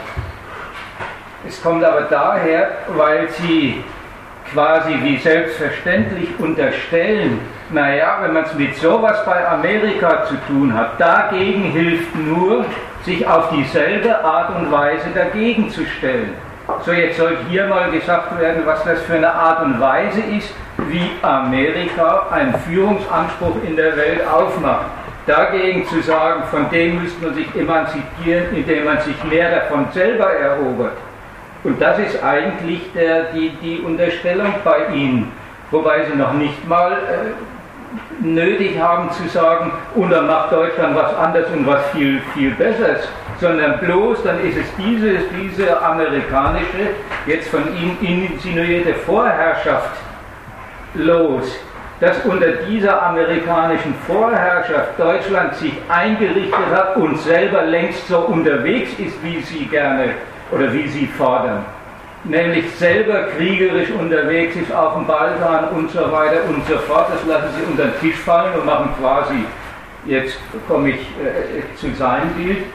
Es kommt aber daher, weil sie quasi wie selbstverständlich unterstellen, naja, wenn man es mit sowas bei Amerika zu tun hat, dagegen hilft nur, sich auf dieselbe Art und Weise dagegen zu stellen. So, jetzt soll hier mal gesagt werden, was das für eine Art und Weise ist, wie Amerika einen Führungsanspruch in der Welt aufmacht. Dagegen zu sagen, von dem müsste man sich emanzipieren, indem man sich mehr davon selber erobert. Und das ist eigentlich der, die, die Unterstellung bei Ihnen. Wobei Sie noch nicht mal äh, nötig haben zu sagen, und dann macht Deutschland was anderes und was viel, viel Besseres sondern bloß dann ist es diese, diese amerikanische, jetzt von ihm insinuierte Vorherrschaft los, dass unter dieser amerikanischen Vorherrschaft Deutschland sich eingerichtet hat und selber längst so unterwegs ist, wie sie gerne oder wie sie fordern. Nämlich selber kriegerisch unterwegs ist auf dem Balkan und so weiter und so fort. Das lassen sie unter den Tisch fallen und machen quasi, jetzt komme ich äh, zu seinem Bild,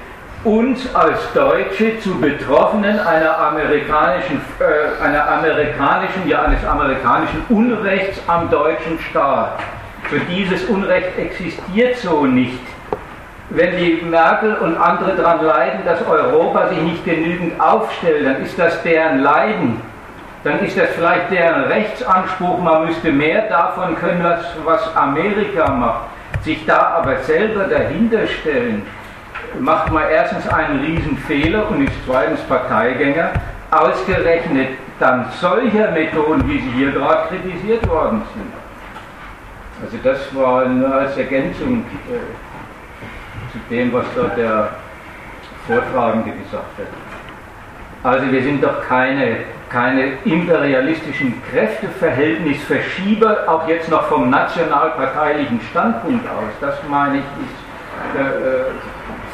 uns als Deutsche zu Betroffenen einer amerikanischen, äh, einer amerikanischen, ja eines amerikanischen Unrechts am deutschen Staat. Für dieses Unrecht existiert so nicht. Wenn die Merkel und andere daran leiden, dass Europa sich nicht genügend aufstellt, dann ist das deren Leiden. Dann ist das vielleicht deren Rechtsanspruch, man müsste mehr davon können, was, was Amerika macht. Sich da aber selber dahinter stellen, macht man erstens einen Riesenfehler und ist zweitens Parteigänger, ausgerechnet dann solcher Methoden, wie sie hier gerade kritisiert worden sind. Also das war nur als Ergänzung äh, zu dem, was dort der Vortragende gesagt hat. Also wir sind doch keine, keine imperialistischen Kräfteverhältnisverschieber, auch jetzt noch vom nationalparteilichen Standpunkt aus. Das meine ich, ist äh, äh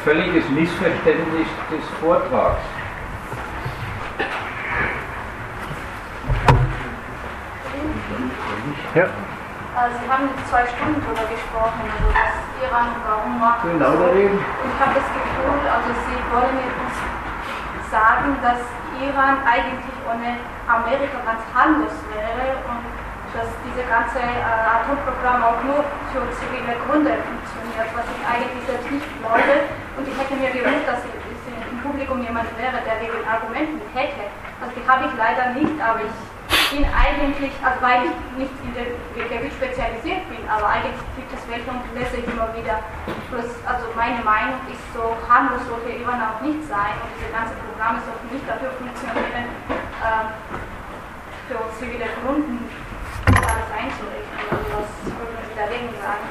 völliges Missverständnis des Vortrags. Ja. Also Sie haben jetzt zwei Stunden darüber gesprochen, also was Iran warum macht. Genau so. Und ich habe das Gefühl, also Sie wollen uns sagen, dass Iran eigentlich ohne Amerika ganz harmlos wäre und dass diese ganze äh, Atomprogramm auch nur für zivile Gründe funktioniert, was ich eigentlich selbst nicht glaube. Und ich hätte mir gewünscht, dass im Publikum jemand wäre, der wegen Argumenten hätte. Also die habe ich leider nicht, aber ich bin eigentlich, also weil ich nicht in der Gebiet spezialisiert bin, aber eigentlich gibt es welche und lese ich immer wieder. Plus, also meine Meinung ist so, harmlos sollte Iran auch nicht sein und diese ganzen Programme sollten nicht dafür funktionieren, äh, für zivile Gründen alles einzurichten. Also was dagegen sagen?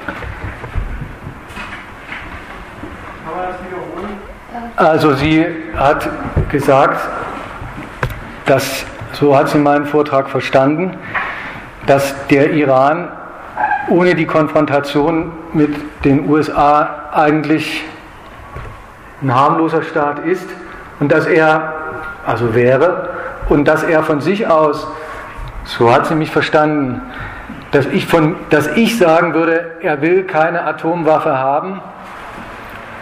Kann man das wiederholen? Also sie hat gesagt, dass, so hat sie meinen Vortrag verstanden, dass der Iran ohne die Konfrontation mit den USA eigentlich ein harmloser Staat ist und dass er, also wäre, und dass er von sich aus so hat sie mich verstanden, dass ich, von, dass ich sagen würde, er will keine Atomwaffe haben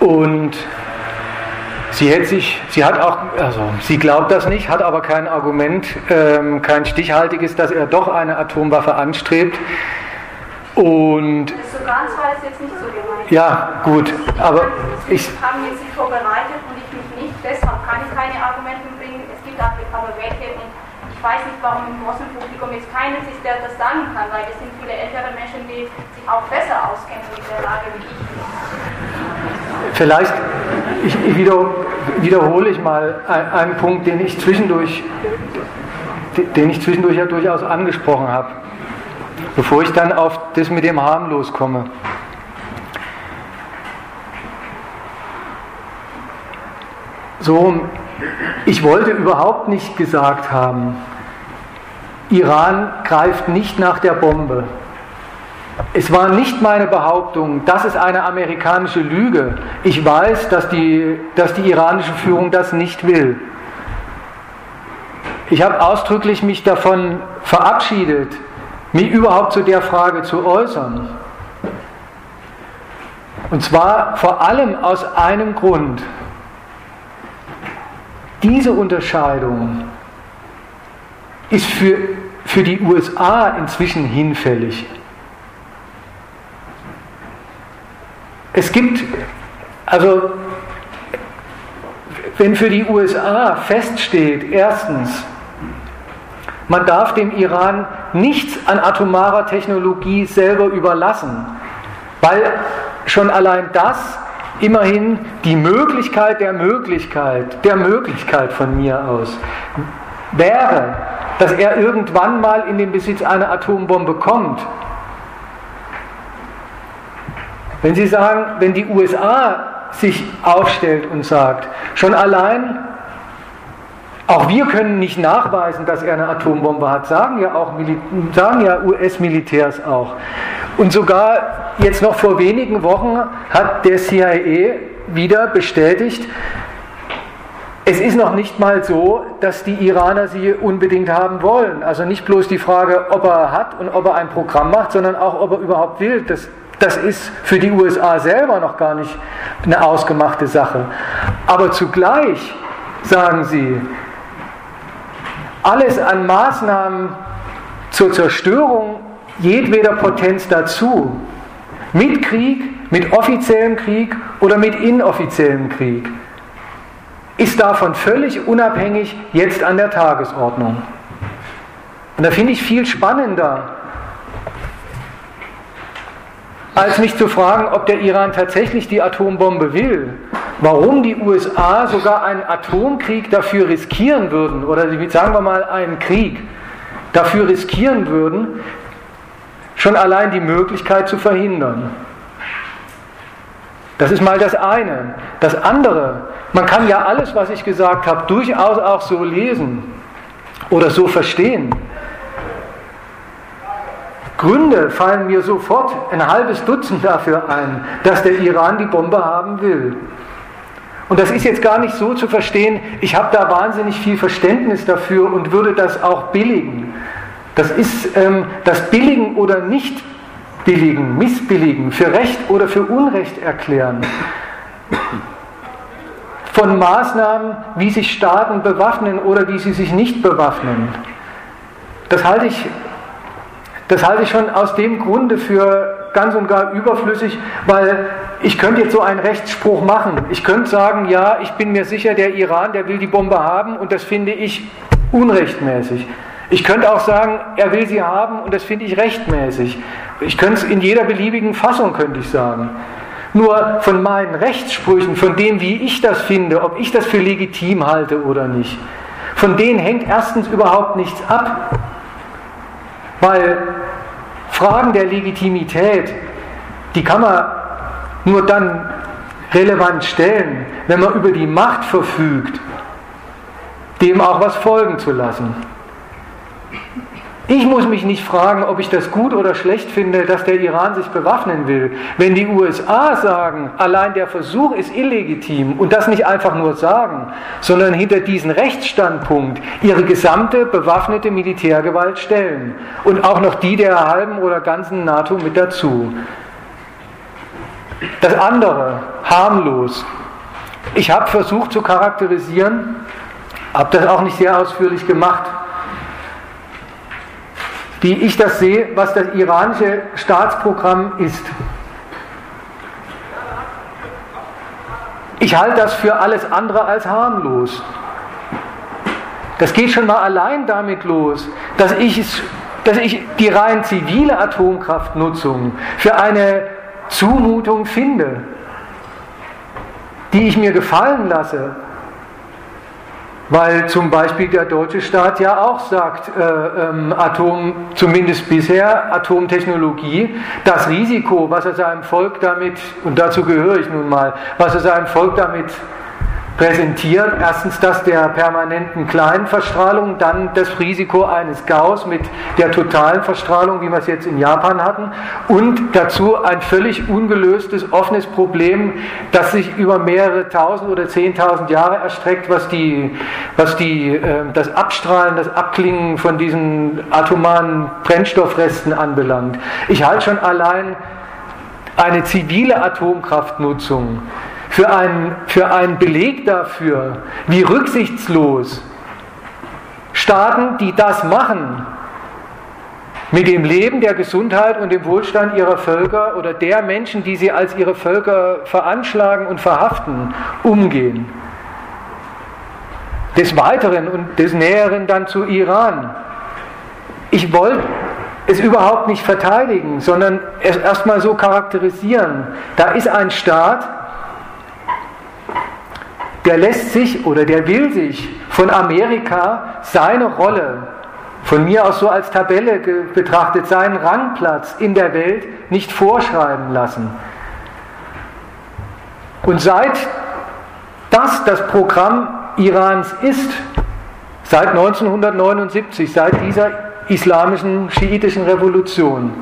und sie hätte sich, sie hat auch, also sie glaubt das nicht, hat aber kein Argument, ähm, kein stichhaltiges, dass er doch eine Atomwaffe anstrebt. Und so ganz war es jetzt nicht so gemeint. Ja, gut, aber ich haben jetzt sich vorbereitet und ich mich nicht, deshalb kann ich keine Argumente bringen. Es gibt aber welche ich weiß nicht, warum im großen Publikum jetzt keiner ist, der das sagen kann, weil es sind viele ältere Menschen, die sich auch besser auskennen mit der Lage wie ich. Vielleicht ich, ich wieder, wiederhole ich mal einen Punkt, den ich zwischendurch, den ich zwischendurch ja durchaus angesprochen habe, bevor ich dann auf das mit dem harmlos komme. So, ich wollte überhaupt nicht gesagt haben, Iran greift nicht nach der Bombe. Es war nicht meine Behauptung, das ist eine amerikanische Lüge. Ich weiß, dass die, dass die iranische Führung das nicht will. Ich habe ausdrücklich mich davon verabschiedet, mich überhaupt zu der Frage zu äußern. Und zwar vor allem aus einem Grund. Diese Unterscheidung ist für, für die USA inzwischen hinfällig. Es gibt, also wenn für die USA feststeht, erstens, man darf dem Iran nichts an atomarer Technologie selber überlassen, weil schon allein das immerhin die Möglichkeit der Möglichkeit, der Möglichkeit von mir aus, wäre, dass er irgendwann mal in den Besitz einer Atombombe kommt, wenn Sie sagen, wenn die USA sich aufstellt und sagt, schon allein, auch wir können nicht nachweisen, dass er eine Atombombe hat, sagen ja auch sagen ja US-Militärs auch. Und sogar jetzt noch vor wenigen Wochen hat der CIA wieder bestätigt, es ist noch nicht mal so, dass die Iraner sie unbedingt haben wollen. Also nicht bloß die Frage, ob er hat und ob er ein Programm macht, sondern auch, ob er überhaupt will. Das das ist für die USA selber noch gar nicht eine ausgemachte Sache. Aber zugleich sagen sie, alles an Maßnahmen zur Zerstörung jedweder Potenz dazu, mit Krieg, mit offiziellem Krieg oder mit inoffiziellem Krieg, ist davon völlig unabhängig jetzt an der Tagesordnung. Und da finde ich viel spannender, als mich zu fragen, ob der Iran tatsächlich die Atombombe will, warum die USA sogar einen Atomkrieg dafür riskieren würden, oder sagen wir mal einen Krieg dafür riskieren würden, schon allein die Möglichkeit zu verhindern. Das ist mal das eine. Das andere, man kann ja alles, was ich gesagt habe, durchaus auch so lesen oder so verstehen. Gründe fallen mir sofort ein halbes Dutzend dafür ein, dass der Iran die Bombe haben will. Und das ist jetzt gar nicht so zu verstehen, ich habe da wahnsinnig viel Verständnis dafür und würde das auch billigen. Das ist ähm, das Billigen oder nicht billigen, missbilligen, für Recht oder für Unrecht erklären. Von Maßnahmen, wie sich Staaten bewaffnen oder wie sie sich nicht bewaffnen. Das halte ich das halte ich schon aus dem Grunde für ganz und gar überflüssig, weil ich könnte jetzt so einen Rechtsspruch machen. Ich könnte sagen, ja, ich bin mir sicher, der Iran, der will die Bombe haben und das finde ich unrechtmäßig. Ich könnte auch sagen, er will sie haben und das finde ich rechtmäßig. Ich könnte es in jeder beliebigen Fassung, könnte ich sagen. Nur von meinen Rechtssprüchen, von dem, wie ich das finde, ob ich das für legitim halte oder nicht, von denen hängt erstens überhaupt nichts ab. Weil Fragen der Legitimität, die kann man nur dann relevant stellen, wenn man über die Macht verfügt, dem auch was folgen zu lassen. Ich muss mich nicht fragen, ob ich das gut oder schlecht finde, dass der Iran sich bewaffnen will. Wenn die USA sagen, allein der Versuch ist illegitim und das nicht einfach nur sagen, sondern hinter diesen Rechtsstandpunkt ihre gesamte bewaffnete Militärgewalt stellen und auch noch die der halben oder ganzen NATO mit dazu. Das andere, harmlos, Ich habe versucht zu charakterisieren, habe das auch nicht sehr ausführlich gemacht, wie ich das sehe, was das iranische Staatsprogramm ist. Ich halte das für alles andere als harmlos. Das geht schon mal allein damit los, dass ich, dass ich die rein zivile Atomkraftnutzung für eine Zumutung finde, die ich mir gefallen lasse. Weil zum Beispiel der deutsche Staat ja auch sagt, äh, ähm, Atom, zumindest bisher Atomtechnologie, das Risiko, was er seinem Volk damit, und dazu gehöre ich nun mal, was er seinem Volk damit präsentieren. Erstens das der permanenten kleinen Verstrahlung, dann das Risiko eines Gaus mit der totalen Verstrahlung, wie wir es jetzt in Japan hatten, und dazu ein völlig ungelöstes, offenes Problem, das sich über mehrere tausend oder zehntausend Jahre erstreckt, was, die, was die, äh, das Abstrahlen, das Abklingen von diesen atomaren Brennstoffresten anbelangt. Ich halte schon allein eine zivile Atomkraftnutzung für einen, für einen Beleg dafür, wie rücksichtslos Staaten, die das machen, mit dem Leben, der Gesundheit und dem Wohlstand ihrer Völker oder der Menschen, die sie als ihre Völker veranschlagen und verhaften, umgehen. Des Weiteren und des Näheren dann zu Iran. Ich wollte es überhaupt nicht verteidigen, sondern es erstmal so charakterisieren. Da ist ein Staat, der lässt sich oder der will sich von Amerika seine Rolle, von mir aus so als Tabelle betrachtet, seinen Rangplatz in der Welt nicht vorschreiben lassen. Und seit das das Programm Irans ist, seit 1979, seit dieser islamischen schiitischen Revolution,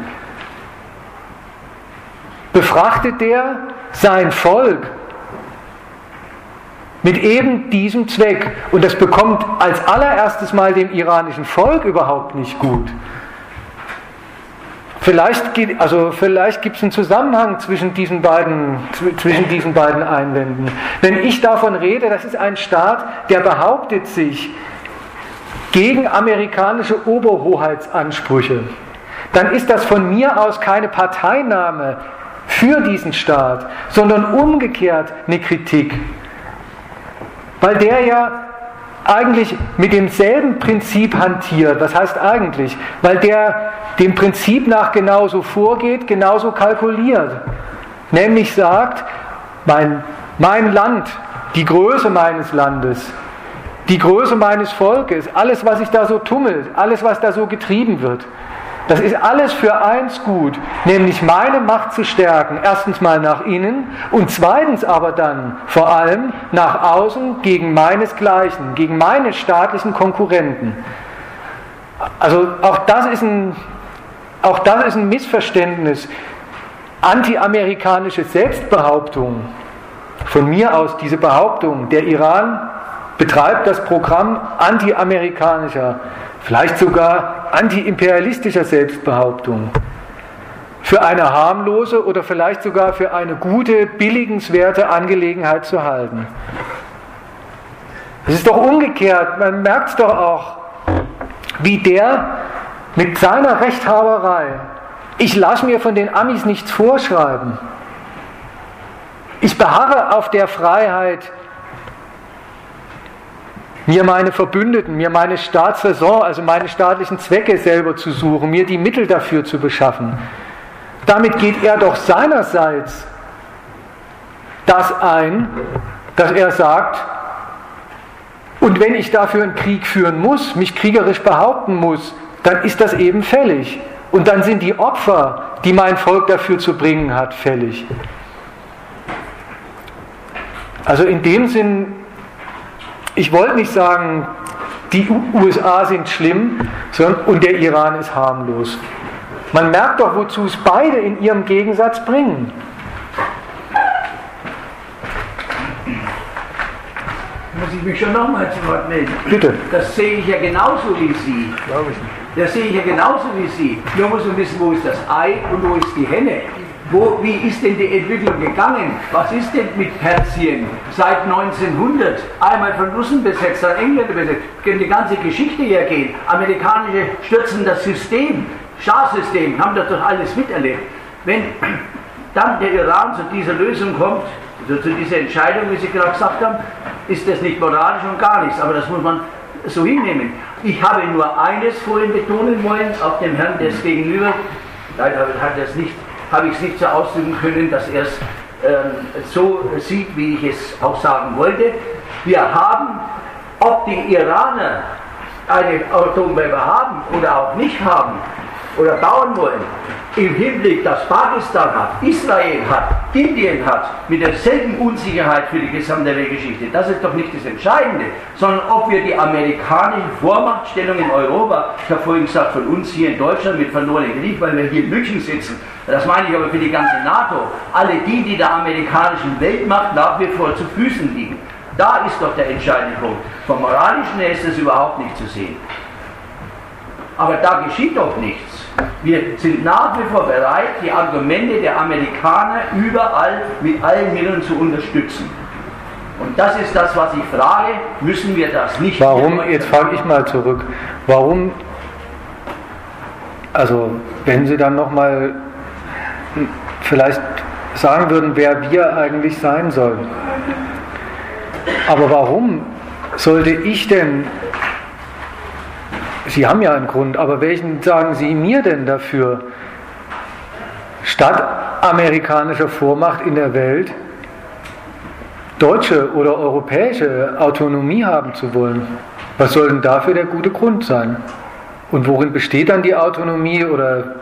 befrachtet der sein Volk mit eben diesem Zweck. Und das bekommt als allererstes Mal dem iranischen Volk überhaupt nicht gut. Vielleicht, also vielleicht gibt es einen Zusammenhang zwischen diesen, beiden, zwischen diesen beiden Einwänden. Wenn ich davon rede, das ist ein Staat, der behauptet sich gegen amerikanische Oberhoheitsansprüche, dann ist das von mir aus keine Parteinahme für diesen Staat, sondern umgekehrt eine Kritik weil der ja eigentlich mit demselben Prinzip hantiert. Was heißt eigentlich? Weil der dem Prinzip nach genauso vorgeht, genauso kalkuliert. Nämlich sagt, mein, mein Land, die Größe meines Landes, die Größe meines Volkes, alles, was sich da so tummelt, alles, was da so getrieben wird, das ist alles für eins gut, nämlich meine Macht zu stärken. Erstens mal nach innen und zweitens aber dann vor allem nach außen gegen meinesgleichen, gegen meine staatlichen Konkurrenten. Also auch das ist ein, auch das ist ein Missverständnis. Anti-amerikanische Selbstbehauptung, von mir aus diese Behauptung, der Iran betreibt das Programm anti-amerikanischer vielleicht sogar antiimperialistischer Selbstbehauptung, für eine harmlose oder vielleicht sogar für eine gute, billigenswerte Angelegenheit zu halten. Es ist doch umgekehrt, man merkt es doch auch, wie der mit seiner Rechthaberei, ich lasse mir von den Amis nichts vorschreiben, ich beharre auf der Freiheit, mir meine Verbündeten, mir meine Staatsräson, also meine staatlichen Zwecke selber zu suchen, mir die Mittel dafür zu beschaffen. Damit geht er doch seinerseits das ein, dass er sagt, und wenn ich dafür einen Krieg führen muss, mich kriegerisch behaupten muss, dann ist das eben fällig. Und dann sind die Opfer, die mein Volk dafür zu bringen hat, fällig. Also in dem Sinn ich wollte nicht sagen, die USA sind schlimm sondern, und der Iran ist harmlos. Man merkt doch, wozu es beide in ihrem Gegensatz bringen. Muss ich mich schon nochmal zu Wort melden? Bitte. Das sehe ich ja genauso wie Sie. Glaube ich nicht. Das sehe ich ja genauso wie Sie. Nur muss man wissen, wo ist das Ei und wo ist die Henne. Wo, wie ist denn die Entwicklung gegangen? Was ist denn mit Persien seit 1900? Einmal von Russen besetzt, dann Engländer besetzt. Können die ganze Geschichte hergehen. Amerikanische stürzen das System, Schahsystem, haben das doch alles miterlebt. Wenn dann der Iran zu dieser Lösung kommt, also zu dieser Entscheidung, wie Sie gerade gesagt haben, ist das nicht moralisch und gar nichts. Aber das muss man so hinnehmen. Ich habe nur eines vorhin betonen wollen, auch dem Herrn, der es gegenüber, leider hat er es nicht habe ich es nicht so ausdrücken können, dass er es ähm, so sieht, wie ich es auch sagen wollte. Wir haben, ob die Iraner eine Atombombe haben oder auch nicht haben oder bauen wollen, im Hinblick, dass Pakistan hat, Israel hat, Indien hat, mit derselben Unsicherheit für die gesamte Weltgeschichte. Das ist doch nicht das Entscheidende, sondern ob wir die amerikanische Vormachtstellung in Europa, ich habe vorhin gesagt, von uns hier in Deutschland mit verlorenem Krieg, weil wir hier in München sitzen, das meine ich aber für die ganze NATO, alle die, die der amerikanischen Weltmacht nach wie vor zu Füßen liegen. Da ist doch der entscheidende Punkt. Vom Moralischen her ist das überhaupt nicht zu sehen. Aber da geschieht doch nichts. Wir sind nach wie vor bereit, die Argumente der Amerikaner überall mit allen Mitteln zu unterstützen. Und das ist das, was ich frage, müssen wir das nicht. Warum, jetzt frage ich mal zurück, warum, also wenn Sie dann nochmal vielleicht sagen würden, wer wir eigentlich sein sollen. Aber warum sollte ich denn Sie haben ja einen Grund, aber welchen sagen Sie mir denn dafür, statt amerikanischer Vormacht in der Welt deutsche oder europäische Autonomie haben zu wollen? Was soll denn dafür der gute Grund sein? Und worin besteht dann die Autonomie oder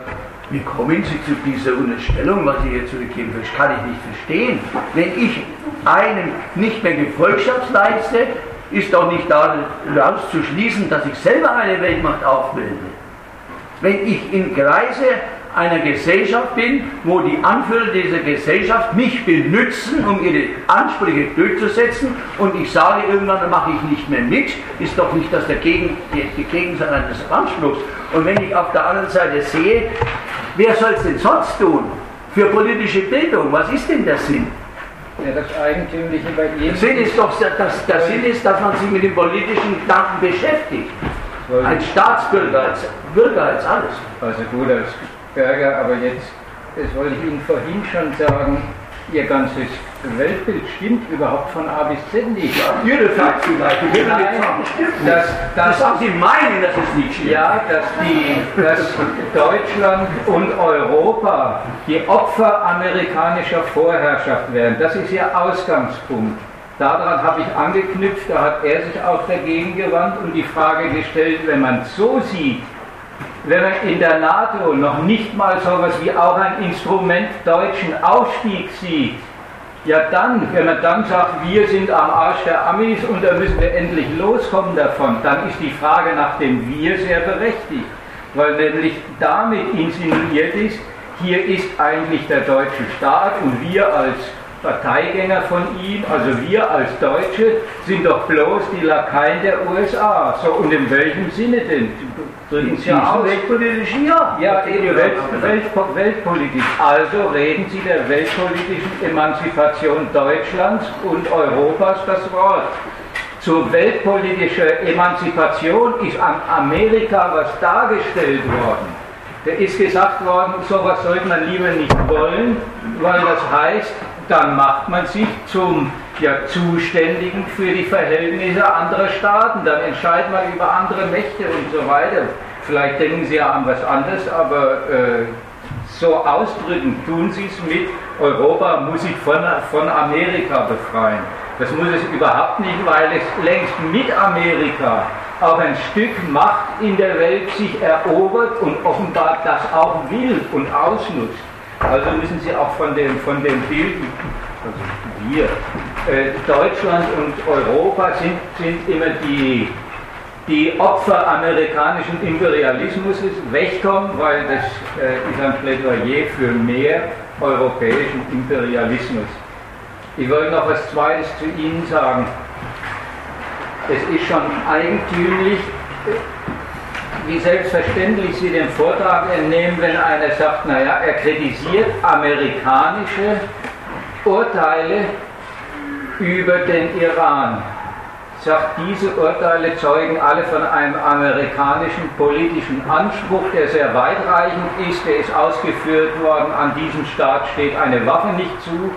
wie kommen Sie zu dieser Unterstellung, was Sie hier zurückgeben? Das kann ich nicht verstehen. Wenn ich einem nicht mehr Gefolgschaft leiste, ist doch nicht daraus zu schließen, dass ich selber eine Weltmacht aufbilde. Wenn ich im Kreise einer Gesellschaft bin, wo die Anführer dieser Gesellschaft mich benützen, um ihre Ansprüche durchzusetzen und ich sage irgendwann, mache ich nicht mehr mit, ist doch nicht das der Gegen, die Gegenseite eines Anspruchs. Und wenn ich auf der anderen Seite sehe, wer soll es denn sonst tun? Für politische Bildung, was ist denn der Sinn? Ja, das Eigentümliche bei jedem. Sinn ist doch, dass, der Sinn ist, dass man sich mit dem politischen Gedanken beschäftigt. Ein Staatsbürger als Bürger als alles. Also gut, als Bürger, aber jetzt, das wollte ich Ihnen vorhin schon sagen, Ihr ganzes Weltbild stimmt überhaupt von A bis Z nicht. Ihre Fakt vielleicht. Nein, das, das, das Sie meinen, dass es nicht stimmt. Ja, dass, die, dass Deutschland und Europa die Opfer amerikanischer Vorherrschaft werden. Das ist Ihr Ausgangspunkt. Daran habe ich angeknüpft, da hat er sich auch dagegen gewandt und die Frage gestellt, wenn man so sieht, wenn man in der NATO noch nicht mal so etwas wie auch ein Instrument deutschen Ausstieg sieht, ja dann, wenn man dann sagt, wir sind am Arsch der Amis und da müssen wir endlich loskommen davon, dann ist die Frage nach dem Wir sehr berechtigt, weil nämlich damit insinuiert ist, hier ist eigentlich der deutsche Staat und wir als Parteigänger von ihm, also wir als Deutsche, sind doch bloß die Lakaien der USA. So, und in welchem Sinne denn? Drücken Sie ja aus. Weltpolitisch ja. Ja, eben Welt, Welt, weltpolitisch. Also reden Sie der weltpolitischen Emanzipation Deutschlands und Europas das Wort. Zur weltpolitischen Emanzipation ist an Amerika was dargestellt worden. Da ist gesagt worden, sowas sollte man lieber nicht wollen, weil das heißt, dann macht man sich zum ja, Zuständigen für die Verhältnisse anderer Staaten, dann entscheidet man über andere Mächte und so weiter. Vielleicht denken Sie ja an was anderes, aber äh, so ausdrücken tun Sie es mit, Europa muss sich von, von Amerika befreien. Das muss es überhaupt nicht, weil es längst mit Amerika auch ein Stück Macht in der Welt sich erobert und offenbar das auch will und ausnutzt. Also müssen Sie auch von dem, von dem Bild, also wir, äh, Deutschland und Europa sind, sind immer die, die Opfer amerikanischen Imperialismus wegkommen, weil das äh, ist ein Plädoyer für mehr europäischen Imperialismus. Ich wollte noch was Zweites zu Ihnen sagen. Es ist schon eigentümlich, wie selbstverständlich Sie den Vortrag entnehmen, wenn einer sagt, naja, er kritisiert amerikanische Urteile über den Iran. Sagt, diese Urteile zeugen alle von einem amerikanischen politischen Anspruch, der sehr weitreichend ist, der ist ausgeführt worden, an diesem Staat steht eine Waffe nicht zu,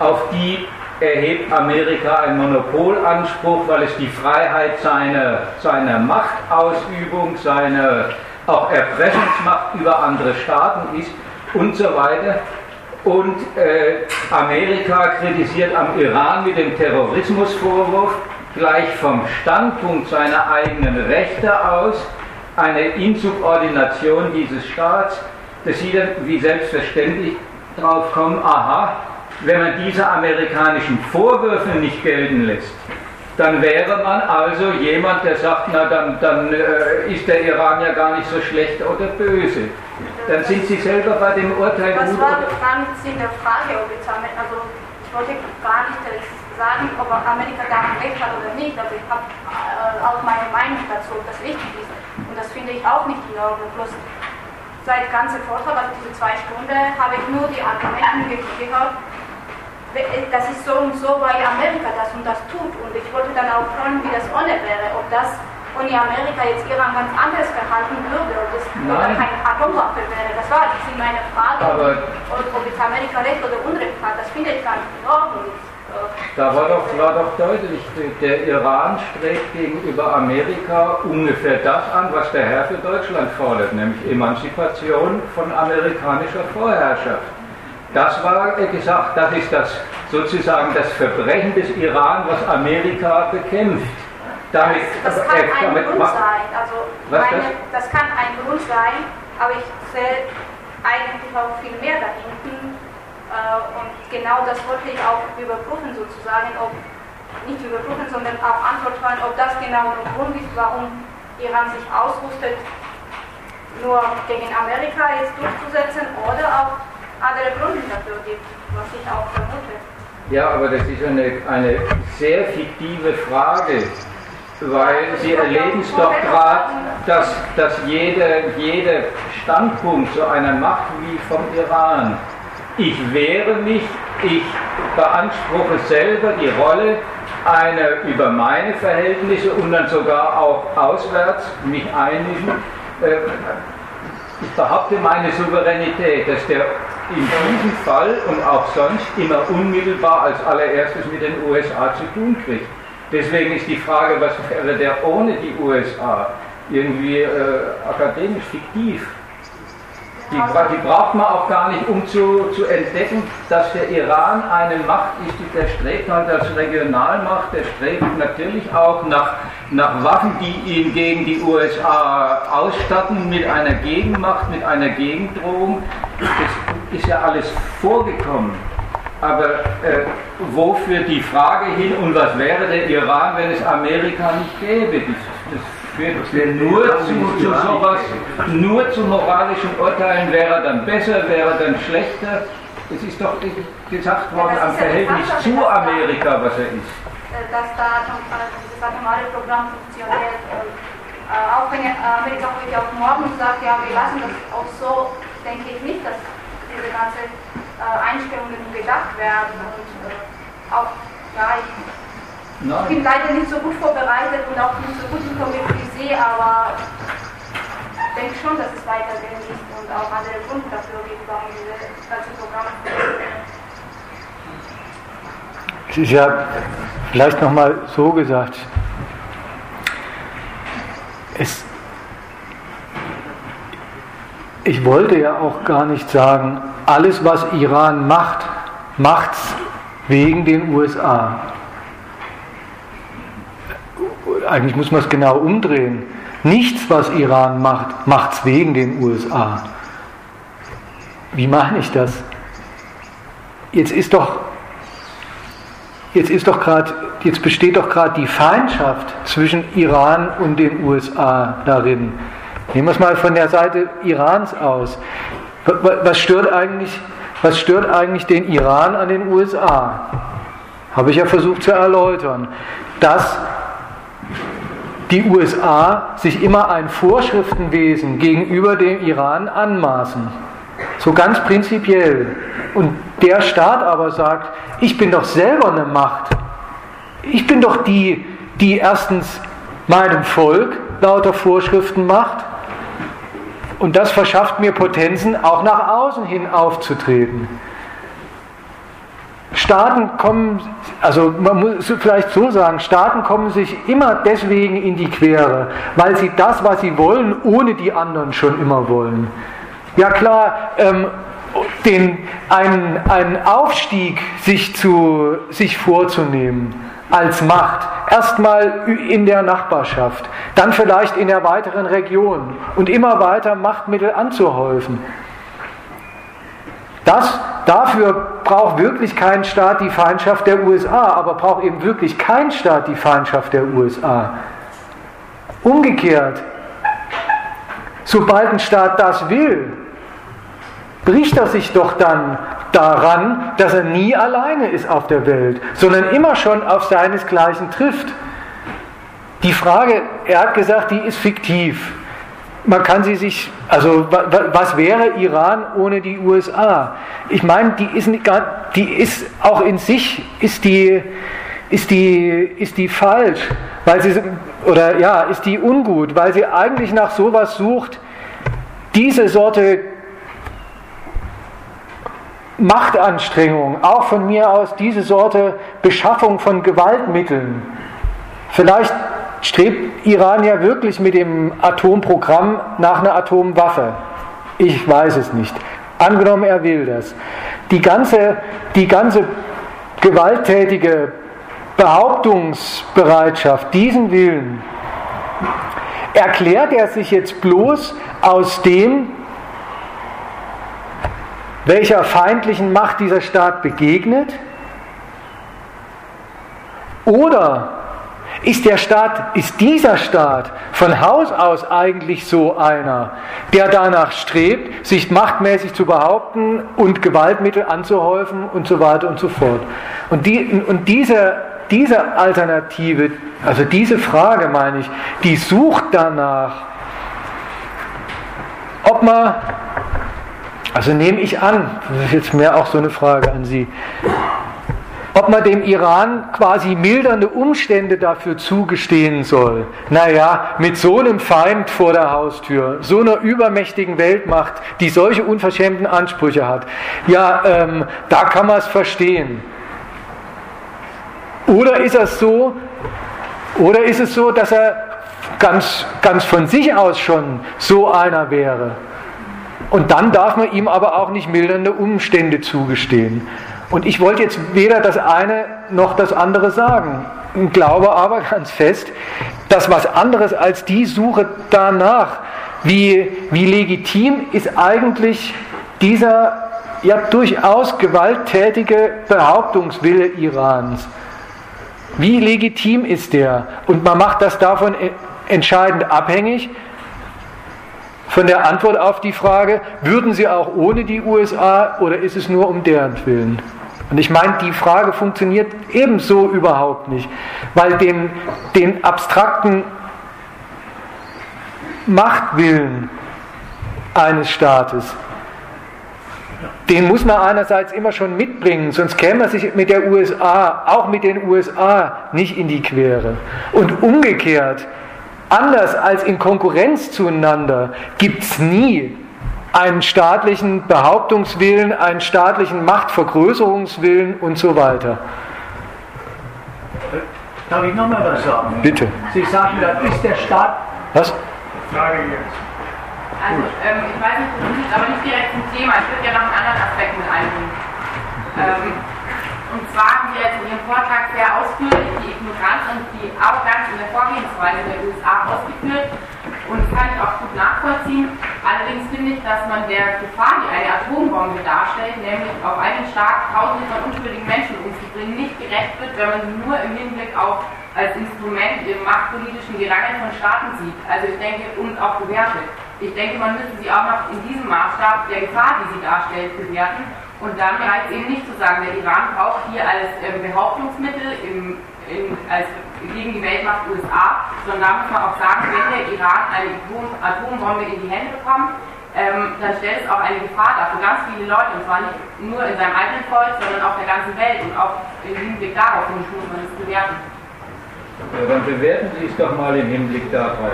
auf die erhebt Amerika einen Monopolanspruch, weil es die Freiheit seiner, seiner Machtausübung, seiner auch Erpressungsmacht über andere Staaten ist und so weiter. Und äh, Amerika kritisiert am Iran mit dem Terrorismusvorwurf gleich vom Standpunkt seiner eigenen Rechte aus eine Insubordination dieses Staats, dass sie dann wie selbstverständlich drauf kommen, aha, wenn man diese amerikanischen Vorwürfe nicht gelten lässt, dann wäre man also jemand, der sagt, na dann, dann äh, ist der Iran ja gar nicht so schlecht oder böse. Dann sind Sie selber bei dem Urteil Was gut. war gar nicht Sinn der Frage, ob jetzt also ich wollte gar nicht sagen, ob Amerika daran recht hat oder nicht, aber ich habe äh, auch meine Meinung dazu, ob das richtig ist. Und das finde ich auch nicht in Ordnung. Bloß seit ganze Vortrag, also diese zwei Stunden, habe ich nur die Argumente gehört, das ist so und so, weil Amerika das und das tut. Und ich wollte dann auch fragen, wie das ohne wäre, ob das ohne Amerika jetzt Iran ganz anders verhalten würde, ob das oder keine Atomwaffe wäre. Das war das ist meine Frage, Aber ob, ob jetzt Amerika Recht oder Unrecht hat. Das finde ich gar nicht in Ordnung. Da war doch, war doch deutlich, der Iran strebt gegenüber Amerika ungefähr das an, was der Herr für Deutschland fordert, nämlich Emanzipation von amerikanischer Vorherrschaft. Das war gesagt, das ist das sozusagen das Verbrechen des Iran, was Amerika bekämpft. Damit, das, das kann äh, ein Grund sein. Also meine, das? das? kann ein Grund sein, aber ich sehe eigentlich auch viel mehr dahinten. Äh, und genau das wollte ich auch überprüfen sozusagen, ob nicht überprüfen, sondern auch antworten, ob das genau der Grund ist, warum Iran sich ausrüstet, nur gegen Amerika jetzt durchzusetzen oder auch andere Gründe dafür gibt, was ich auch vermute. Ja, aber das ist eine, eine sehr fiktive Frage, weil Sie erleben es doch gerade, dass, dass jeder, jeder Standpunkt zu einer Macht wie vom Iran, ich wehre mich, ich beanspruche selber die Rolle einer über meine Verhältnisse und dann sogar auch auswärts mich einmischen. Äh, ich behaupte meine Souveränität, dass der in diesem Fall und auch sonst immer unmittelbar als allererstes mit den USA zu tun kriegt. Deswegen ist die Frage, was wäre der ohne die USA, irgendwie äh, akademisch fiktiv. Die, die, braucht man auch gar nicht, um zu, zu entdecken, dass der Iran eine Macht ist, die der strebt halt als Regionalmacht, der strebt natürlich auch nach, nach Waffen, die ihn gegen die USA ausstatten, mit einer Gegenmacht, mit einer Gegendrohung. Das ist ja alles vorgekommen. Aber äh, wofür die Frage hin und was wäre der Iran, wenn es Amerika nicht gäbe? Das, das führt nur zu, zu sowas, nur zu moralischen Urteilen, wäre dann besser, wäre dann schlechter. Es ist doch gesagt worden ja, am Verhältnis ja zu Amerika, was er ist. Äh, dass da dieses atomare Programm funktioniert. Äh, auch wenn Amerika heute auf morgen sagt, ja, wir lassen das auch so, denke ich nicht, dass diese ganzen äh, Einstellungen gedacht werden. Und auch, ja, ich Nein. Ich bin leider nicht so gut vorbereitet und auch nicht so gut informiert wie Sie, aber ich denke schon, dass es weitergehen ist und auch andere Gründe dafür gibt, warum diese ganze Programme Sie haben vielleicht nochmal so gesagt, es, ich wollte ja auch gar nicht sagen, alles was Iran macht, macht es wegen den USA eigentlich muss man es genau umdrehen. Nichts, was Iran macht, macht es wegen den USA. Wie meine ich das? Jetzt ist doch, jetzt ist doch gerade, jetzt besteht doch gerade die Feindschaft zwischen Iran und den USA darin. Nehmen wir es mal von der Seite Irans aus. Was stört eigentlich, was stört eigentlich den Iran an den USA? Habe ich ja versucht zu erläutern. Dass die USA sich immer ein Vorschriftenwesen gegenüber dem Iran anmaßen. So ganz prinzipiell. Und der Staat aber sagt, ich bin doch selber eine Macht. Ich bin doch die, die erstens meinem Volk lauter Vorschriften macht und das verschafft mir Potenzen, auch nach außen hin aufzutreten. Staaten kommen, also man muss vielleicht so sagen, Staaten kommen sich immer deswegen in die Quere, weil sie das, was sie wollen, ohne die anderen schon immer wollen. Ja klar, ähm, den, einen, einen Aufstieg sich, zu, sich vorzunehmen als Macht, erstmal in der Nachbarschaft, dann vielleicht in der weiteren Region und immer weiter Machtmittel anzuhäufen. Das, dafür braucht wirklich kein Staat die Feindschaft der USA, aber braucht eben wirklich kein Staat die Feindschaft der USA. Umgekehrt, sobald ein Staat das will, bricht er sich doch dann daran, dass er nie alleine ist auf der Welt, sondern immer schon auf seinesgleichen trifft. Die Frage, er hat gesagt, die ist fiktiv. Man kann sie sich, also was wäre Iran ohne die USA? Ich meine, die ist, die ist auch in sich, ist die, ist die, ist die falsch, weil sie, oder ja, ist die ungut, weil sie eigentlich nach sowas sucht, diese Sorte Machtanstrengung, auch von mir aus diese Sorte Beschaffung von Gewaltmitteln. Vielleicht strebt Iran ja wirklich mit dem Atomprogramm nach einer Atomwaffe. Ich weiß es nicht. Angenommen, er will das. Die ganze, die ganze gewalttätige Behauptungsbereitschaft, diesen Willen, erklärt er sich jetzt bloß aus dem, welcher feindlichen Macht dieser Staat begegnet? Oder ist der Staat, ist dieser Staat von Haus aus eigentlich so einer, der danach strebt, sich machtmäßig zu behaupten und Gewaltmittel anzuhäufen und so weiter und so fort? Und, die, und diese, diese Alternative, also diese Frage meine ich, die sucht danach, ob man also nehme ich an, das ist jetzt mehr auch so eine Frage an Sie, ob man dem Iran quasi mildernde Umstände dafür zugestehen soll. Naja, mit so einem Feind vor der Haustür, so einer übermächtigen Weltmacht, die solche unverschämten Ansprüche hat, ja, ähm, da kann man es verstehen. Oder ist es so, oder ist es so, dass er ganz, ganz von sich aus schon so einer wäre? Und dann darf man ihm aber auch nicht mildernde Umstände zugestehen. Und ich wollte jetzt weder das eine noch das andere sagen. Ich glaube aber ganz fest, dass was anderes als die Suche danach, wie, wie legitim ist eigentlich dieser ja durchaus gewalttätige Behauptungswille Irans. Wie legitim ist der? Und man macht das davon entscheidend abhängig, von der Antwort auf die Frage, würden Sie auch ohne die USA oder ist es nur um deren Willen? Und ich meine, die Frage funktioniert ebenso überhaupt nicht, weil den, den abstrakten Machtwillen eines Staates, den muss man einerseits immer schon mitbringen, sonst käme man sich mit der USA, auch mit den USA, nicht in die Quere. Und umgekehrt, anders als in Konkurrenz zueinander gibt es nie einen staatlichen Behauptungswillen, einen staatlichen Machtvergrößerungswillen und so weiter. Darf ich nochmal was sagen? Bitte. Sie sagen, da ist der Staat. Was? Frage jetzt. Also, ähm, ich weiß nicht, das ist aber nicht direkt zum Thema. Ich würde ja noch einen anderen Aspekt mit einbringen. Ähm, und zwar haben Sie jetzt in Ihrem Vortrag sehr ausführlich die Ignoranz und die Arroganz in der Vorgehensweise der USA ausgeführt. Und das kann ich auch gut nachvollziehen. Allerdings finde ich, dass man der Gefahr, die eine Atombombe darstellt, nämlich auf einen Schlag Tausende von unschuldigen Menschen umzubringen, nicht gerecht wird, wenn man sie nur im Hinblick auf als Instrument im machtpolitischen Gerangel von Staaten sieht. Also ich denke, und auch bewertet. Ich denke, man müsste sie auch noch in diesem Maßstab der Gefahr, die sie darstellt, bewerten und dann reicht eben nicht zu sagen, der Iran braucht hier als ähm, Behauptungsmittel im, in, als gegen die Weltmacht USA, sondern da muss man auch sagen, wenn der Iran eine Atombombe in die Hände bekommt, ähm, dann stellt es auch eine Gefahr dar für ganz viele Leute, und zwar nicht nur in seinem eigenen Volk, sondern auf der ganzen Welt und auch im Hinblick darauf muss man es bewerten. Ja, dann bewerten Sie es doch mal im Hinblick darauf.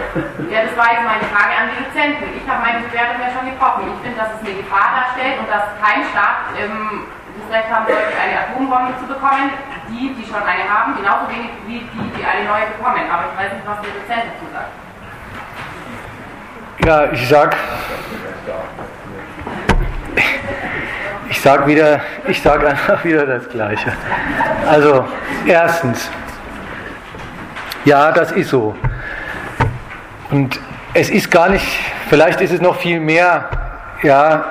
Ja, das war jetzt meine Frage an die Dozenten. Ich habe meine Bewertung ja schon gebrochen. Ich finde, dass es eine Gefahr darstellt und dass kein Staat ähm, das Recht haben sollte, eine Atombombe zu bekommen. Die, die schon eine haben, genauso wenig wie die, die eine neue bekommen. Aber ich weiß nicht, was der Dozent dazu sagt. Ja, ich sag, ich sag wieder, ich sag einfach wieder das Gleiche. Also, erstens, ja, das ist so. Und es ist gar nicht, vielleicht ist es noch viel mehr, ja,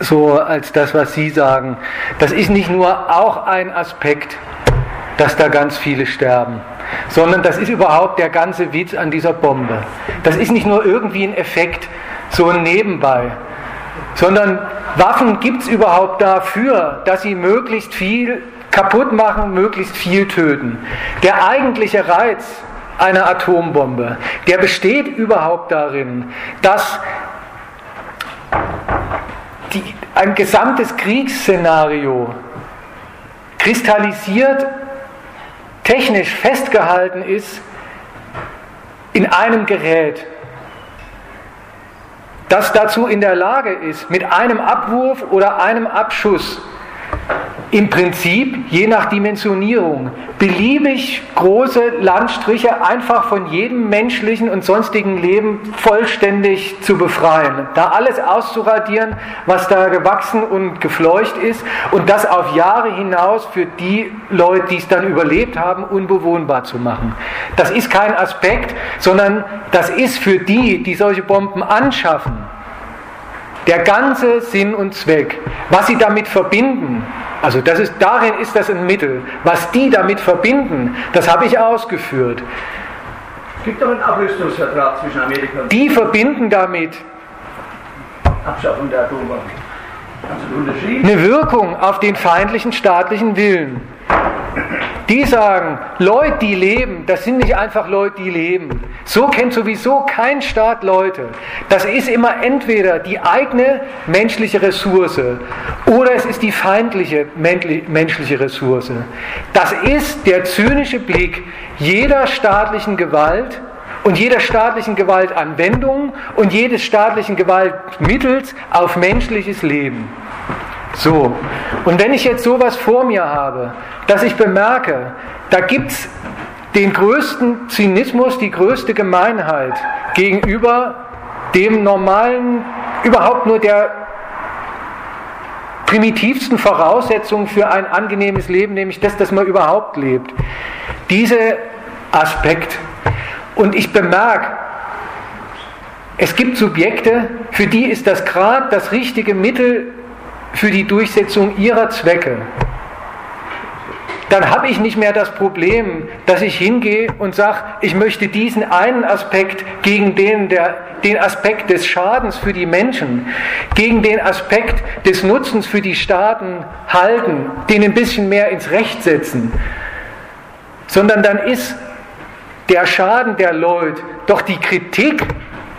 so als das, was Sie sagen. Das ist nicht nur auch ein Aspekt, dass da ganz viele sterben sondern das ist überhaupt der ganze Witz an dieser Bombe. Das ist nicht nur irgendwie ein Effekt, so ein Nebenbei, sondern Waffen gibt es überhaupt dafür, dass sie möglichst viel kaputt machen, möglichst viel töten. Der eigentliche Reiz einer Atombombe, der besteht überhaupt darin, dass die, ein gesamtes Kriegsszenario kristallisiert technisch festgehalten ist in einem Gerät, das dazu in der Lage ist, mit einem Abwurf oder einem Abschuss im Prinzip, je nach Dimensionierung, beliebig große Landstriche einfach von jedem menschlichen und sonstigen Leben vollständig zu befreien. Da alles auszuradieren, was da gewachsen und gefleucht ist und das auf Jahre hinaus für die Leute, die es dann überlebt haben, unbewohnbar zu machen. Das ist kein Aspekt, sondern das ist für die, die solche Bomben anschaffen, der ganze Sinn und Zweck. Was sie damit verbinden, also das ist, darin ist das ein Mittel. Was die damit verbinden, das habe ich ausgeführt. Es gibt doch einen Abrüstungsvertrag zwischen Amerika und Die verbinden damit Abschaffung der Atombomben. Eine Wirkung auf den feindlichen staatlichen Willen. Die sagen, Leute, die leben, das sind nicht einfach Leute, die leben. So kennt sowieso kein Staat Leute. Das ist immer entweder die eigene menschliche Ressource oder es ist die feindliche menschliche Ressource. Das ist der zynische Blick jeder staatlichen Gewalt und jeder staatlichen Gewaltanwendung und jedes staatlichen Gewaltmittels auf menschliches Leben. So, und wenn ich jetzt sowas vor mir habe, dass ich bemerke, da gibt es den größten Zynismus, die größte Gemeinheit gegenüber dem normalen, überhaupt nur der primitivsten Voraussetzung für ein angenehmes Leben, nämlich das, dass man überhaupt lebt. Diese Aspekt. Und ich bemerke, es gibt Subjekte, für die ist das gerade das richtige Mittel für die Durchsetzung ihrer Zwecke, dann habe ich nicht mehr das Problem, dass ich hingehe und sage, ich möchte diesen einen Aspekt gegen den, der, den Aspekt des Schadens für die Menschen, gegen den Aspekt des Nutzens für die Staaten halten, den ein bisschen mehr ins Recht setzen, sondern dann ist der Schaden der Leute doch die Kritik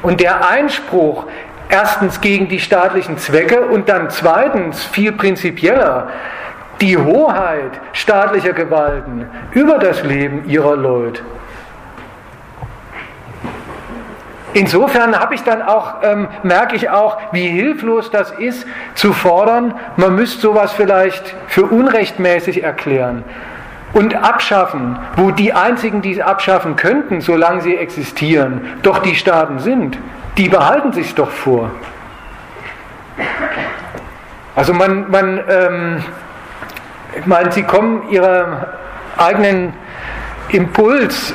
und der Einspruch Erstens gegen die staatlichen Zwecke und dann zweitens viel prinzipieller die Hoheit staatlicher Gewalten über das Leben ihrer Leute. Insofern habe ich dann auch, ähm, merke ich auch, wie hilflos das ist, zu fordern, man müsste sowas vielleicht für unrechtmäßig erklären und abschaffen, wo die einzigen, die es abschaffen könnten, solange sie existieren, doch die Staaten sind die behalten sich doch vor. Also man, man ähm, ich meine, sie kommen ihrem eigenen Impuls,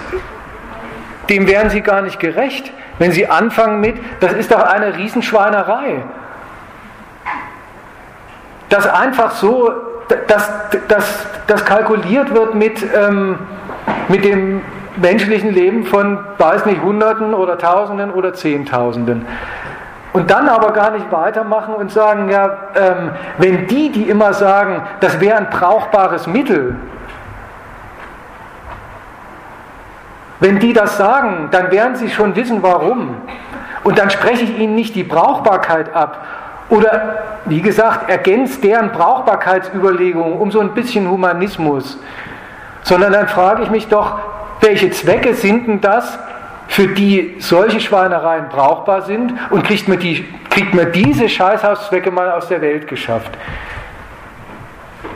dem wären sie gar nicht gerecht, wenn sie anfangen mit, das ist doch eine Riesenschweinerei. Dass einfach so, dass, dass kalkuliert wird mit, ähm, mit dem menschlichen Leben von, weiß nicht, Hunderten oder Tausenden oder Zehntausenden. Und dann aber gar nicht weitermachen und sagen, ja, ähm, wenn die, die immer sagen, das wäre ein brauchbares Mittel, Wenn die das sagen, dann werden sie schon wissen, warum. Und dann spreche ich ihnen nicht die Brauchbarkeit ab oder, wie gesagt, ergänzt deren Brauchbarkeitsüberlegungen um so ein bisschen Humanismus, sondern dann frage ich mich doch, welche Zwecke sind denn das, für die solche Schweinereien brauchbar sind und kriegt man, die, kriegt man diese Scheißhauszwecke mal aus der Welt geschafft.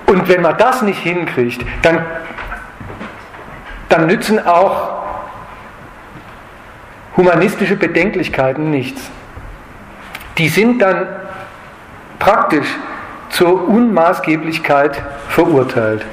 Und wenn man das nicht hinkriegt, dann, dann nützen auch humanistische Bedenklichkeiten nichts. Die sind dann praktisch zur Unmaßgeblichkeit verurteilt.